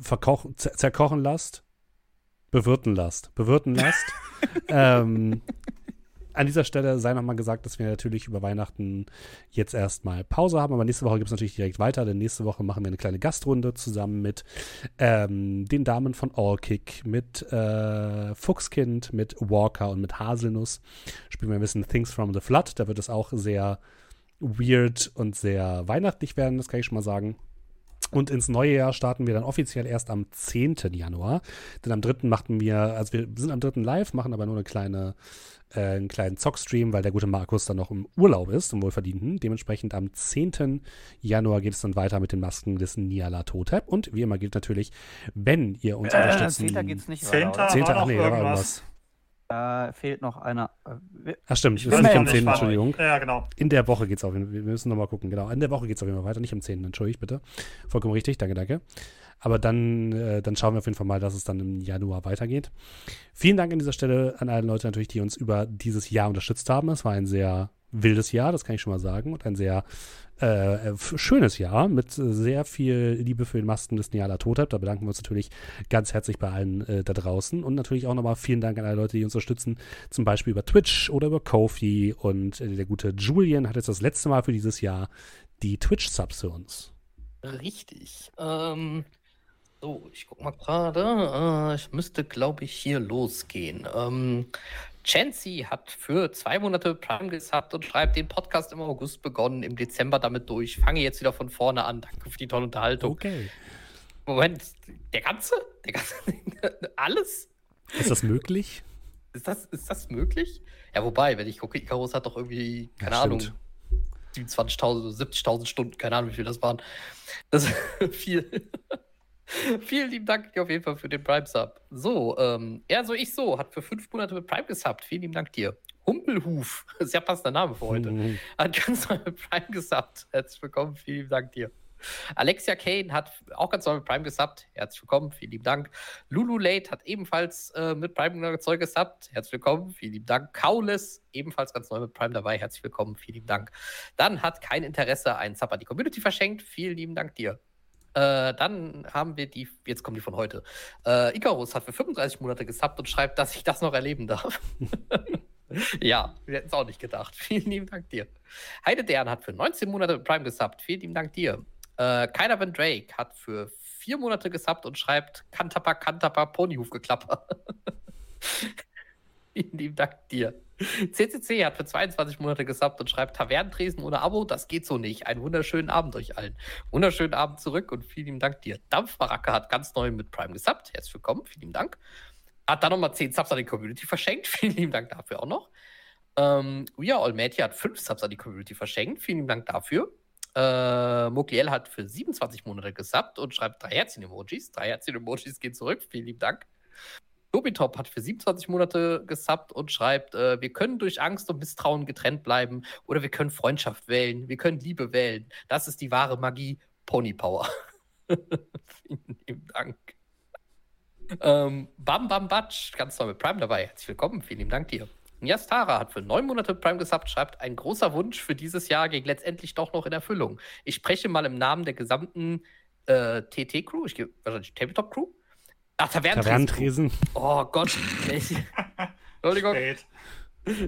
S1: verkochen, zer- zerkochen lasst. Bewirten lasst. Bewirten lasst. ähm, an dieser Stelle sei nochmal gesagt, dass wir natürlich über Weihnachten jetzt erstmal Pause haben, aber nächste Woche gibt es natürlich direkt weiter, denn nächste Woche machen wir eine kleine Gastrunde zusammen mit ähm, den Damen von Allkick, mit äh, Fuchskind, mit Walker und mit Haselnuss. Spielen wir ein bisschen Things from the Flood. Da wird es auch sehr weird und sehr weihnachtlich werden, das kann ich schon mal sagen. Und ins neue Jahr starten wir dann offiziell erst am 10. Januar. Denn am 3. machten wir, also wir sind am 3. live, machen aber nur eine kleine, äh, einen kleinen Zock-Stream, weil der gute Markus dann noch im Urlaub ist, im Wohlverdienten. Dementsprechend am 10. Januar geht es dann weiter mit den Masken des Niala Totep. Und wie immer gilt natürlich, wenn ihr uns
S4: Äh,
S1: unterstützen.
S4: 10. geht's nicht
S3: Zehnter?
S4: weiter.
S1: 10.
S3: war
S1: Ach nee, da war
S3: irgendwas.
S4: Äh, fehlt noch einer. Äh, wir-
S1: Ach stimmt,
S3: Ich
S1: ist nicht am
S3: nicht,
S1: 10.
S3: wann.
S1: Entschuldigung.
S3: Ja, genau.
S1: In der Woche geht es auf jeden Fall. Wir müssen nochmal gucken, genau. In der Woche geht es auf jeden Fall weiter, nicht am 10. Entschuldigt bitte. Vollkommen richtig, danke, danke. Aber dann, äh, dann schauen wir auf jeden Fall mal, dass es dann im Januar weitergeht. Vielen Dank an dieser Stelle an alle Leute natürlich, die uns über dieses Jahr unterstützt haben. Es war ein sehr wildes Jahr, das kann ich schon mal sagen. Und ein sehr äh, schönes Jahr mit sehr viel Liebe für den Masken des Niala Totep. Da bedanken wir uns natürlich ganz herzlich bei allen äh, da draußen. Und natürlich auch nochmal vielen Dank an alle Leute, die uns unterstützen, zum Beispiel über Twitch oder über Kofi. Und äh, der gute Julian hat jetzt das letzte Mal für dieses Jahr die Twitch-Subs für uns.
S5: Richtig. Ähm, so, ich guck mal gerade. Äh, ich müsste, glaube ich, hier losgehen. Ähm, Chancy hat für zwei Monate Prime gesubbt und schreibt den Podcast im August begonnen, im Dezember damit durch. Fange jetzt wieder von vorne an. Danke für die tolle Unterhaltung.
S1: Okay.
S5: Moment, der ganze? Der ganze Alles?
S1: Ist das möglich?
S5: Ist das, ist das möglich? Ja, wobei, wenn ich gucke, Icarus hat doch irgendwie, keine
S1: Ja,
S5: Ahnung,
S1: stimmt.
S5: 27.000, 70.000 Stunden, keine Ahnung, wie viel das waren. Das ist viel. Vielen lieben Dank dir auf jeden Fall für den Prime-Sub. So, ähm, er so, ich so, hat für fünf Monate mit Prime gesubbt. Vielen lieben Dank dir. Humpelhuf, sehr passender Name für heute.
S1: Mhm.
S5: Hat ganz neu mit Prime gesubbt. Herzlich willkommen, vielen lieben Dank dir. Alexia Kane hat auch ganz neu mit Prime gesubbt. Herzlich willkommen, vielen lieben Dank. Lulu Late hat ebenfalls äh, mit Prime Zeug gesubbt. Herzlich willkommen, vielen lieben Dank. Kaules, ebenfalls ganz neu mit Prime dabei. Herzlich willkommen, vielen lieben Dank. Dann hat kein Interesse ein Sub an die Community verschenkt. Vielen lieben Dank dir. Äh, dann haben wir die, jetzt kommen die von heute. Äh, Icarus hat für 35 Monate gesubbt und schreibt, dass ich das noch erleben darf. ja, wir hätten es auch nicht gedacht. Vielen lieben Dank dir. Heide Dern hat für 19 Monate Prime gesubbt. Vielen lieben Dank dir. Äh, Keiner Van Drake hat für vier Monate gesubbt und schreibt Kantapa, Kantapa, Ponyhufgeklapper. Vielen lieben Dank dir. CCC hat für 22 Monate gesubbt und schreibt Tavernentresen ohne Abo, das geht so nicht. Einen wunderschönen Abend euch allen. Wunderschönen Abend zurück und vielen lieben Dank dir. Dampfbaracke hat ganz neu mit Prime gesubbt. Herzlich willkommen, vielen lieben Dank. Hat dann nochmal 10 Subs an die Community verschenkt. Vielen lieben Dank dafür auch noch. Ähm, Uya Olmeti hat 5 Subs an die Community verschenkt. Vielen lieben Dank dafür. Äh, Mokliel hat für 27 Monate gesubbt und schreibt drei Herzchen-Emojis. Drei Herzchen-Emojis gehen zurück. Vielen lieben Dank. Dobitop hat für 27 Monate gesubbt und schreibt, äh, wir können durch Angst und Misstrauen getrennt bleiben oder wir können Freundschaft wählen, wir können Liebe wählen. Das ist die wahre Magie, Pony Power. Vielen lieben Dank. Ähm, Bam Bam Batsch, ganz neu mit Prime dabei. Herzlich willkommen, vielen lieben Dank dir. Niastara hat für neun Monate Prime gesubbt, schreibt, ein großer Wunsch für dieses Jahr ging letztendlich doch noch in Erfüllung. Ich spreche mal im Namen der gesamten äh, TT-Crew, ich gebe wahrscheinlich Tabletop-Crew. Ach, Tavernentresen. Oh Gott. Entschuldigung.
S3: Spät.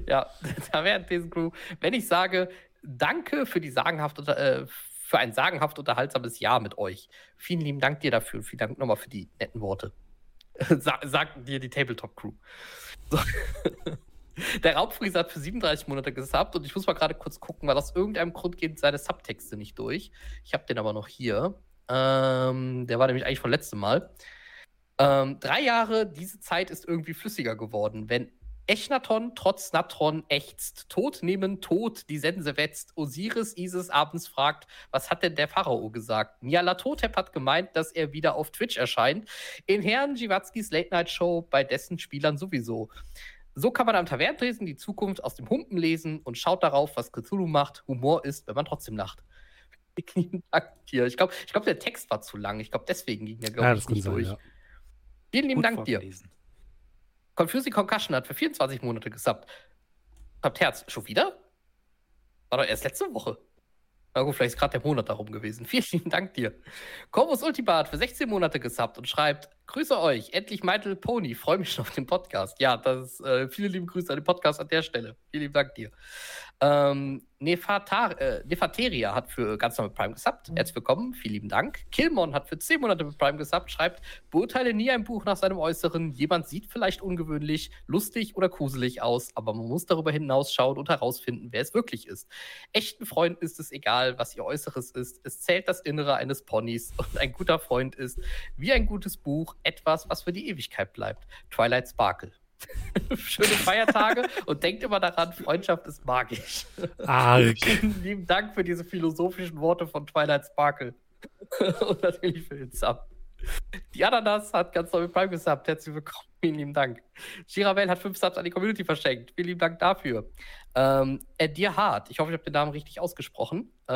S5: Ja, Tavernentresen-Crew. Wenn ich sage, danke für die sagenhafte, äh, für ein sagenhaft unterhaltsames Jahr mit euch. Vielen lieben Dank dir dafür und vielen Dank nochmal für die netten Worte. Sa sagt dir die Tabletop-Crew. So. Der Raubfriese hat für 37 Monate gesubbt und ich muss mal gerade kurz gucken, weil aus irgendeinem Grund gehen seine Subtexte nicht durch. Ich habe den aber noch hier. Ähm, der war nämlich eigentlich von letztem Mal. Ähm, drei Jahre, diese Zeit ist irgendwie flüssiger geworden. Wenn Echnaton trotz Natron ächzt, Tod nehmen Tod, die Sense wetzt, Osiris Isis abends fragt, was hat denn der Pharao gesagt? Nyarlathotep hat gemeint, dass er wieder auf Twitch erscheint, in Herrn Jiwatzkis Late-Night-Show bei dessen Spielern sowieso. So kann man am Tavernentresen die Zukunft aus dem Humpen lesen und schaut darauf, was Cthulhu macht. Humor ist, wenn man trotzdem lacht. Vielen Dank dir. Ich glaube, ich glaub, der Text war zu lang. Ich glaube, deswegen ging der, glaube
S1: Ja,
S5: ich, nicht
S1: sein,
S5: durch.
S1: ja.
S5: Vielen lieben
S2: Gut
S5: Dank dir. Confusing Concussion hat für 24 Monate gesubbt. Habt Herz. Schon wieder? War doch erst letzte Woche. Na gut, vielleicht ist gerade der Monat darum gewesen. Vielen lieben Dank dir. Corvus Ultima hat für 16 Monate gesubbt und schreibt: Grüße euch, endlich Little Pony. Freue mich schon auf den Podcast. Ja, das äh, viele liebe Grüße an den Podcast an der Stelle. Vielen lieben Dank dir. Ähm, Nefatar, äh, Nefateria hat für ganz normal mit Prime gesubbt. Herzlich willkommen, vielen lieben Dank. Killmon hat für 10 Monate mit Prime gesubbt, schreibt, beurteile nie ein Buch nach seinem Äußeren. Jemand sieht vielleicht ungewöhnlich, lustig oder gruselig aus, aber man muss darüber hinausschauen und herausfinden, wer es wirklich ist. Echten Freunden ist es egal, was ihr Äußeres ist. Es zählt das Innere eines Ponys und ein guter Freund ist, wie ein gutes Buch, etwas, was für die Ewigkeit bleibt. Twilight Sparkle. Schöne Feiertage und denkt immer daran, Freundschaft ist magisch.
S1: Arg.
S5: Vielen lieben Dank für diese philosophischen Worte von Twilight Sparkle. und natürlich für den Sub. Die Ananas hat ganz neu mit Prime gesubbt. Herzlich willkommen. Vielen lieben Dank. Girabel hat fünf Subs an die Community verschenkt. Vielen lieben Dank dafür. Ähm, Dir Hart, ich hoffe, ich habe den Namen richtig ausgesprochen, äh,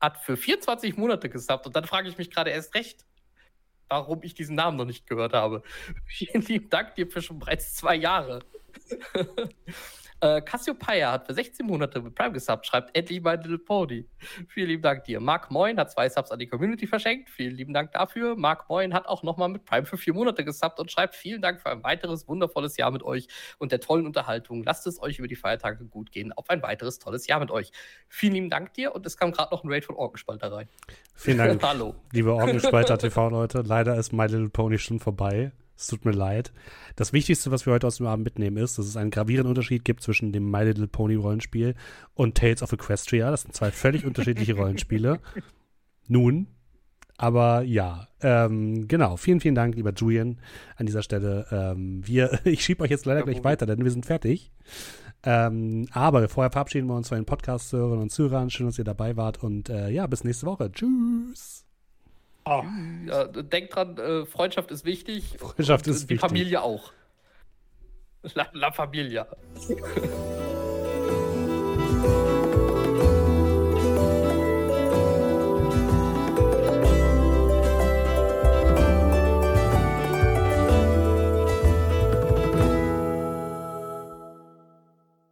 S5: hat für 24 Monate gesubbt. Und dann frage ich mich gerade erst recht, warum ich diesen Namen noch nicht gehört habe. Vielen lieben Dank dir für schon bereits zwei Jahre. äh, Cassiopeia hat für 16 Monate mit Prime gesubbt, schreibt endlich My Little Pony. Vielen lieben Dank dir. Mark Moin hat zwei Subs an die Community verschenkt. Vielen lieben Dank dafür. Mark Moin hat auch nochmal mit Prime für vier Monate gesubbt und schreibt vielen Dank für ein weiteres wundervolles Jahr mit euch und der tollen Unterhaltung. Lasst es euch über die Feiertage gut gehen. Auf ein weiteres tolles Jahr mit euch. Vielen lieben Dank dir und es kam gerade noch ein Raid von Orkenspalter rein.
S1: Vielen Dank,
S5: Hallo.
S1: liebe Orgenspalter TV-Leute. Leider ist My Little Pony schon vorbei. Es tut mir leid. Das Wichtigste, was wir heute aus dem Abend mitnehmen, ist, dass es einen gravierenden Unterschied gibt zwischen dem My Little Pony Rollenspiel und Tales of Equestria. Das sind zwei völlig unterschiedliche Rollenspiele. Nun, aber ja, ähm, genau. Vielen, vielen Dank, lieber Julian, an dieser Stelle. Ähm, wir, ich schiebe euch jetzt leider gleich weiter, denn wir sind fertig. Ähm, aber vorher verabschieden wir uns von den Podcast-Hörern und Zuhörern. Schön, dass ihr dabei wart und äh, ja, bis nächste Woche. Tschüss.
S3: Oh,
S5: Ja, denkt dran, äh, Freundschaft ist wichtig.
S1: Freundschaft
S5: und,
S1: ist
S5: die
S1: wichtig.
S5: Familie auch. La, La Familia.